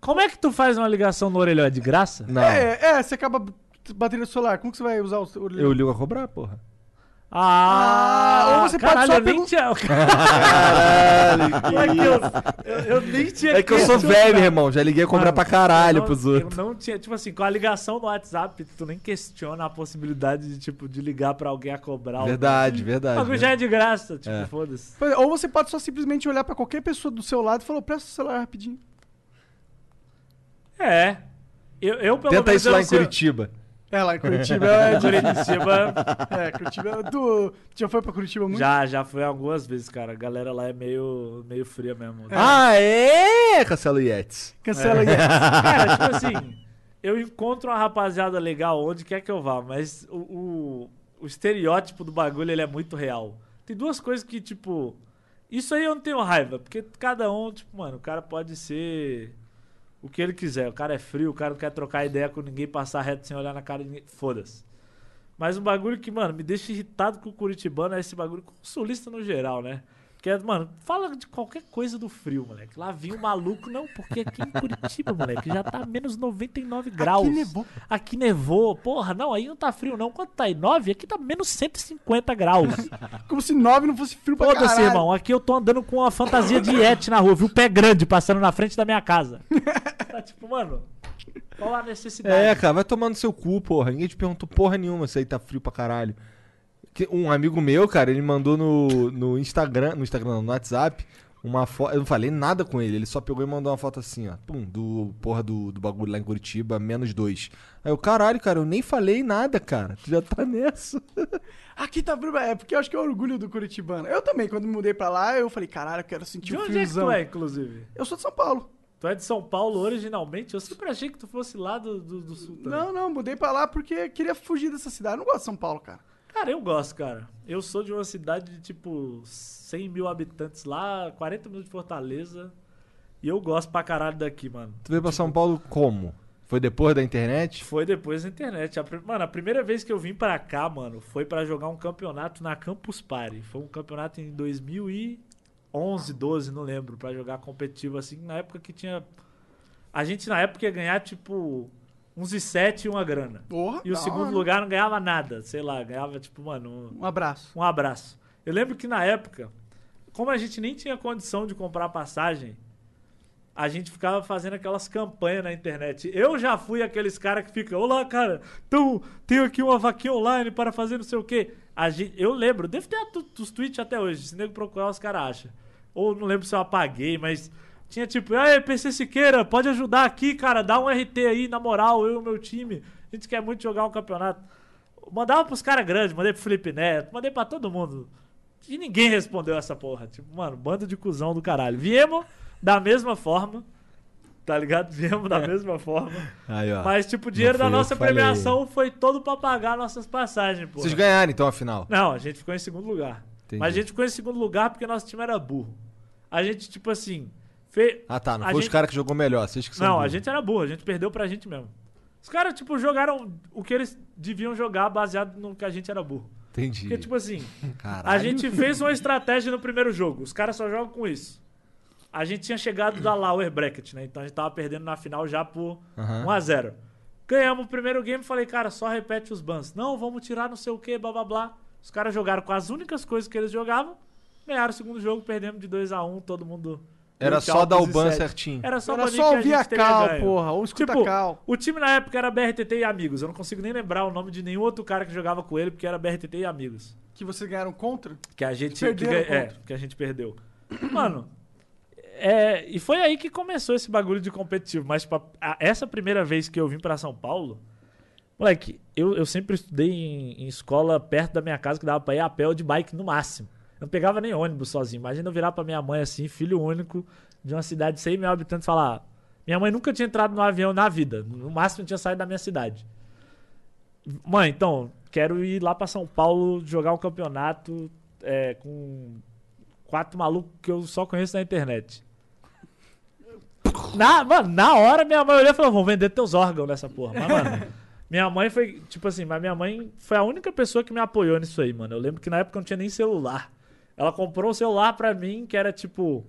E: Como é que tu faz uma ligação no orelhão? É de graça?
B: Não,
A: É, é, você acaba b- bateria solar. Como que você vai usar o orelhão?
B: eu ligo a cobrar, porra.
E: Ah,
A: ou você pode
E: caralho,
A: só
E: eu nem tinha... [LAUGHS]
B: Caralho,
E: Como é que eu, eu, eu nem tinha
B: É que eu sou velho, irmão, já liguei a cobrar
E: Mano,
B: pra caralho
E: não,
B: pros outros.
E: Eu não tinha, tipo assim, com a ligação no WhatsApp, tu nem questiona a possibilidade de, tipo, de ligar pra alguém a cobrar.
B: Verdade, verdade.
E: bagulho
B: né?
E: já é de graça, tipo,
B: É.
E: foda-se.
A: Ou você pode só simplesmente olhar pra qualquer pessoa do seu lado e falar, presta o celular rapidinho.
E: É. Eu, eu pelo
B: Tenta
E: menos,
B: isso lá em Curitiba.
A: É, lá em [LAUGHS] Curitiba é.
E: Curitiba
A: É, Curitiba... Tu já foi pra Curitiba muito?
E: já, já foi algumas vezes, cara. A galera lá é meio, meio fria mesmo.
B: Ah, é? Cancela o Yetis.
A: Cancela [LAUGHS] aí.
E: Cara, tipo assim, eu encontro uma rapaziada legal onde quer que eu vá, mas o, o, o estereótipo do bagulho ele é muito real. Tem duas coisas que, tipo. Isso aí eu não tenho raiva, porque cada um, tipo, mano, o cara pode ser o que ele quiser. O cara é frio, o cara não quer trocar ideia com ninguém, passar reto sem olhar na cara de ninguém. Foda-se. Mas um bagulho que, mano, me deixa irritado com o Curitibano é esse bagulho com o sulista no geral, né? Que é, mano, fala de qualquer coisa do frio, moleque. Lá vinha o maluco, não, porque aqui em Curitiba, moleque, já tá menos 99 graus.
A: Aqui nevou.
E: Aqui nevou. Porra, não, aí não tá frio, não. Quanto tá aí? 9? Aqui tá menos 150 graus. [LAUGHS]
A: Como se 9 não fosse frio pra
E: Foda-se,
A: caralho.
E: irmão. Aqui eu tô andando com uma fantasia de Yeti na rua, viu? Pé grande passando na frente da minha casa. [LAUGHS] Tá tipo, mano. Qual a necessidade?
B: É, cara, vai tomar no seu cu, porra. Ninguém te perguntou porra nenhuma se aí tá frio pra caralho. Um amigo meu, cara, ele mandou no, no Instagram, no Instagram, no WhatsApp, uma foto. Eu não falei nada com ele, ele só pegou e mandou uma foto assim, ó. Pum, do porra do, do bagulho lá em Curitiba, menos dois. Aí eu, caralho, cara, eu nem falei nada, cara. Tu já tá [LAUGHS] nessa.
A: Aqui tá. É porque eu acho que é o orgulho do Curitibano. Eu também, quando me mudei pra lá, eu falei, caralho, eu quero sentir
E: De
A: o
E: onde é que
A: friozão.
E: tu é, inclusive?
A: Eu sou de São Paulo.
E: Tu é de São Paulo originalmente? Eu sempre achei que tu fosse lá do, do, do sul também.
A: Não, não, mudei pra lá porque queria fugir dessa cidade. Eu não gosto de São Paulo, cara.
E: Cara, eu gosto, cara. Eu sou de uma cidade de tipo 100 mil habitantes lá, 40 minutos de Fortaleza. E eu gosto pra caralho daqui, mano.
B: Tu veio pra São Paulo como? Foi depois da internet?
E: Foi depois da internet. A, mano, a primeira vez que eu vim pra cá, mano, foi pra jogar um campeonato na Campus Party. Foi um campeonato em 2011, 12, não lembro, pra jogar competitivo assim, na época que tinha a gente na época ia ganhar tipo uns e sete e uma grana.
A: Porra,
E: E o segundo
A: hora.
E: lugar não ganhava nada, sei lá, ganhava tipo, mano, um-
A: Um abraço.
E: um abraço. Eu lembro que na época, como a gente nem tinha condição de comprar passagem, a gente ficava fazendo aquelas campanhas na internet. Eu já fui aqueles caras que ficam, olá, cara, então tenho aqui uma vaquinha online para fazer não sei o quê. A gente, eu lembro, devo ter os tweets até hoje, se nego procurar os caras acham. Ou não lembro se eu apaguei, mas tinha tipo, aí, PC Siqueira, pode ajudar aqui, cara, dá um RT aí, na moral, eu e o meu time. A gente quer muito jogar um campeonato. Mandava pros caras grandes, mandei pro Felipe Neto, mandei pra todo mundo. E ninguém respondeu essa porra. Tipo, mano, bando de cuzão do caralho. Viemos da mesma forma, tá ligado? Viemos da mesma forma.
B: Aí, ó.
E: Mas, tipo, o dinheiro da nossa premiação foi todo pra pagar nossas passagens, pô.
B: Vocês ganharam então, afinal.
E: Não, a gente ficou em segundo lugar.
B: Entendi.
E: Mas a gente ficou em segundo lugar porque nosso time era burro. A gente, tipo assim. Fe...
B: Ah, tá. Não
E: a
B: foi os
E: gente-
B: caras que jogou melhor. Vocês que são
E: Não, a gente era burro, a gente perdeu pra gente mesmo. Os caras, tipo, jogaram o que eles deviam jogar baseado no que a gente era burro.
B: Entendi.
E: Porque, tipo assim,
B: Caralho.
E: a gente fez uma estratégia no primeiro jogo. Os caras só jogam com isso. A gente tinha chegado da Lower Bracket, né? Então a gente tava perdendo na final já por
B: Aham.
E: 1x0. Ganhamos o primeiro game falei, cara, só repete os bans. Não, vamos tirar não sei o que, blá blá blá. Os caras jogaram com as únicas coisas que eles jogavam. Ganharam o segundo jogo, perdemos de 2x1, todo mundo.
B: Era só dar o ban certinho.
E: Era só
A: Era só
E: a
A: ouvir a
E: teria
A: cal,
E: ganho.
A: porra. Ou escuta
E: Tipo,
A: cal.
E: o time na época era BRTT e Amigos. Eu não consigo nem lembrar o nome de nenhum outro cara que jogava com ele, porque era BRTT e Amigos.
A: Que vocês ganharam contra?
E: Que a gente que, é, que a gente perdeu. Mano, é, e foi aí que começou esse bagulho de competitivo. Mas tipo, a- a- essa primeira vez que eu vim pra São Paulo, moleque, eu, eu sempre estudei em, em escola perto da minha casa que dava pra ir a pé ou de bike no máximo. Não pegava nem ônibus sozinho. Imagina eu virar pra minha mãe assim, filho único de uma cidade de 100 mil habitantes, falar: Minha mãe nunca tinha entrado no avião na vida. No máximo tinha saído da minha cidade. Mãe, então, quero ir lá pra São Paulo jogar um campeonato é, com quatro malucos que eu só conheço na internet. Na, mano, na hora minha mãe olhou e falou: vão vender teus órgãos nessa porra. Mas, mano, [LAUGHS] minha mãe foi, tipo assim, mas minha mãe foi a única pessoa que me apoiou nisso aí, mano. Eu lembro que na época eu não tinha nem celular. Ela comprou um celular pra mim que era tipo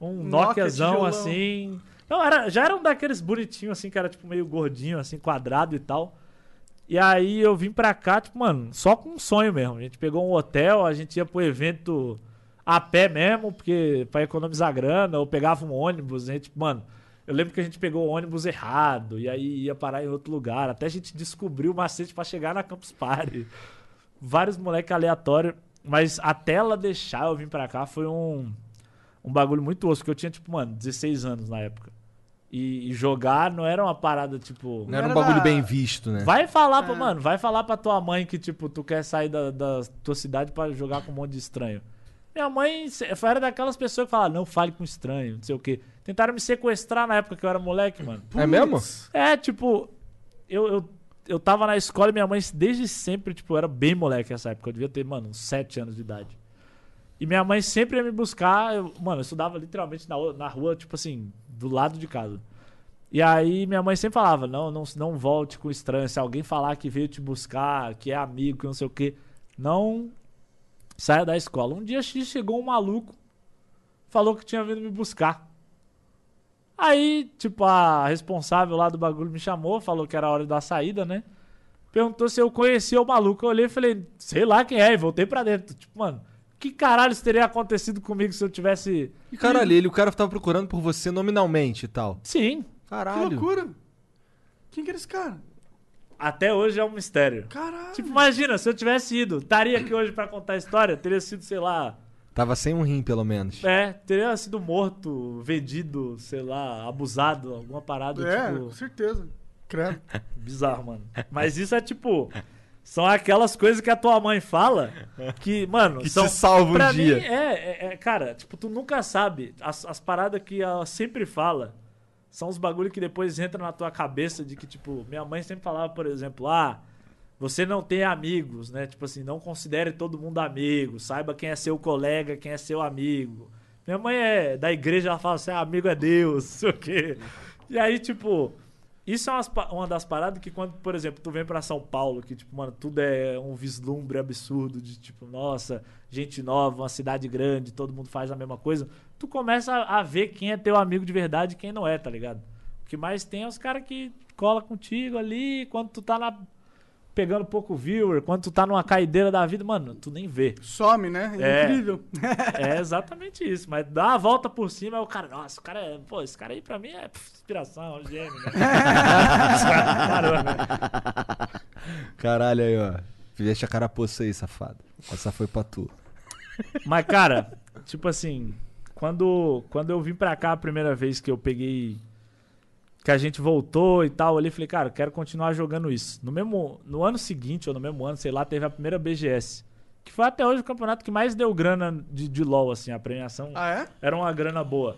E: um
A: Nokia
E: Nokiazão
A: tijolão.
E: assim. Não, era, já era um daqueles bonitinhos assim, que era tipo meio gordinho, assim, quadrado e tal. E aí eu vim pra cá, tipo, mano, só com um sonho mesmo. A gente pegou um hotel, a gente ia pro evento a pé mesmo, porque pra economizar grana, ou pegava um ônibus, a gente, mano, eu lembro que a gente pegou o ônibus errado, e aí ia parar em outro lugar, até a gente descobriu o macete pra chegar na Campus Party. Vários moleques aleatórios, mas até ela deixar eu vir pra cá foi um, um bagulho muito osso, porque eu tinha, tipo, mano, 16 anos na época. E, e jogar não era uma parada, tipo...
B: Não era um bagulho
A: da-
B: bem visto, né?
E: Vai falar pra,
A: É.
E: mano, vai falar pra tua mãe que, tipo, tu quer sair da, da tua cidade pra jogar com um monte de estranho. Minha mãe era daquelas pessoas que falavam, não fale com estranho, não sei o quê. Tentaram me sequestrar na época que eu era moleque, mano.
B: É mesmo?
E: É, tipo, eu, eu, eu tava na escola e minha mãe, desde sempre, tipo, eu era bem moleque nessa época. Eu devia ter, mano, uns 7 anos de idade. E minha mãe sempre ia me buscar. Eu, mano, eu estudava literalmente na, na rua, tipo assim, do lado de casa. E aí minha mãe sempre falava: não, não, não volte com estranho. Se alguém falar que veio te buscar, que é amigo, que não sei o quê, não saia da escola. Um dia X chegou um maluco, falou que tinha vindo me buscar. Aí, tipo, a responsável lá do bagulho me chamou, falou que era a hora da saída, né? Perguntou se eu conhecia o maluco. Eu olhei e falei, sei lá quem é, e voltei pra dentro. Tipo, mano, que caralho isso teria acontecido comigo se eu tivesse.
B: E caralho, ele, o cara tava procurando por você nominalmente e tal.
E: Sim.
A: Que
B: Caralho.
A: loucura. Quem que era esse cara?
E: Até hoje é um mistério.
A: Caralho.
E: Tipo, imagina, se eu tivesse ido, estaria aqui hoje pra contar a história, teria sido, sei lá,
B: Tava sem um rim, pelo menos.
E: é, teria sido morto, vendido, sei lá, abusado, alguma parada,
A: é,
E: tipo,
A: com certeza. Credo. [LAUGHS]
E: bizarro, mano. Mas isso é tipo, são aquelas coisas que a tua mãe fala que, mano,
B: Que
E: são
B: te salvam um
E: pra
B: dia.
E: mim, é, é, é, cara, tipo, tu nunca sabe as, as paradas que ela sempre fala. São os bagulho que depois entra na tua cabeça de que, tipo, minha mãe sempre falava, por exemplo, ah, você não tem amigos, né? Tipo assim, não considere todo mundo amigo, saiba quem é seu colega, quem é seu amigo. Minha mãe é da igreja, ela fala assim, ah, amigo é Deus, [LAUGHS] sei o quê. E aí, tipo, isso é uma das paradas que quando, por exemplo, tu vem pra São Paulo, que, tipo, mano, tudo é um vislumbre absurdo de, tipo, nossa, gente nova, uma cidade grande, todo mundo faz a mesma coisa. Tu começa a, a ver quem é teu amigo de verdade e quem não é, tá ligado? O que mais tem é os caras que cola contigo ali, quando tu tá na... Pegando pouco viewer, quando tu tá numa caideira da vida, mano, tu nem vê.
A: Some, né?
E: É.
A: Incrível.
E: É exatamente isso. Mas dá uma volta por cima, é o cara, nossa, o cara é. Pô, esse cara aí pra mim é pff, inspiração, é um gênio, né? Parou, [LAUGHS] né?
B: Caralho aí, ó. Fizeste a carapuça aí, safado. Essa foi pra tu.
E: Mas, cara, tipo assim, quando, quando eu vim pra cá a primeira vez que eu peguei. Que a gente voltou e tal, ali, falei, cara, quero continuar jogando isso. No mesmo. No ano seguinte, ou no mesmo ano, sei lá, teve a primeira BGS. Que foi até hoje o campeonato que mais deu grana de, de LOL, assim, a premiação.
A: Ah, é?
E: era uma grana boa.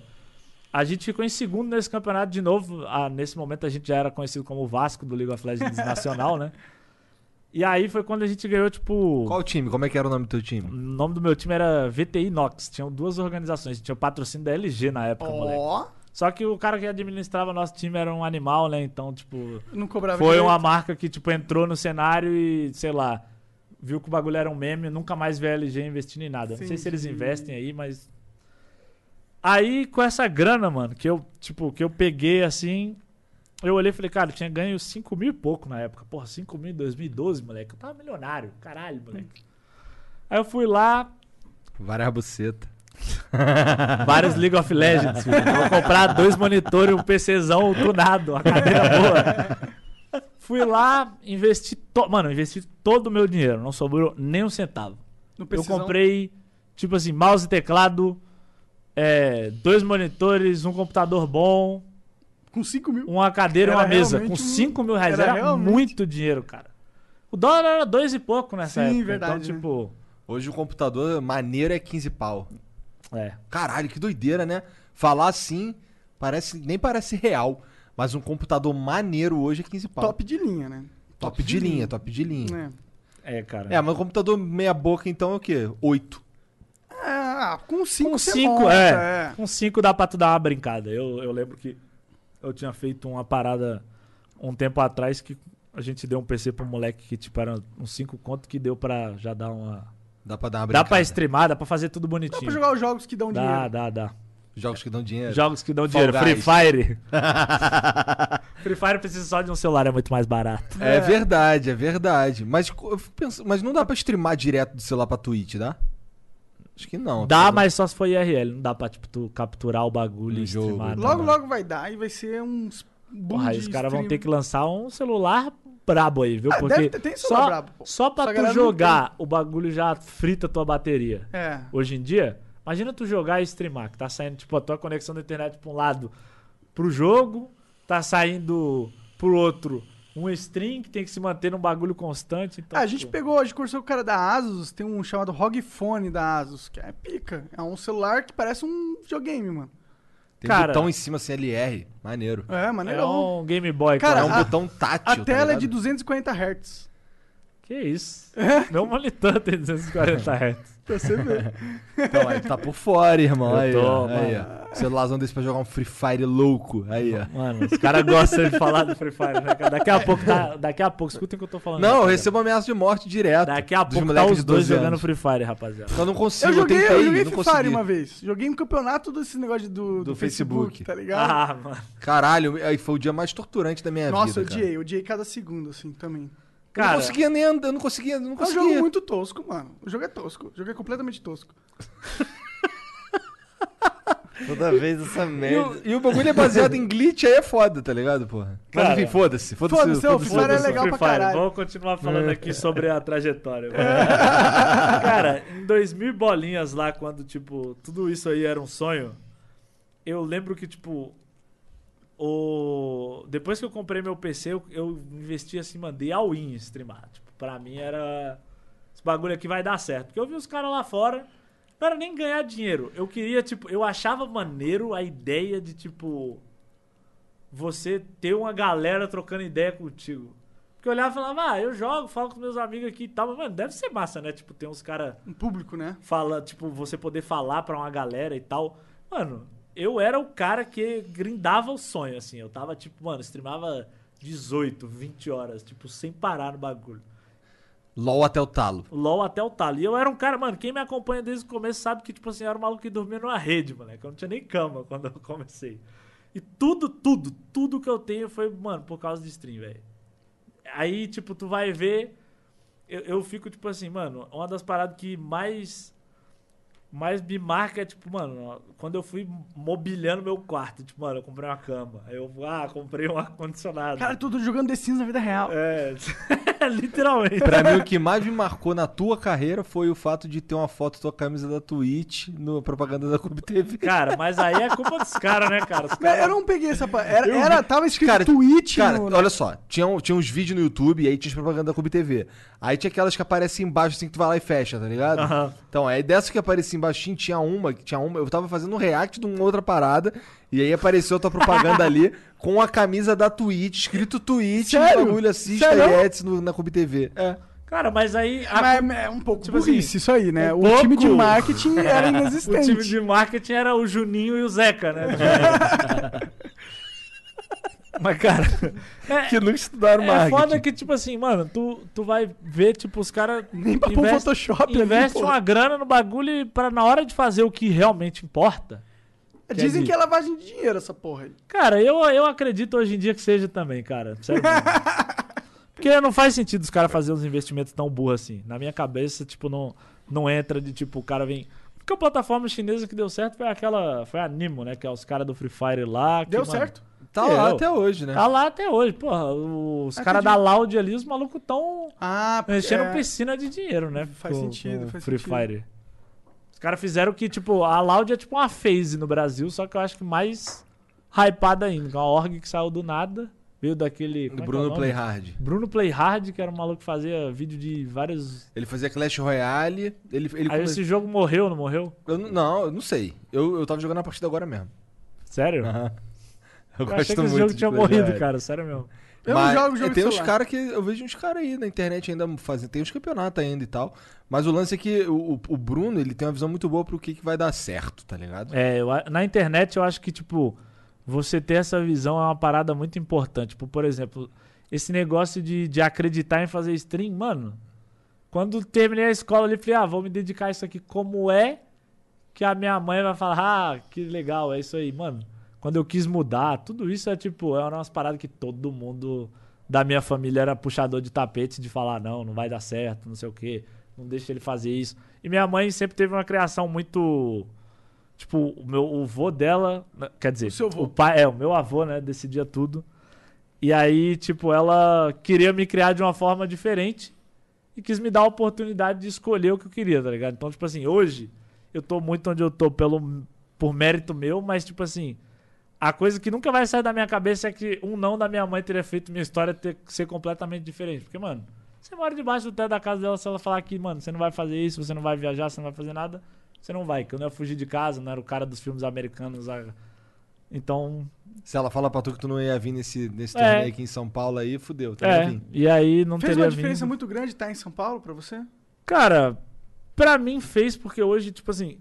E: A gente ficou em segundo nesse campeonato de novo. Ah, nesse momento a gente já era conhecido como o Vasco do League of Legends Nacional, né? E aí foi quando a gente ganhou, tipo.
B: Qual time? Como é que era o nome do teu time?
E: O nome do meu time era VTI Nox. Tinham duas organizações. Tinha o patrocínio da LG na época, moleque. Só que o cara que administrava nosso time era um animal, né? Então, tipo.
A: não cobrava
E: Foi
A: direito.
E: uma marca que, tipo, entrou no cenário e, sei lá, viu que o bagulho era um meme, nunca mais vê a LG investindo em nada. Não sei se eles investem aí, mas. Aí, com essa grana, mano, que eu, tipo, que eu peguei assim. Eu olhei e falei, cara, eu tinha ganho 5 mil e pouco na época. Porra, 5 mil em 2012, moleque. Eu tava milionário. Caralho, moleque. Aí eu fui lá,
B: Várias buceta. [LAUGHS]
E: vários League of Legends, filho. Vou comprar dois monitores, um PCzão tunado, uma cadeira boa. Fui lá, investi. To... Mano, investi todo o meu dinheiro. Não sobrou nem um centavo.
A: No
E: Eu comprei, tipo assim, mouse e teclado, é, dois monitores, um computador bom,
A: Com 5 mil.
E: uma cadeira e uma mesa. Com
A: um-
E: 5 mil reais.
A: era
E: Era,
A: realmente-
E: muito dinheiro, cara. O dólar era dois e pouco nessa
A: Sim,
E: época.
A: verdade,
E: Então,
A: né?
E: tipo.
B: Hoje o computador maneiro é 15 pau.
E: É.
B: Caralho, que doideira, né? Falar assim, parece nem parece real. Mas um computador maneiro hoje é 15 pau.
A: Top de linha, né?
B: Top de linha, top de linha.
A: É.
E: É, cara.
B: É, mas um computador meia boca então é o quê? 8.
A: Ah, com 5
E: Com
A: você
E: 5,
A: monta,
E: é. Com 5 dá pra tu dar uma brincada. Eu, eu lembro que eu tinha feito uma parada um tempo atrás que a gente deu um PC pro moleque que, tipo, era uns 5 conto que deu pra já dar uma.
B: Dá pra dar uma
E: Dá
B: brincada.
E: pra streamar, dá pra fazer tudo
A: Dá
E: bonitinho.
A: pra jogar os jogos que dão
E: Dá,
A: dinheiro.
E: dá, dá.
B: Jogos que dão dinheiro.
E: Jogos que dão
B: Fall
E: dinheiro. Free
B: Guys.
E: Fire. [LAUGHS] Free Fire precisa só de um celular, é muito mais barato.
B: É verdade, é verdade. Mas, eu fico pensando- mas não dá pra streamar direto do celular pra Twitch, dá? Acho que não.
E: Dá, mas só se for IRL. Não dá pra, tipo, tu capturar o bagulho
B: No
E: e
B: jogo.
E: streamar. não
A: Logo,
E: dá.
A: logo vai dar e vai ser uns
E: Porra, os caras vão ter que lançar um celular brabo aí, viu?
A: Ah,
E: Porque
A: deve tem
E: só,
A: brabo, pô.
E: só pra
A: Essa
E: tu jogar, o bagulho já frita a tua bateria.
A: É.
E: Hoje em dia, imagina tu jogar e streamar, que tá saindo, tipo, a tua conexão da internet pra um lado pro jogo, tá saindo pro outro um stream que tem que se manter num bagulho constante. Então,
A: Ah, a gente
E: tipo,
A: pegou, a gente conversou com o cara da Asus, tem um chamado ROG Phone da Asus, que é pica. É um celular que parece um videogame, mano.
B: Tem
E: Cara-
B: botão em cima assim, LR. Maneiro.
A: É,
E: É
A: maneirão.
E: um Game Boy.
A: Cara,
B: é um
A: a-
B: botão tátil.
A: A
B: tá
A: tela é de
B: ligado?
A: 240 Hz.
E: Que isso? Meu monitor tem 240 Hz.
A: Pra você ver.
B: Então, aí tu tá por fora, irmão.
E: Eu
B: aí,
E: tô,
B: ó. aí, ó. Celularzão desse pra jogar um Free Fire louco. Aí, ó.
E: Mano, os caras gostam de falar do Free Fire, né? Daqui a [LAUGHS] pouco tá. Daqui a pouco, escutem o que eu tô falando.
B: Não, eu
E: rapaziada.
B: recebo ameaça de morte direto.
E: Daqui a pouco tá os
B: de
E: dois
B: 12
E: jogando
B: anos.
E: Free Fire, rapaziada.
B: Eu não consigo,
A: Eu
B: eu,
A: joguei,
B: tentei,
A: eu joguei
B: não
A: Free
B: consegui.
A: Fire uma vez. Joguei um campeonato desse negócio do, do,
B: Do
A: Facebook,
B: Facebook.
A: tá ligado?
E: Ah, mano.
B: Caralho, aí foi o dia mais torturante da minha
A: Nossa, eu
B: vida, cara.
A: odiei, eu odiei cada segundo, assim, também.
B: Eu não
E: Cara,
B: conseguia nem andar, eu não conseguia, não
A: É um
B: conseguia.
A: jogo muito tosco, mano. O jogo é tosco. O jogo é completamente tosco. [LAUGHS]
F: Toda vez essa
B: E
F: merda.
B: o, e o bagulho é baseado em glitch, aí é foda, tá ligado, porra? Mas
E: Cara,
B: enfim, foda-se. Foda-se.
A: foda-se, ô,
B: foda-se.
A: Free Fire é
E: Foda-se o
A: legal
E: Free
A: pra
E: Fire.
A: caralho.
E: Vamos continuar falando aqui sobre a trajetória. [LAUGHS] Cara, em 2000 bolinhas lá, quando, tipo, tudo isso aí era um sonho, eu lembro que, tipo, o... depois que eu comprei meu PC, eu, eu investi assim, mandei all in em streamar. Tipo, pra mim era. Esse bagulho aqui vai dar certo. Porque eu vi os caras lá fora, não era nem ganhar dinheiro. Eu queria, tipo, eu achava maneiro a ideia de, tipo, você ter uma galera trocando ideia contigo. Porque eu olhava e falava, ah, eu jogo, falo com meus amigos aqui e tal, mas, mano, deve ser massa, né? Tipo, tem uns caras
A: Um público, né?
E: fala, tipo, você poder falar pra uma galera e tal. Mano, eu era o cara que grindava o sonho, assim. Eu tava, tipo, mano, streamava 18, 20 horas, tipo, sem parar no bagulho.
B: LOL até o talo.
E: LOL até o talo. E eu era um cara, mano, quem me acompanha desde o começo sabe que, tipo assim, eu era um maluco que dormia numa rede, moleque. Eu não tinha nem cama [LAUGHS] quando eu comecei. E tudo, tudo, tudo que eu tenho foi, mano, por causa de stream, velho. Aí, tipo, tu vai ver. Eu, eu fico, tipo assim, mano, uma das paradas que mais. Mais me marca é, tipo, mano, quando eu fui mobiliando meu quarto, tipo, mano, eu comprei uma cama. Aí eu, ah, comprei um ar-condicionado.
A: Cara, tudo jogando The Sims na vida real.
E: É, [LAUGHS] [LAUGHS] literalmente.
B: Pra mim, o que mais me marcou na tua carreira foi o fato de ter uma foto da tua camisa da Twitch no propaganda da Clube TV.
E: Cara, mas aí é culpa dos caras, né, cara? Caras-
A: Eu não peguei essa. Era,
B: Eu
A: era tava escrito
B: Cara,
A: Twitch
B: Cara,
A: no.
B: olha só, tinha, tinha uns vídeos no YouTube e aí tinha propaganda da Clube TV. Aí tinha aquelas que aparecem embaixo assim que tu vai lá e fecha, tá ligado?
E: Aham.
B: Então, aí dessas que aparecia embaixo, tinha uma, que tinha uma, eu tava fazendo um react de uma outra parada e aí apareceu a tua propaganda ali [LAUGHS] com a camisa da Twitch, escrito Twitch,
A: Sério?
B: bagulho assista
A: Sério?
B: e no- na Clube TV. É.
E: Cara, mas aí. a-
A: Mas é um pouco
E: Tipo
A: burrice
E: assim,
A: isso aí, né?
E: um
A: o time de
E: pouco.
A: marketing [LAUGHS] era
E: o
A: inexistente.
E: time de marketing era o Juninho e o Zeca, né? [LAUGHS] mas, cara. É,
B: Que nunca estudaram
E: é
B: marketing.
E: foda que, tipo assim, mano, tu, tu vai ver, tipo, os caras.
A: Nem pra pôr Photoshop ali,
E: Investe
A: pô.
E: uma grana no bagulho e pra na hora de fazer o que realmente importa.
A: Dizem que é lavagem de dinheiro essa porra aí.
E: Cara, eu, eu acredito hoje em dia que seja também, cara. Sério. [LAUGHS] Porque não faz sentido os caras fazerem uns investimentos tão burros assim. Na minha cabeça, tipo, não, não entra de tipo, o cara vem. Porque a plataforma chinesa que deu certo foi aquela. Foi a Nimo, né? Que é os caras do Free Fire lá. que,
A: Deu
E: mano,
A: certo?
B: Tá lá
E: Eu.
B: até hoje, né?
E: Tá lá até hoje. Porra, os
A: Acredito.
E: caras da Loud ali, os malucos tão
A: Ah,
E: enchendo
A: é,
E: piscina de dinheiro, né?
A: Faz sentido, faz
E: Free
A: sentido.
E: Fire. Os caras fizeram que, tipo, a Loud é tipo uma phase no Brasil, só que eu acho que mais hypada ainda. que é Uma org que saiu do nada, veio daquele.
B: Do
E: é é
B: Bruno
E: nome?
B: Playhard.
E: Bruno Playhard, que era um maluco que fazia vídeo de vários.
B: Ele fazia Clash Royale. Ele, ele
E: Aí
B: come-
E: esse jogo morreu, não morreu?
B: eu, não- eu não sei. Eu, eu tava jogando a partida agora mesmo.
E: Sério? [LAUGHS]
B: Eu,
E: Eu achei que esse jogo tinha morrido, cara. Sério mesmo.
A: Eu não
B: Mas
A: jogo jogo de
B: tem uns caras que. Eu vejo uns caras aí na internet ainda fazendo. Tem uns campeonatos ainda e tal. Mas o lance é que o, o- Bruno, ele tem uma visão muito boa pro que, que vai dar certo, tá ligado?
E: É, eu a- na internet eu acho que, tipo, você ter essa visão é uma parada muito importante. Tipo, por exemplo, esse negócio de, de acreditar em fazer stream, mano. Quando terminei a escola ali, falei, ah, vou me dedicar a isso aqui como é que a minha mãe vai falar, ah, que legal, é isso aí, mano. Quando eu quis mudar, tudo isso é tipo, é umas paradas que todo mundo da minha família era puxador de tapete de falar, não, não vai dar certo, não sei o quê, não deixa ele fazer isso. E minha mãe sempre teve uma criação muito. Tipo, o meu o vô dela. né, Quer dizer,
A: O seu vô.
E: o pai. É, o meu avô, né? Decidia tudo. E aí, tipo, ela queria me criar de uma forma diferente e quis me dar a oportunidade de escolher o que eu queria, tá ligado? Então, tipo assim, hoje eu tô muito onde eu tô pelo, por mérito meu, mas, tipo assim, a coisa que nunca vai sair da minha cabeça é que um não da minha mãe teria feito minha história ter ser completamente diferente. Porque, mano, você mora debaixo do teto da casa dela, se ela falar que, mano, você não vai fazer isso, você não vai viajar, você não vai fazer nada, você não vai. Que eu não ia fugir de casa, não era o cara dos filmes americanos. Então,
B: Se ela fala pra tu que tu não ia vir nesse, nesse
E: É.
B: torneio aqui em São Paulo aí, fudeu, tá
E: é. E aí não
A: Fez
E: teria
A: uma diferença
E: vindo.
A: muito grande estar em São Paulo pra você?
E: Cara, pra mim fez porque hoje, tipo assim,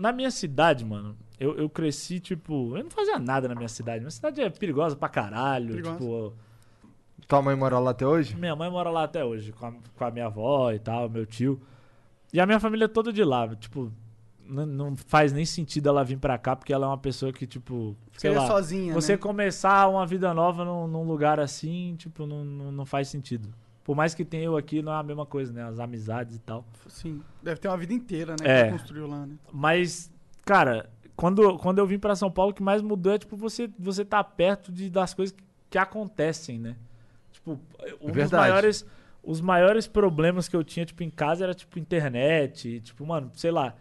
E: na minha cidade, mano, eu, eu cresci, tipo, eu não fazia nada na minha cidade. Minha cidade é perigosa pra caralho.
A: Perigosa.
E: Tipo,
B: Tua mãe mora lá até hoje?
E: minha mãe mora lá até hoje, com a, com a minha avó e tal, meu tio. E a minha família é toda de lá. Tipo, não, não faz nem sentido ela vir pra cá, porque ela é uma pessoa que, tipo, sei
A: Seria
E: lá.
A: sozinha,
E: Você
A: né?
E: começar uma vida nova num, num lugar assim, tipo, não, não, não faz sentido. Por mais que tenha eu aqui, não é a mesma coisa, né? As amizades e tal.
A: Sim. Deve ter uma vida inteira, né?
E: É.
A: Que construiu lá, né?
E: Mas, cara, quando, quando eu vim pra São Paulo, o que mais mudou é, tipo, você, você tá perto de, das coisas que, que acontecem, né? Tipo, um dos
B: Verdade.
E: maiores, os maiores problemas que eu tinha, tipo, em casa era, tipo, internet, tipo, mano, sei lá,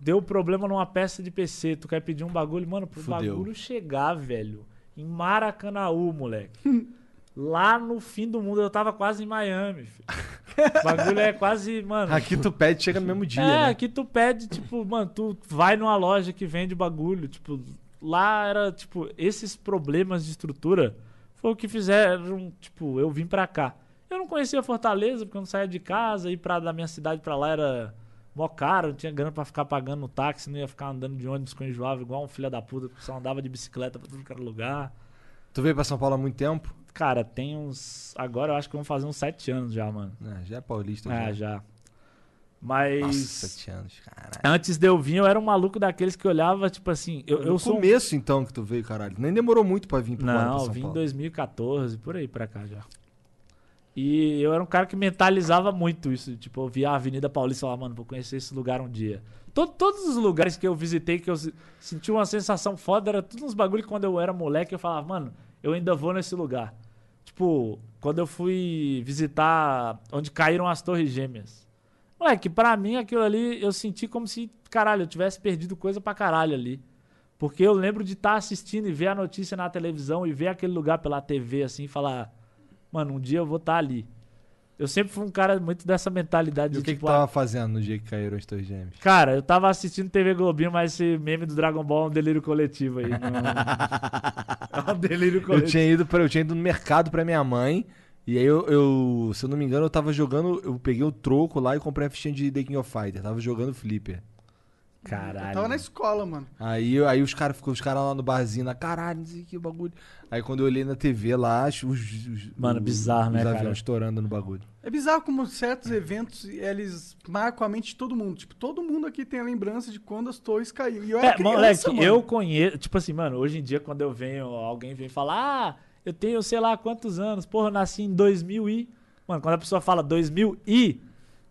E: deu problema numa peça de PC, tu quer pedir um bagulho, mano, pro
B: Fudeu.
E: bagulho chegar, velho, em Maracanaú, moleque. [LAUGHS] Lá no fim do mundo, eu tava quase em Miami, filho. O [LAUGHS] bagulho é quase, mano.
B: Aqui tu pede, chega no mesmo dia,
E: É,
B: né?
E: aqui tu pede, tipo, mano, tu vai numa loja que vende bagulho, tipo, lá era, tipo, esses problemas de estrutura foi o que fizeram, tipo, eu vim pra cá. Eu não conhecia Fortaleza, porque eu não saía de casa, ir pra, da minha cidade pra lá era mó caro, não tinha grana pra ficar pagando no táxi, não ia ficar andando de ônibus com enjoava igual um filho da puta, que só andava de bicicleta pra tudo que era lugar.
B: Tu veio pra São Paulo há muito tempo?
E: Cara, tem uns. Agora eu acho que vão fazer uns sete anos já, mano.
B: É, já é paulista.
E: É,
B: já.
E: já. Mas.
B: Nossa, sete anos, caralho.
E: Antes de eu vir, eu era um maluco daqueles que olhava, tipo assim, eu, eu
B: no
E: sou.
B: começo, então, que tu veio, caralho. Nem demorou muito pra vir pro pra
E: Não,
B: São
E: vim em
B: Paulo.
E: 2014, por aí pra cá já. E eu era um cara que mentalizava muito isso. Tipo, eu via a Avenida Paulista e falava, mano, vou conhecer esse lugar um dia. To- todos os lugares que eu visitei, que eu se- senti uma sensação foda, era tudo uns bagulho que quando eu era moleque eu falava, mano, eu ainda vou nesse lugar. Tipo, quando eu fui visitar onde caíram as Torres Gêmeas. Moleque, pra mim aquilo ali eu senti como se, caralho, eu tivesse perdido coisa pra caralho ali. Porque eu lembro de estar assistindo e ver a notícia na televisão e ver aquele lugar pela TV assim e falar, mano, um dia eu vou estar ali. Eu sempre fui um cara muito dessa mentalidade
B: E o que, que
E: tipo, ah,
B: tava fazendo no dia que caíram as torres gêmeas?
E: Cara, eu tava assistindo TV Globinho, mas esse meme do Dragon Ball é um delírio coletivo aí. Não... [LAUGHS] é um delírio
B: Eu
E: coletivo.
B: tinha, ido pra, eu tinha ido no mercado pra minha mãe. E aí eu, eu, se eu não me engano, eu tava jogando. Eu peguei o troco lá e comprei a fichinha de The King of Fighter. Tava jogando Flipper.
E: Caralho.
A: Eu tava na escola, mano.
B: Aí, aí os caras ficou os caras lá no barzinho, na caralho, não sei que bagulho. Aí quando eu olhei na TV lá, os, os-
E: Mano,
B: os-
E: bizarro,
B: os
E: né,
B: aviões
E: cara?
B: estourando no bagulho.
A: É bizarro como certos eventos, eles marcam a mente de todo mundo. Tipo, todo mundo aqui tem a lembrança de quando as torres caíram. E eu era
E: É,
A: criança,
E: moleque,
A: mano.
E: eu conheço. Tipo assim, mano, hoje em dia, quando eu venho, alguém vem falar, ah, eu tenho sei lá quantos anos, porra, eu nasci em 2000 e. Mano, quando a pessoa fala 2000 e.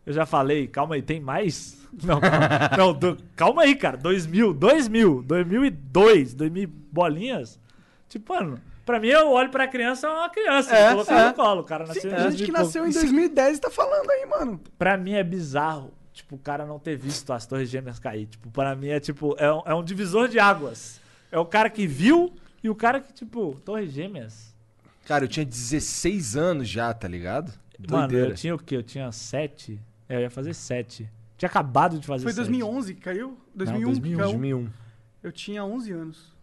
E: Eu já falei, calma aí, tem mais? [LAUGHS] Não, calma, não, do- calma aí, cara. 2000, 2000, 2002, 2000 bolinhas. Tipo, mano, pra mim eu olho pra criança, é uma criança.
A: É,
E: eu coloquei
A: é.
E: no colo, o cara nasceu
A: Sim,
E: em
A: tem gente
E: 2000
A: que
E: e
A: nasceu em
E: Isso
A: 2010 e tá falando aí, mano.
E: Pra mim é bizarro, tipo, o cara não ter visto as torres gêmeas cair. Tipo, pra mim é tipo, é um, é um divisor de águas. É o cara que viu e o cara que, tipo, torres gêmeas.
B: Cara, eu tinha 16 anos já, tá ligado?
E: Mano,
B: Doideira.
E: eu tinha o quê? Eu tinha sete. É, eu ia fazer sete. Tinha acabado de fazer
A: Foi
E: sete.
A: 2011 que caiu? 2001 que
E: 2001.
A: caiu?
B: 2001.
A: Eu tinha 11 anos.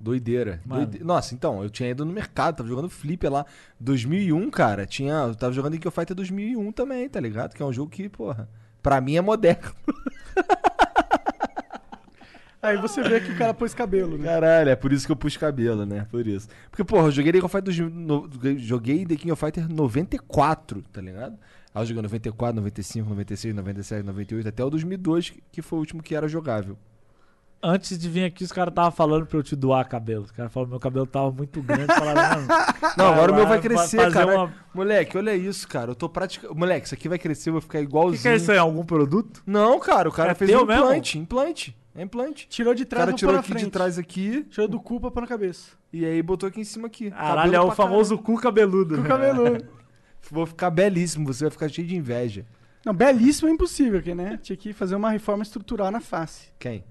B: Doideira. Doide- Nossa, então, eu tinha ido no mercado, tava jogando Flipper lá. 2001, cara, tinha. Eu tava jogando King of Fighter 2001 também, tá ligado? Que é um jogo que, porra, pra mim é moderno. [LAUGHS]
A: Aí você vê que o cara pôs cabelo, né?
B: Caralho, é por isso que eu pus cabelo, né? Por isso. Porque, porra, eu joguei King of Fighter 2000 no- joguei The King of Fighter 94, tá ligado? Eu joguei 94, 95, 96, 97, 98, até o 2002, que- foi o último que era jogável.
E: Antes de vir aqui, os caras estavam falando pra eu te doar cabelo. Os caras falaram que meu cabelo tava muito grande. Falaram,
B: Não, [LAUGHS] agora o meu vai
E: vai
B: crescer, cara.
E: uma-
B: Moleque, olha isso, cara. Eu tô praticando. Moleque, isso aqui vai crescer, vou ficar
E: o
B: igualzinho.
E: que, que é isso aí? Algum produto?
B: Não, cara, o cara
E: É
B: fez um
E: mesmo?
B: implante. Implante. É implante.
A: Tirou de
B: O
A: trás
B: cara
A: pra
B: tirou aqui
A: frente.
B: de trás aqui
A: Tirou do cu pra pôr na cabeça.
B: e aí botou aqui em cima aqui.
E: Caralho, é o famoso cu cabeludo.
A: O cabeludo. [LAUGHS]
B: Vou ficar belíssimo, você vai ficar cheio de inveja.
A: Não, belíssimo é impossível aqui, né? Tinha que fazer uma reforma estrutural na face.
B: Quem?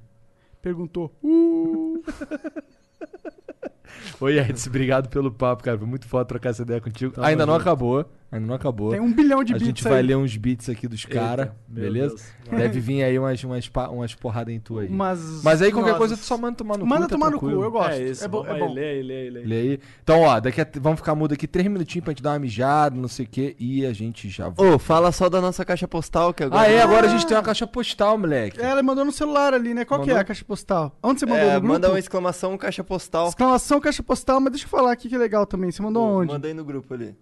A: Perguntou. [LAUGHS] Uh, [LAUGHS] [LAUGHS]
B: Oi, Edson, obrigado pelo papo, cara. Foi muito foda trocar essa ideia contigo.
E: Tamo
B: Ainda não
E: junto.
B: acabou. Ainda não acabou.
A: tem um bilhão de
B: a
A: bits
B: gente vai
A: aí.
B: ler uns beats aqui dos caras, beleza?
E: Deus.
B: Deve vir aí umas, umas, umas porradas em tu aí.
A: Umas
B: Mas aí qualquer
A: espinhosas.
B: coisa tu só manda tomar no
A: Manda
B: cu. tá
A: tomar no cu, eu gosto.
E: É isso,
A: é, bo
E: vamos
A: é bom.
E: lê aí, lê aí, lê aí.
B: Olha aí. Então, ó, daqui a, vamos ficar mudo aqui três minutinhos pra gente dar uma mijada, não sei o quê, e a gente já volta.
F: Ô, fala só da nossa caixa postal que agora.
B: Ah, é, agora a gente tem uma caixa postal, moleque.
A: É, ela mandou no celular ali, né? Qual que é
B: Mandou?
A: a caixa postal? Onde você mandou?
F: É,
A: no grupo?
F: manda uma exclamação caixa postal.
A: Exclamação caixa postal, mas deixa eu falar aqui que é legal também. Você mandou onde?
F: Mandei no grupo ali.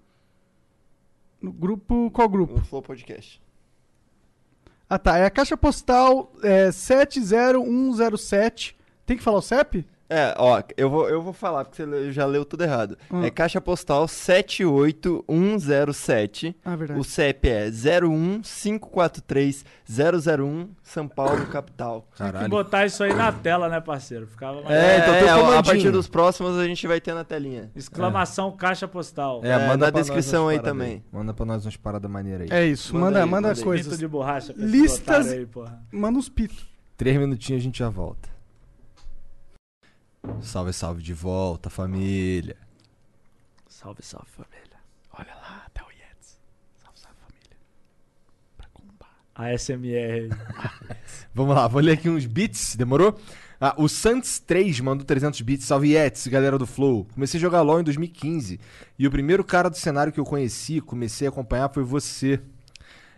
A: No grupo. Qual grupo?
F: No Flow Podcast.
A: Ah tá, é a caixa postal é, 70107. Tem que falar o CEP?
F: É, ó, eu vou, eu vou falar, porque você já leu tudo errado.
A: Hum.
F: É caixa postal 78107.
A: Ah, verdade.
F: O CEP é 01543-001, São Paulo, capital.
E: Tinha que
B: Caralho.
E: botar isso aí na tela, né, parceiro? Ficava mais...
B: É, então tem o
F: a- a partir dos próximos a gente vai ter na telinha.
E: Exclamação caixa postal.
B: É,
F: É,
B: manda nós
F: descrição aí também.
B: Manda pra nós umas paradas maneiras aí.
A: É isso,
F: Manda
A: manda,
F: aí,
A: manda
F: manda aí.
A: Coisas.
E: de borracha.
A: Listas-
E: Aí, porra.
A: Manda uns pitos.
B: Três minutinhos a gente já volta. Salve, salve de volta, família.
E: Salve, salve, família. Olha lá, até o Yetz. Salve, salve, família. Pra combar. A SMR. [LAUGHS]
B: Vamos lá, vou ler aqui uns bits, demorou? Ah, o Santos 3 mandou 300 bits. Salve, Yetis, galera do Flow. Comecei a jogar LoL em 2015 e o primeiro cara do cenário que eu conheci, comecei a acompanhar foi você.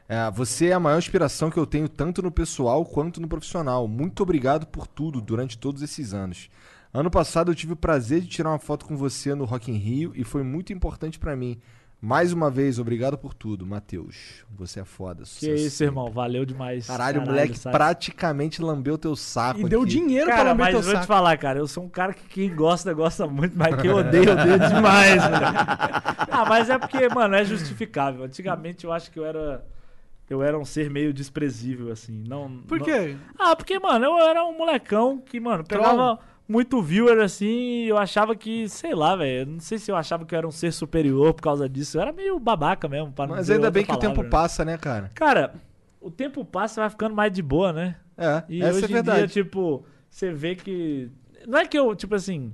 B: É, você é a maior inspiração que eu tenho tanto no pessoal quanto no profissional. Muito obrigado por tudo durante todos esses anos. Ano passado eu tive o prazer de tirar uma foto com você no Rock in Rio e foi muito importante pra mim. Mais uma vez, obrigado por tudo, Matheus. Você é foda.
E: que isso,
B: sempre.
E: irmão. Valeu demais.
B: Caralho, o moleque
E: sabe?
B: praticamente lambeu teu saco.
A: E deu
B: aqui.
A: dinheiro pra
E: Cara,
A: lamber
E: mas
A: teu
E: vou te
A: saco.
E: falar, cara, eu sou um cara que quem gosta, gosta muito, mas quem [LAUGHS] odeia, odeia demais, [LAUGHS] velho. Ah, mas é porque, mano, é justificável. Antigamente eu acho que eu era. Eu era um ser meio desprezível, assim. Não,
A: Por
E: não-
A: quê?
E: Ah, porque, mano, eu era um molecão que, mano, pegava muito viewer assim eu achava que, sei lá, velho. Não sei se eu achava que eu era um ser superior por causa disso. Eu era meio babaca mesmo. Pra não
B: Mas ainda bem que o tempo
E: palavra, né?
B: passa, né, cara?
E: Cara, o tempo passa e vai ficando mais de boa, né?
B: É,
E: E
B: essa
E: hoje
B: é
E: em
B: verdade.
E: dia, tipo, você vê que. Não é que eu, tipo assim,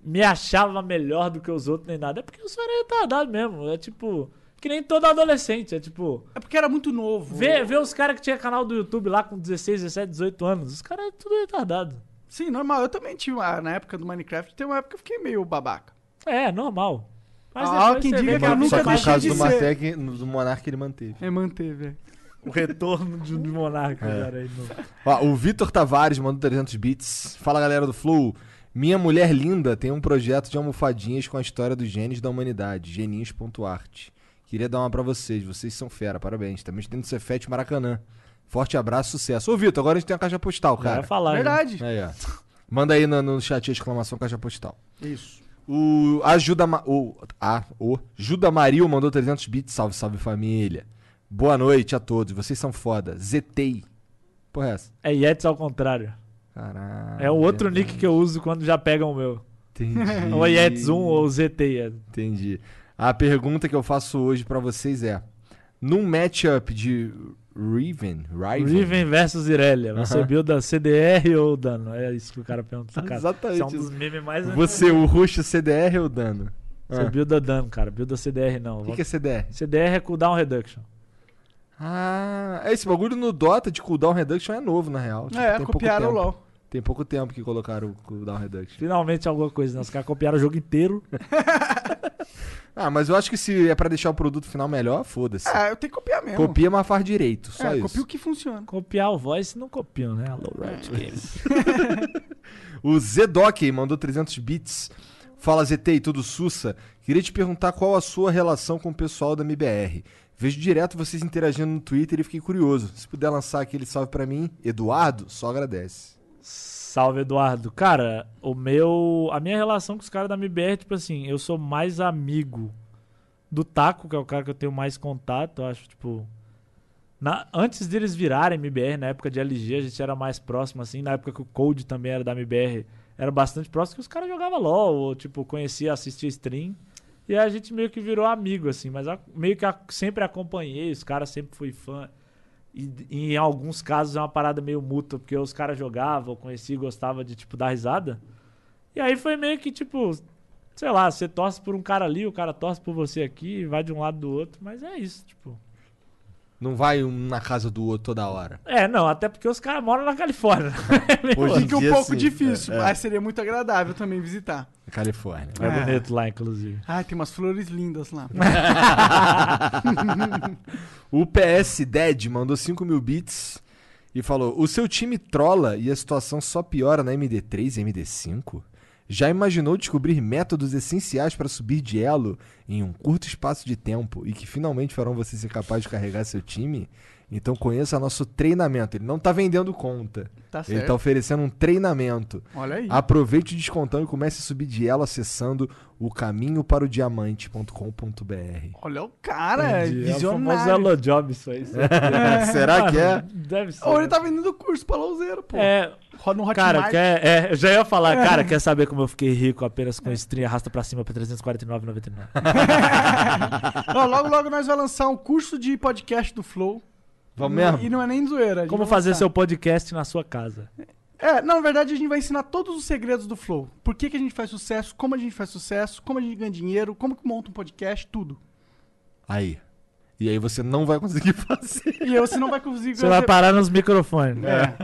E: me achava melhor do que os outros nem nada. É porque eu só era retardado mesmo. É tipo. Que nem todo adolescente. É tipo.
A: É porque era muito novo.
E: Vê, vê os caras que tinha canal do YouTube lá com 16, 17, 18 anos. Os caras é tudo retardado.
A: Sim, normal. Eu também tive uma, na época do Minecraft, tem uma época que eu fiquei meio babaca.
E: É, normal. Mas
A: Ah, quem diga que eu nunca
B: Só que no
A: deixei
B: caso
A: de
B: do,
A: ser.
B: Martec, do Monark ele manteve.
A: É, manteve, é.
E: o retorno de, de Monarca,
B: É.
E: cara. Aí no...
B: Ó, o Vitor Tavares mandou 300 bits. Fala galera do Flow. Minha mulher linda tem um projeto de almofadinhas com a história dos genes da humanidade, geninhos.art. Queria dar uma pra vocês, vocês são fera, parabéns. Também tem no Cefete Maracanã. Forte abraço, sucesso. Ô Vitor, agora a gente tem a caixa postal, cara.
E: vai falar. né?
A: Verdade.
B: Aí, ó. Manda aí no, no chat a exclamação caixa postal.
A: Isso.
B: O Ajuda Ma- o, a, o Juda Mario mandou 300 bits. Salve, salve família. Boa noite a todos. Vocês são foda. ZTI. Porra, é essa?
E: É Yetis ao contrário.
B: Caralho.
E: É o outro
B: verdade.
E: nick que eu uso quando já pegam o meu.
B: Entendi.
E: Ou Yetis 1 ou ZT. é.
B: Entendi. A pergunta que eu faço hoje pra vocês é: num matchup de Riven, Riven,
E: Riven versus Irelia. Você
B: Aham.
E: builda CDR ou dano? É isso que o cara pergunta. Cara,
B: Exatamente
E: Isso é um dos memes mais
B: você, o Rush CDR ou dano?
E: Você
B: Ah.
E: builda dano, cara. Builda CDR não.
B: O que, que é CDR?
E: CDR é cooldown reduction.
B: Ah, esse bagulho no Dota de cooldown reduction é novo, na real. Tipo,
A: é,
B: tem pouco
A: copiaram o. LOL.
B: Tem pouco tempo que colocaram o cooldown reduction.
E: Finalmente alguma coisa, né? Os caras copiaram o jogo inteiro. [LAUGHS]
B: Ah, mas eu acho que se é pra deixar o produto final melhor, foda-se.
A: Ah, eu tenho que copiar mesmo.
B: Copia, mas faz direito, só
A: é,
B: isso.
A: copia o que funciona.
E: Copiar o voice não copiam, né? Alô, Riot
B: É.
E: Games. [LAUGHS]
B: O Zedoc mandou 300 bits. Fala ZT, tudo sussa. Queria te perguntar qual a sua relação com o pessoal da MBR. Vejo direto vocês interagindo no Twitter e fiquei curioso. Se puder lançar aquele salve pra mim, Eduardo, só agradece.
E: Salve, Eduardo. Cara, o meu. A minha relação com os caras da MBR, tipo assim, eu sou mais amigo do Taco, que é o cara que eu tenho mais contato. Eu acho, tipo. na- antes deles virarem MBR, na época de LG, a gente era mais próximo, assim. Na época que o Code também era da MBR, era bastante próximo, que os caras jogavam LOL, ou, tipo, conhecia, assistia stream. E a gente meio que virou amigo, assim. Mas a- meio que a- sempre acompanhei, os caras sempre fui fã. E, e em alguns casos é uma parada meio mútua, porque os caras jogavam, eu conhecia e gostava de, tipo, dar risada. E aí foi meio que, tipo, sei lá, você torce por um cara ali, o cara torce por você aqui, vai de um lado do outro, mas é isso, tipo.
B: Não vai um na casa do outro toda hora.
E: É, não, até porque os caras moram na Califórnia. [LAUGHS]
B: Hoje em
A: Fica um pouco
B: sim.
A: difícil,
B: É, é.
A: mas seria muito agradável também visitar.
B: Na Califórnia.
E: É
A: É.
E: bonito lá, inclusive.
A: Ah, tem umas flores lindas lá. [LAUGHS]
B: O PS Dead mandou 5 mil bits e falou: O seu time trola e a situação só piora na MD3 e MD5? Já imaginou descobrir métodos essenciais para subir de elo em um curto espaço de tempo e que finalmente farão você ser capaz de carregar seu time? Então conheça nosso treinamento. Ele não tá vendendo conta.
A: Tá
B: Ele
A: certo.
B: tá oferecendo um treinamento.
A: Olha aí.
B: Aproveite o descontão e comece a subir de ela acessando o caminho para o diamante.com.br.
A: Olha o cara,
E: Entendi. É o famoso
A: visionário.
E: Hello Job isso aí. [LAUGHS]
B: Será que é?
E: Deve ser.
A: Ou ele tá vendendo curso pra louzeiro, pô.
E: É,
A: Roda no Hotmart.
E: cara, quer, é, eu já ia falar, cara, quer saber como eu fiquei rico apenas com stream arrasta pra cima pra 349,99. [LAUGHS]
A: Ó, logo, logo nós vamos lançar um curso de podcast do Flow.
B: Vamos
A: E-
B: mesmo?
A: E não é nem zoeira.
E: Como fazer seu podcast na sua casa.
A: É, não, na verdade a gente vai ensinar todos os segredos do Flow. Por que, que a gente faz sucesso, como a gente faz sucesso, como a gente ganha dinheiro, como que monta um podcast, tudo.
B: Aí. E aí você não vai conseguir [LAUGHS] fazer.
A: E aí você não vai conseguir...
E: Você vai parar nos microfones.
A: É.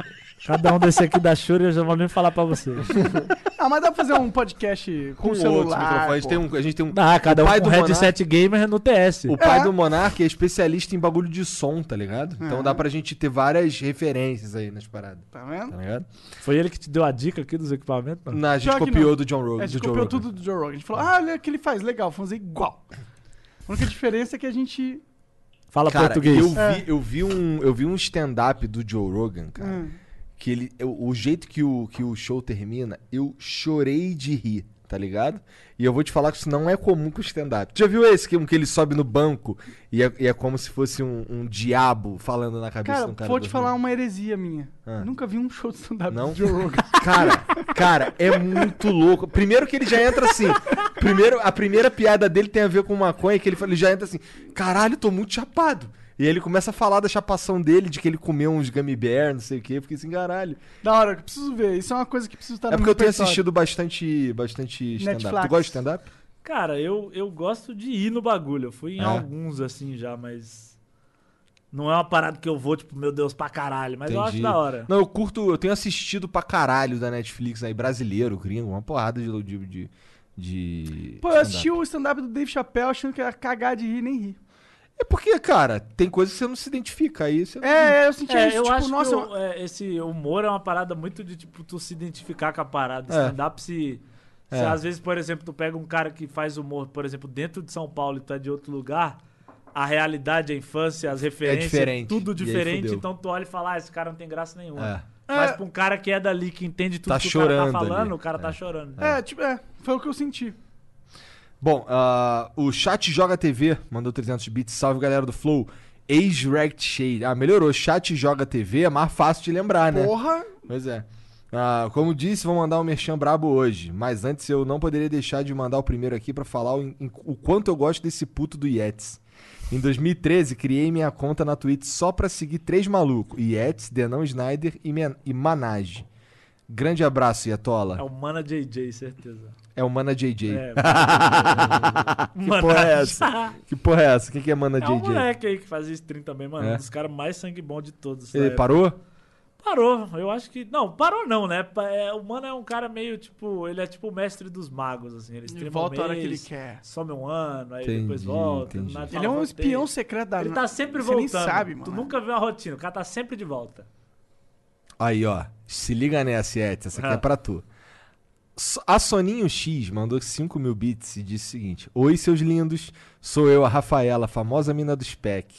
E: Cada um desse aqui da Shuri eu já vou nem falar pra vocês. [LAUGHS]
A: Ah, mas dá pra fazer um podcast com,
B: Com
A: celular.
B: A gente tem um, a gente tem um
E: Ah, cada
B: o
E: um
B: pai
E: com
B: do
E: headset gamer no TS.
B: O pai
A: É.
B: do Monark é especialista em bagulho de som, tá ligado? Então dá pra gente ter várias referências aí nas paradas,
A: Tá vendo?
B: tá ligado?
E: Foi ele que te deu a dica aqui dos equipamentos? não?
B: Não, a gente
A: Pior
B: copiou do John Rogan.
A: A gente copiou
B: Rogan.
A: tudo do Joe Rogan. A gente falou, ah, olha o que ele faz, legal, vamos fazer igual. A única diferença é que a gente...
E: Fala
B: Cara,
E: português.
B: eu vi,
A: É.
B: eu vi um, eu vi um stand-up do Joe Rogan, cara.
A: Hum.
B: Que ele, eu- o jeito que o, que o show termina, eu chorei de rir, tá ligado? E eu vou te falar que isso não é comum com o stand-up. Já viu esse que, que ele sobe no banco e é, e é como se fosse um, um diabo falando na cabeça
A: Cara,
B: de um cara
A: vou te falar uma heresia minha.
B: Ah.
A: Nunca vi um show de stand-up
B: Não?
A: Joe Rogan. [LAUGHS]
B: Cara, cara, é muito louco. Primeiro que ele já entra assim. Primeiro, a primeira piada dele tem a ver com maconha, que ele, ele já entra assim, caralho, tô muito chapado. E aí ele começa a falar da chapação dele, de que ele comeu uns gummy bear, não sei o quê. Eu fiquei assim, caralho.
A: Da hora, eu preciso ver. Isso é uma coisa que precisa estar
B: É porque eu tenho
A: repertório.
B: assistido bastante, bastante stand-up. Tu gosta de stand-up?
E: Cara, eu, eu gosto de ir no bagulho. Eu fui em
B: É?
E: alguns assim já, mas. Não é uma parada que eu vou, tipo, meu Deus, pra caralho. Mas eu acho da hora.
B: Não, eu curto, eu tenho assistido pra caralho da Netflix aí, brasileiro, gringo, uma porrada de. de, de, de
A: Pô, eu assisti o stand-up do Dave Chappelle achando que era cagar de rir nem rir.
B: É porque, cara, tem coisas que você não se identifica aí. Você não-
A: É, eu senti
E: É,
A: isso,
E: eu
A: tipo,
E: acho
A: nossa...
E: que o- é, esse humor é uma parada muito de, tipo, tu se identificar com a parada.
B: É.
E: Stand-up se... se
B: É.
E: às vezes, por exemplo, tu pega um cara que faz humor, por exemplo, dentro de São Paulo e tu é de outro lugar, a realidade, a infância, as referências,
B: diferente.
E: tudo diferente, então tu olha e fala, ah, esse cara não tem graça nenhuma.
B: É.
E: Mas
A: É.
E: pra um cara que é dali, que entende tudo
B: Tá
E: que o cara tá falando,
B: ali.
E: o cara tá chorando.
A: É, tipo, é, foi o que eu senti.
B: Bom, ah, o Chat Joga TV mandou 300 bits. Salve galera do Flow. Age-Rect Shade. Ah, melhorou. Chat Joga TV é mais fácil de lembrar, né?
A: Porra,
B: Pois é. Ah, como disse, vou mandar um merchan brabo hoje. Mas antes eu não poderia deixar de mandar o primeiro aqui pra falar o, em- o quanto eu gosto desse puto do Yetis. Em 2013, criei minha conta na Twitch só pra seguir três malucos: Yetis, Denão Snyder e, Men- e Manage. Grande abraço, Yatola.
E: É o Mana JJ, certeza.
B: É o Mana JJ.
E: É, [LAUGHS] [LAUGHS]
B: que porra é essa? Que porra é essa? Quem que é Mana
E: É um
B: JJ?
E: moleque aí que fazia stream também, mano.
B: É.
E: Um dos caras mais sangue bom de todos.
B: Ele
E: época.
B: parou?
E: Parou, eu acho que. Não, parou não, né? É, o mano é um cara meio tipo. Ele é tipo o mestre dos magos, assim. Ele
A: ele
E: streama
A: volta
E: um
A: a hora que ele
E: mês,
A: quer.
E: Some um ano, aí
B: Entendi,
E: depois volta. nada,
A: Ele é um
E: voltei.
A: espião secreto da
E: Ele tá sempre
A: Você
E: voltando.
A: nem sabe,
E: Tu
A: mano.
E: nunca viu a rotina, o cara tá sempre de volta.
B: Aí, ó. Se liga nessa, Yetis. Essa aqui
E: Ah.
B: é pra tu. A Soninho X mandou 5 mil bits e disse o seguinte: Oi, seus lindos. Sou eu, a Rafaela, a famosa mina do spec.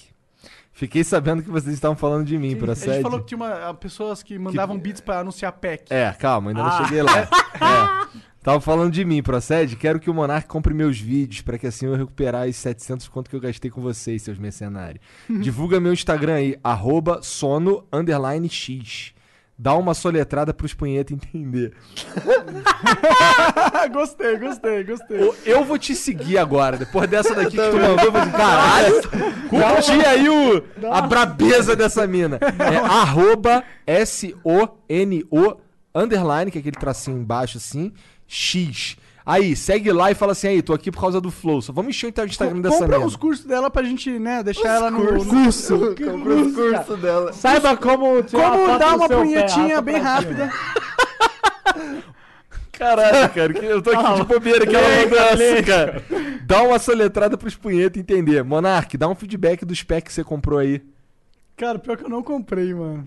B: Fiquei sabendo que vocês estavam falando de mim,
A: A
B: procede?
A: gente falou que tinha uma, ah, pessoas que mandavam beats pra anunciar pack.
B: É, calma, ainda
E: Ah.
B: não cheguei lá. [LAUGHS] É. Tava falando de mim, procede? Quero que o Monark compre meus vídeos pra que assim eu recuperar os 700 conto que eu gastei com vocês, seus mercenários. [LAUGHS] Divulga meu Instagram aí, arroba sono underline x. Dá uma soletrada pros punheta entender. [LAUGHS]
A: gostei, gostei, gostei.
B: Eu- vou te seguir agora, depois dessa daqui que tu mandou, eu falei, caralho, curti aí o, a brabeza dessa mina. É arroba S-O-N-O underline, que é aquele tracinho embaixo assim, X. Aí, segue lá e fala assim, aí, tô aqui por causa do Flow. Só vamos encher o Instagram dessa
A: Compra
B: mina.
A: os cursos dela pra gente, né, deixar ela no... no-
B: Curso.
F: Comprou os cursos dela.
E: Saiba como tirar
A: Como dar uma punhetinha bem rápida. [LAUGHS]
B: Caralho, cara, que eu tô aqui de bobeira que ela mandou essa, cara. Dá uma soletrada pros punheta entender. Monark, dá um feedback dos packs que você comprou aí.
A: Cara, pior que eu não comprei, mano.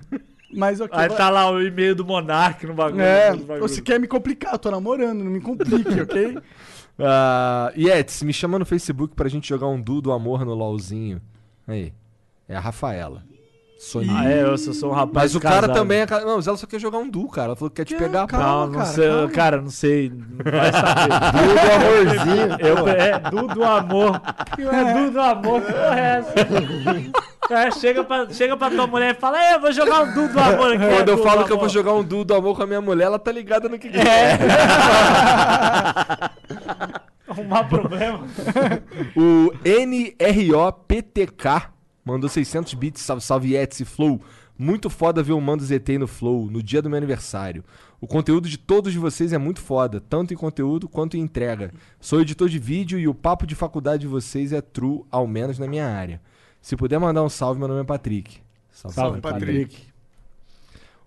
A: Mas ok.
E: Aí
A: vai-
E: tá lá o e-mail do Monark no bagulho.
A: É,
E: no bagulho.
A: você quer me complicar, eu tô namorando, não me complique, [LAUGHS] ok?
B: Ah, Yetis, me chama no Facebook pra gente jogar um duo do amor no LOLzinho. Aí. É a Rafaela. Soninho.
E: Ah, é, eu sou, sou um rapaz
B: Mas o cara
E: casado.
B: também é. Não, mas ela só quer jogar um duo, cara. Ela falou que quer te
A: Que-
B: pegar. pô.
A: calma.
E: Não, não
A: cara,
E: sei,
A: calma.
E: cara, não sei. Não vai saber. [LAUGHS]
F: Tudo amorzinho.
E: Eu, é Du do amor. É Du do amor, que porra é essa? [LAUGHS] Cara, chega pra, chega pra tua mulher e fala, é, eu vou jogar um Du do amor aqui.
B: Quando
E: é
B: eu falo que eu vou
E: amor."
B: jogar um duo do amor com a minha mulher, ela tá ligada no que, que é. [LAUGHS]
E: Arrumar problema.
B: O NROPTK mandou 600 bits, salve, salve Etsy Flow. Muito foda ver o Mando ZT no Flow, no dia do meu aniversário. O conteúdo de todos vocês é muito foda, tanto em conteúdo quanto em entrega. Sou editor de vídeo e o papo de faculdade de vocês é true, ao menos na minha área. Se puder mandar um salve, meu nome é Patrick.
E: Salve, Patrick.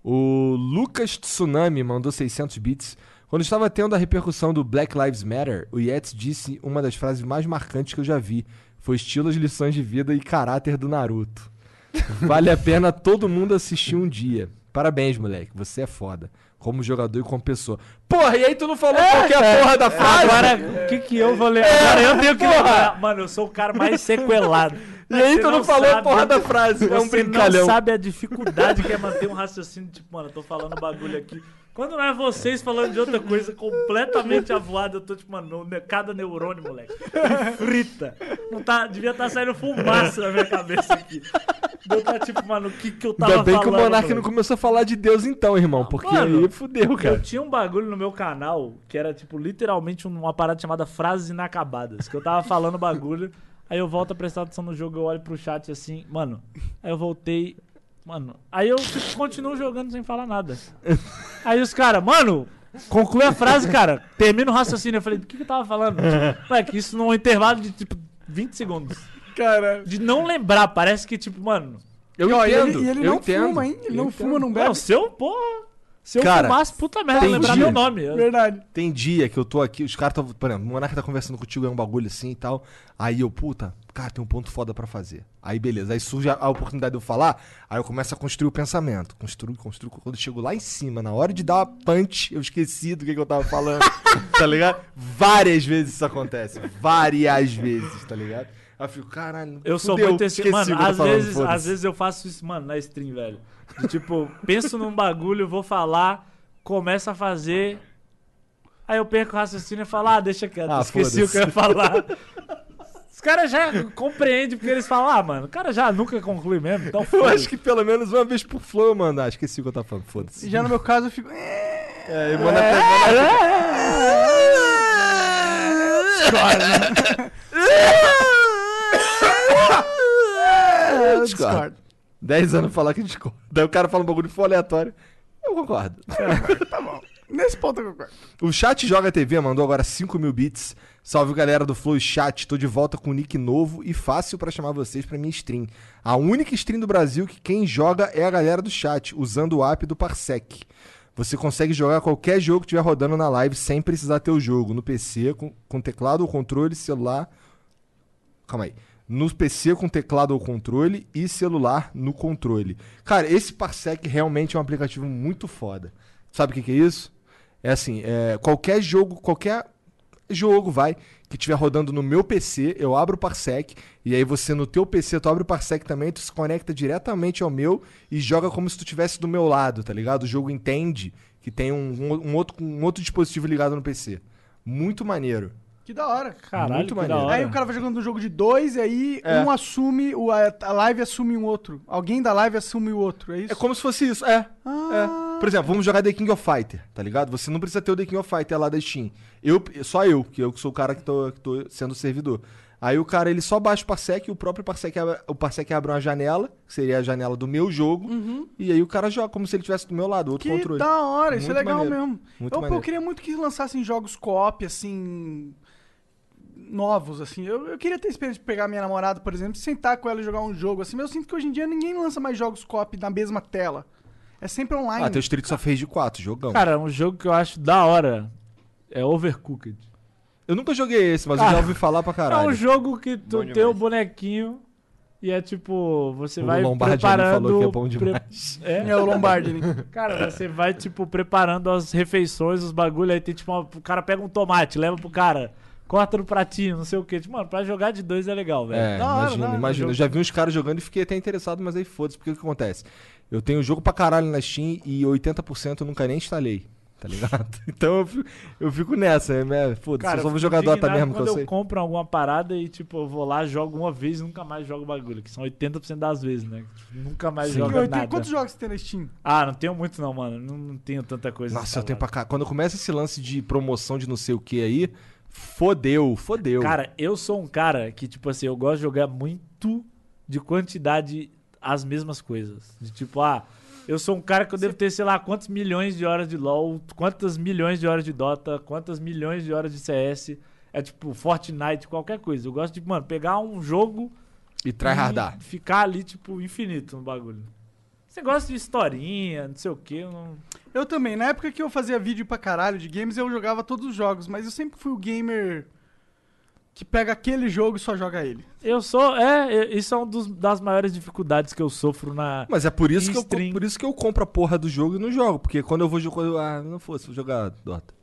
B: O Lucas Tsunami mandou 600 bits. Quando estava tendo a repercussão do Black Lives Matter, o Yates disse uma das frases mais marcantes que eu já vi. Foi estilos, lições de vida e caráter do Naruto. [LAUGHS] Vale a pena todo mundo assistir um dia. Parabéns, moleque. Você é foda. Como jogador e como pessoa. Porra, e aí tu não falou qualquer porra da frase?
E: Agora, o que que eu vou ler? Agora eu tenho que lembrar. Mano, eu sou o cara mais [LAUGHS] sequelado.
B: E aí
E: Você
B: tu não, falou a
E: sabe-
B: porra da [LAUGHS] frase. É um
E: Você
B: brincalhão.
E: não sabe a dificuldade que é manter um raciocínio, tipo, mano, eu tô falando bagulho aqui. Quando não é vocês falando de outra coisa completamente avoada, eu tô tipo, mano, cada neurônio, moleque, frita. Não tá, devia estar saindo fumaça na minha cabeça aqui. Eu tá tipo, mano, o que que eu tava
B: Ainda bem
E: falando?
B: que o Monark não começou a falar de Deus então, irmão. Porque
E: Mano,
B: aí fudeu, cara.
E: Eu tinha um bagulho no meu canal que era, tipo, literalmente um- uma parada chamada frases inacabadas. Que eu tava falando bagulho, aí eu volto a prestar atenção no jogo, eu olho pro chat assim, mano. Aí eu voltei. Mano. Aí eu tipo, continuo jogando sem falar nada. Aí os caras, mano, conclui a frase, cara. Termina o raciocínio. Eu falei, do que, que eu tava falando? Moleque, isso num intervalo de tipo 20 segundos.
A: Cara.
E: De não lembrar, parece que, tipo, mano.
B: Eu
A: E, ó, e
B: entendo.
A: ele, e ele
B: eu
A: não
B: entendo.
A: fuma, hein? Ele
B: Eu
A: não
B: entendo.
A: fuma, não bebe.
E: Não, se eu, porra. Se eu
B: Cara,
E: fumasse, puta merda, lembrar
B: dia-
E: meu nome.
A: Verdade.
B: Tem dia que eu tô aqui, os caras estão. Por exemplo, o Monarca tá conversando contigo, é um bagulho assim e tal. Aí eu, puta, cara, tem um ponto foda pra fazer. Aí beleza, aí surge a, a oportunidade de eu falar, aí eu começo a construir o pensamento. Construo, construo. Quando eu chego lá em cima, na hora de dar uma punch, eu esqueci do que, que eu tava falando. [LAUGHS] tá ligado? Várias vezes isso acontece. Várias vezes, tá ligado? Aí eu fico, caralho.
E: Eu sou
B: fudeu,
E: muito esse. Mano, às
B: falando,
E: vezes, às vezes eu faço isso, mano, na stream, velho. De, tipo, penso num bagulho, vou falar, começo a fazer. Aí eu perco o raciocínio e falo, ah, deixa quieto,
B: Ah,
E: esqueci o que eu ia falar. Os caras já compreendem porque eles falam, ah, mano, o cara já nunca conclui mesmo, então [LAUGHS]
B: Eu acho que pelo menos uma vez por flow eu mando. Ah, esqueci o que eu tava falando, foda-se.
A: Já no meu caso eu fico. "É,
B: É, e manda até- [LAUGHS]
A: eu
B: Discordo. [LAUGHS]
A: discordo.
B: 10 anos falar que discorda. Daí o cara fala um bagulho for aleatório. Eu concordo.
A: Nesse ponto eu concordo.
B: O Chat Joga TV mandou agora 5 mil bits. Salve galera do Flow Chat. Tô de volta com nick novo e fácil pra chamar vocês pra minha stream. A única stream do Brasil que quem joga é a galera do chat, usando o app do Parsec. Você consegue jogar qualquer jogo que estiver rodando na live sem precisar ter o jogo. No PC, com, com teclado ou controle, celular. Calma aí. No PC com teclado ou controle e celular no controle. Cara, esse Parsec realmente é um aplicativo muito foda. Sabe o que, que é isso? É assim, é, qualquer jogo, qualquer jogo, vai, que estiver rodando no meu PC, eu abro o Parsec, e aí você no teu PC, tu abre o Parsec também, tu se conecta diretamente ao meu e joga como se tu estivesse do meu lado, tá ligado? O jogo entende que tem um, um- um outro, um outro dispositivo ligado no PC. Muito maneiro.
A: Que da hora.
E: Caralho,
B: Muito
E: que
B: maneiro.
E: da hora.
A: Aí o cara vai jogando um jogo de dois, e aí
B: É.
A: um assume, o, a, live assume um outro. Alguém da live assume o outro, é isso?
B: É como se fosse isso, é.
A: Ah.
B: É. Por exemplo, vamos jogar The King of Fighter, tá ligado? Você não precisa ter o The King of Fighter lá da Steam. Eu, só eu, que eu que sou o cara que tô, que tô sendo o servidor. Aí o cara, ele só baixa o Parsec e o próprio Parsec, abre- o Parsec abre uma janela, que seria a janela do meu jogo, e aí o cara joga como se ele estivesse do meu lado, outro
A: Que
B: controle.
A: da hora, isso é
B: Muito
A: legal
B: maneiro.
A: mesmo.
B: Muito
A: eu, pô,
B: maneiro.
A: eu queria muito que lançassem jogos co-op, assim. Novos, assim. Eu, eu queria ter a experiência de pegar minha namorada, por exemplo, sentar com ela e jogar um jogo, assim. Mas eu sinto que hoje em dia ninguém lança mais jogos co-op na mesma tela. É sempre online.
B: Ah, tem o Street of Rage 4, jogão.
E: Cara, um jogo que eu acho da hora é Overcooked.
B: eu nunca joguei esse, mas eu
E: Ah,
B: já ouvi falar pra
E: É
B: caralho.
E: um jogo que tu
F: Bom
E: tem o
F: demais.
E: bonequinho e é tipo, você
B: o
E: vai
B: Lombardi
E: preparando...
B: falou que é bom
E: pre-
B: demais.
E: É,
A: É o Lombardi. né? [LAUGHS]
E: Cara, você vai, tipo, preparando as refeições, os bagulho, aí tem, tipo, uma- o cara pega um tomate, leva pro cara, corta no pratinho, não sei o quê. Tipo, mano, pra jogar de dois é legal, velho.
B: É,
A: hora,
B: imagina,
A: da hora.
B: imagina. Eu já vi uns caras jogando e fiquei até interessado, mas aí foda-se, porque o que acontece? Eu tenho jogo pra caralho na Steam e 80% eu nunca nem instalei, tá ligado? [LAUGHS] Então eu fico, eu fico nessa, é, é, foda-se, eu só vou
E: fico
B: jogar Dota
E: indignado
B: mesmo que
E: quando
B: eu
E: eu
B: sei.
E: compro alguma parada e, tipo, eu vou lá, jogo uma vez e nunca mais jogo bagulho. Que são 80% das vezes, né? Tipo, nunca mais
B: Sim.
E: jogo
A: Eu tenho-
E: nada.
A: Quantos jogos você tem na Steam?
E: Ah, não tenho muito não, mano. Não, não tenho tanta coisa.
B: Nossa, eu tenho pra cá. Quando começa esse lance de promoção de não sei o que aí, fodeu, fodeu.
E: Cara, eu sou um cara que, tipo assim, eu gosto de jogar muito de quantidade as mesmas coisas. De tipo, ah, eu sou um cara que eu devo ter, sei lá, quantos milhões de horas de LoL, quantas milhões de horas de Dota, quantas milhões de horas de CS. É tipo, Fortnite, qualquer coisa. Eu gosto de, mano, pegar um jogo
B: e tryhardar.
E: e ficar ali, tipo, infinito no bagulho. Você gosta de historinha, não sei o que, não...
A: Eu também. Na época que eu fazia vídeo pra caralho de games, eu jogava todos os jogos, mas eu sempre fui o gamer que pega aquele jogo e só joga ele.
E: Eu sou, é, isso é uma das maiores dificuldades que eu sofro na...
B: Mas é por isso, que eu, por isso que eu compro a porra do jogo e não jogo. Porque quando eu vou jogar. Ah, não fosse, vou jogar Dota.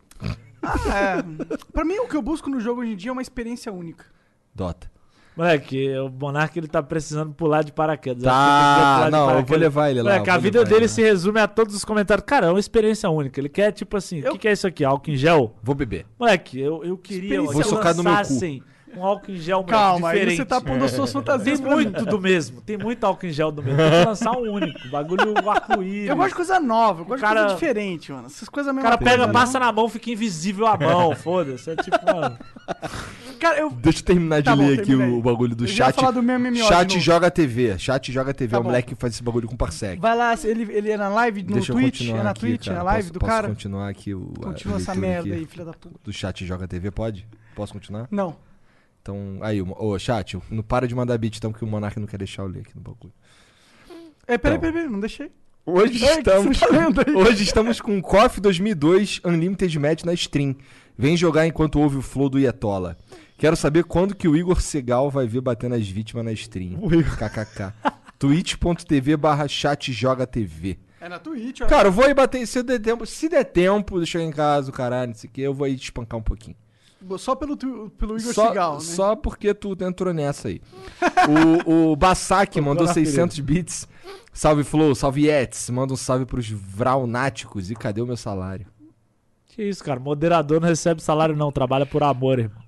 A: Ah, é. pra mim, o que eu busco no jogo hoje em dia é uma experiência única.
B: Dota.
E: Moleque, o Monark ele tá precisando pular de paraquedas.
B: Tá,
E: que de
B: não, eu vou
E: paraquedas.
B: levar ele lá,
E: Moleque, a vida dele
B: ele
E: se resume a todos os comentários. Cara, é uma experiência única. Ele quer, tipo assim, o
A: Eu-
E: que, que é isso aqui? Álcool em gel?
B: Vou beber.
E: Moleque, eu, eu queria
A: Experiência
B: Vou
E: que
B: socar no meu cu.
E: Um álcool em gel
A: Calma,
E: diferente.
A: você tá pondo as suas
E: Tem
A: fantasias mim.
E: muito do mesmo. Tem muito álcool em gel do mesmo. Tem que lançar um único. Bagulho arco-íris.
A: Eu gosto de coisa nova, eu gosto
E: cara-
A: de coisa diferente, mano. Essas coisas
E: O
A: mesmo.
E: cara pega, passa na mão, fica invisível a mão. Foda-se. É tipo, mano. [LAUGHS]
A: Cara, eu.
B: Deixa eu terminar de
A: Tá bom,
B: ler aqui
A: termina aí.
B: o, o bagulho do
A: Eu
B: chat.
A: falar do meu MMO
B: Chat joga TV. Chat joga TV.
A: Tá
B: é o
A: bom.
B: moleque que faz esse bagulho com parsec.
A: Vai lá, ele, ele é na live no
B: Deixa
A: Twitch? É na
B: aqui,
A: Twitch,
B: cara.
A: é a live
B: posso,
A: do
B: posso
A: cara?
B: continuar aqui o. a
A: Continua essa merda
B: aqui
A: aí, filha da puta.
B: Do chat joga TV, pode? Posso continuar?
A: Não.
B: Então, aí, o- ô, chat, não para de mandar beat, então, que o Monark não quer deixar eu ler aqui no bagulho.
A: É, peraí,
B: Então.
A: peraí, peraí, não deixei.
B: Hoje
A: que
B: estamos.
A: tá?
B: Hoje estamos com KOF 2002 Unlimited Match na stream. Vem jogar enquanto ouve o flow do Ietola. Quero saber quando que o Igor Segal vai ver batendo as vítimas na stream. KKK. twitch.tv barra chat joga TV.
A: É na Twitch, ó.
B: Cara, eu vou aí bater, se der tempo, se der tempo, deixa eu ir em casa, o caralho, não sei o que, eu vou aí te espancar um pouquinho.
A: Só pelo, tu- pelo Igor
B: Só,
A: Segal, né?
B: só porque tu entrou nessa aí. o o Bassak mandou
E: na
B: 600 bits. Salve Flow, salve Yetis. Manda um salve pros Vraunáticos. E cadê o meu salário?
E: Que isso, cara. Moderador não recebe salário, não. Trabalha por amor, irmão.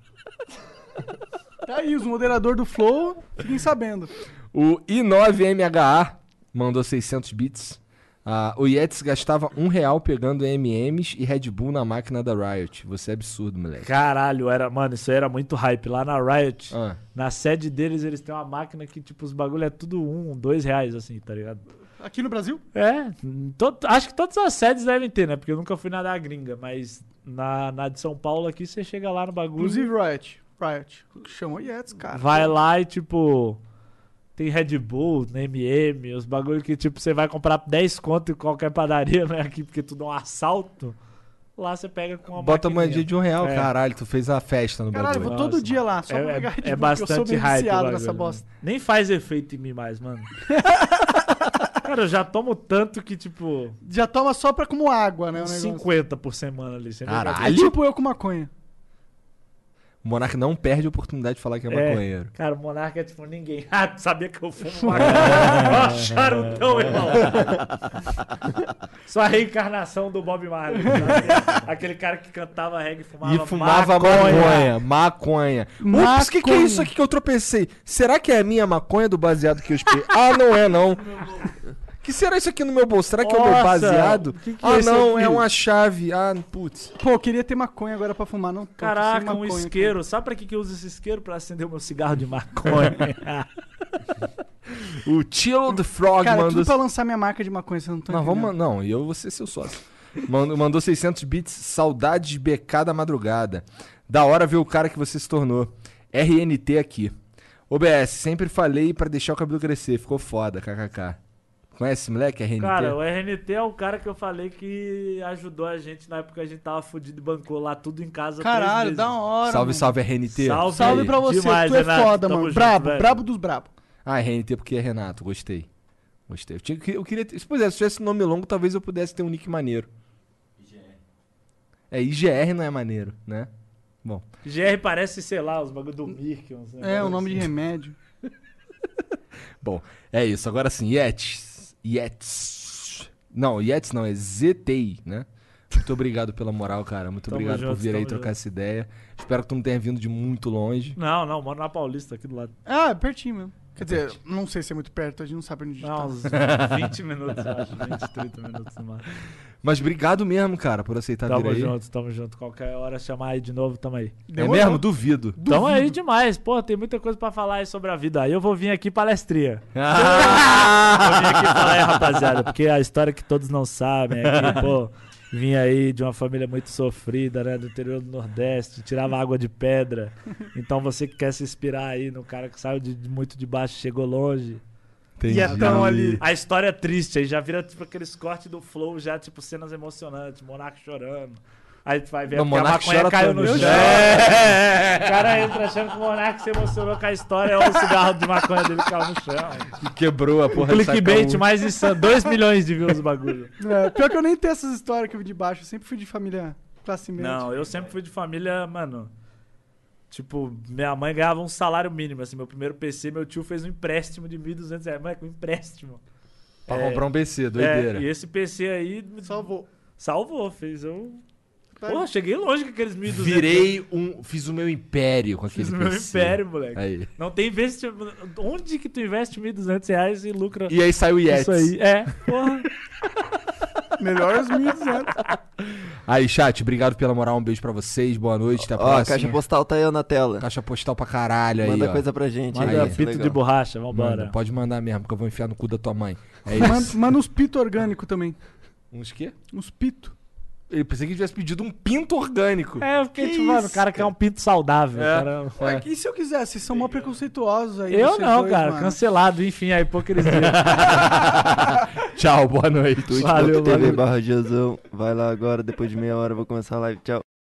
A: Tá aí, os moderadores do Flow, fiquem sabendo.
B: O i9MHA mandou 600 bits. Ah, o Yetis gastava um real pegando MMs e Red Bull na máquina da Riot. Você é absurdo, moleque.
E: Caralho, era, mano, isso aí era muito hype. Lá na Riot,
B: Ah,
E: na sede deles, eles têm uma máquina que, tipo, os bagulho é tudo um, dois reais, assim, tá ligado?
A: Aqui no Brasil?
E: É, to- acho que todas as sedes devem ter, né? Porque eu nunca fui na da gringa, mas na, na de São Paulo aqui, você chega lá no bagulho,
A: Inclusive Riot. Riot. Chamou Yetis, cara.
E: vai lá e, tipo, tem Red Bull, MM, os bagulho que, tipo, você vai comprar 10 conto em qualquer padaria, [LAUGHS] né? Aqui, porque tudo é um assalto. Lá você pega com uma
B: bota a
E: maquininha.
B: moedinha de um real,
E: É.
B: caralho. Tu fez a festa no
A: Caralho, eu
B: bagulho.
A: vou todo
E: Nossa,
A: dia lá, só
E: É,
A: pra
E: é-
A: pegar Red
E: é
A: Bull, eu
E: bastante
A: sou bem
E: hype bagulho,
A: nessa
E: né?
A: bosta.
E: Nem faz efeito em mim mais, mano. [LAUGHS] Cara, eu já tomo tanto que, tipo,
A: Já toma só pra como água, né? O negócio.
E: 50 por semana ali. sem
B: Caralho.
A: É tipo eu com maconha.
B: O Monark não perde a oportunidade de falar que é
E: É.
B: maconheiro.
E: Cara, o Monarca é tipo ninguém. [LAUGHS] Ah, tu sabia que eu fumo [LAUGHS] maconha? Ó, charutão, irmão. Só a reencarnação do Bob Marley. sabe? Aquele cara que cantava reggae e fumava
B: E fumava maconha. Maconha. Ups, o que, que é
A: Maconha.
B: isso aqui que eu tropecei? Será que é a minha maconha do baseado que eu espirrei? ah, não é não. [LAUGHS] que será isso aqui no meu bolso? Será que é o meu
E: Nossa,
B: baseado?
E: que que é
B: ah,
E: isso
B: não,
E: aqui?
B: é uma chave. Ah, putz.
A: Pô, eu queria ter maconha agora pra fumar, não
E: Caraca, um
A: maconha,
E: isqueiro. Sabe pra que, que eu uso esse isqueiro? Pra acender o meu cigarro de maconha. [LAUGHS]
B: O Chill the Frog
A: Cara,
B: mandou...
A: tudo pra lançar minha marca de maconha, você não tá
B: Não, vamos,
A: entendendo.
B: não, e eu vou ser seu sócio. Mandou, mandou 600 bits, saudades BK da madrugada. Da hora ver o cara que você se tornou. RNT aqui. OBS, sempre falei pra deixar o cabelo crescer, ficou foda, kkk. Conhece esse moleque, RNT?
E: Cara, o RNT é o cara que eu falei que ajudou a gente na época que a gente tava fudido e bancou lá tudo em casa.
A: Caralho, da hora.
B: salve,
A: mano.
B: salve, RNT.
E: Salve.
A: Salve pra você,
E: Demais,
A: tu é
E: Renato,
A: foda, mano.
E: junto,
A: brabo,
E: velho.
A: brabo dos brabo.
B: Ah, RNT porque é Renato, gostei. Gostei. Eu, tinha, eu queria ter, se é, se tivesse nome longo, talvez eu pudesse ter um nick maneiro. É, IGR não é maneiro, né? Bom.
E: GR parece, sei lá, os bagulho do Mirk.
A: É, o nome de
E: assim.
A: remédio. [LAUGHS]
B: Bom, é isso. Agora sim, Yetis. Yetis. Não, Yetis não, é ZTI, né? Muito obrigado pela moral, cara. Muito
E: Tamo
B: obrigado por
E: junto,
B: vir aí
E: tamo
B: trocar
E: junto.
B: essa ideia. Espero que tu não tenha vindo de muito longe.
E: Não, não, moro na Paulista, aqui do lado.
A: Ah, é pertinho mesmo. Quer dizer, não sei se é muito perto, a gente não sabe onde a gente
E: Não,
A: tá.
E: uns [LAUGHS] 20 minutos, eu acho. 20, 30 minutos no máximo.
B: Mas obrigado mesmo, cara, por aceitar vir
E: Tamo
B: aí.
E: junto, tamo junto. Qualquer hora chamar aí de novo, tamo aí.
B: É
A: Demorou.
B: mesmo? Duvido.
E: Tamo aí demais. Pô, tem muita coisa pra falar aí sobre a vida. Aí eu vou vir aqui palestria. [LAUGHS]
B: Ah!
E: Vou vir aqui falar aí, rapaziada. Porque a história que todos não sabem é que, pô, vim aí de uma família muito sofrida, né? Do interior do Nordeste, tirava água de pedra. [LAUGHS] Então você que quer se inspirar aí no cara que saiu de, de muito de baixo e chegou longe.
B: Entendi.
A: E é tão ali.
E: A história é triste, aí já vira tipo aqueles cortes do flow, já tipo cenas emocionantes, Monark chorando. Aí tu vai ver
B: Não,
E: porque a maconha caiu no chão. É. O cara entra achando que o Monark se emocionou com a história, ou o cigarro de maconha dele caiu no chão.
B: Que quebrou a
E: O
B: porra de
E: clickbait
B: um.
E: mais insano, 2 milhões de views o bagulho.
A: É, pior que eu nem tenho essas histórias que eu vi de baixo. Eu sempre fui de família classe média.
E: Não, eu sempre fui de família, mano. Tipo, minha mãe ganhava um salário mínimo, assim, meu primeiro PC, meu tio fez um empréstimo de 1.200 reais. Mãe, com empréstimo.
B: Pra
E: É.
B: comprar um PC,
E: É,
B: doideira.
E: e esse PC aí me
A: Salvou.
E: salvou, fez eu. Porra, cheguei longe com aqueles 1.200.
B: Virei um. Fiz o meu império com aquele
E: Fiz o meu
B: PC.
E: império, moleque.
B: Aí.
E: Não tem investimento. Onde que tu investe 1.200 reais e lucra
B: E aí saiu o Yetis.
E: isso aí? É, porra. [LAUGHS]
A: Melhor os 1.200.
B: Aí, chat, obrigado pela moral. Um beijo pra vocês. Boa noite. Até a
F: Ó, a caixa postal tá aí na tela.
B: Caixa postal pra caralho aí.
F: Manda
B: ó.
F: coisa pra gente
E: Manda
F: aí.
E: Pito
F: legal.
E: de borracha, vambora.
B: Manda, pode mandar mesmo, que eu vou enfiar no cu da tua mãe. É isso.
A: Manda, manda uns pito orgânico também.
B: Uns quê?
A: Uns pito.
B: Eu pensei que ele tivesse pedido um pinto orgânico.
E: É, eu fiquei
A: Que
E: tipo, mano, o cara quer um pinto saudável.
B: É.
E: cara-
A: Ué, e se eu quiser? Vocês são mó preconceituosos aí.
E: Eu não,
A: dois,
E: cara,
A: mano.
E: cancelado, enfim, a hipocrisia. [LAUGHS]
B: Tchau, boa noite.
E: Valeu,
F: twitch.tv
E: valeu.
F: barra. Vai lá agora, depois de meia hora eu vou começar a live. Tchau.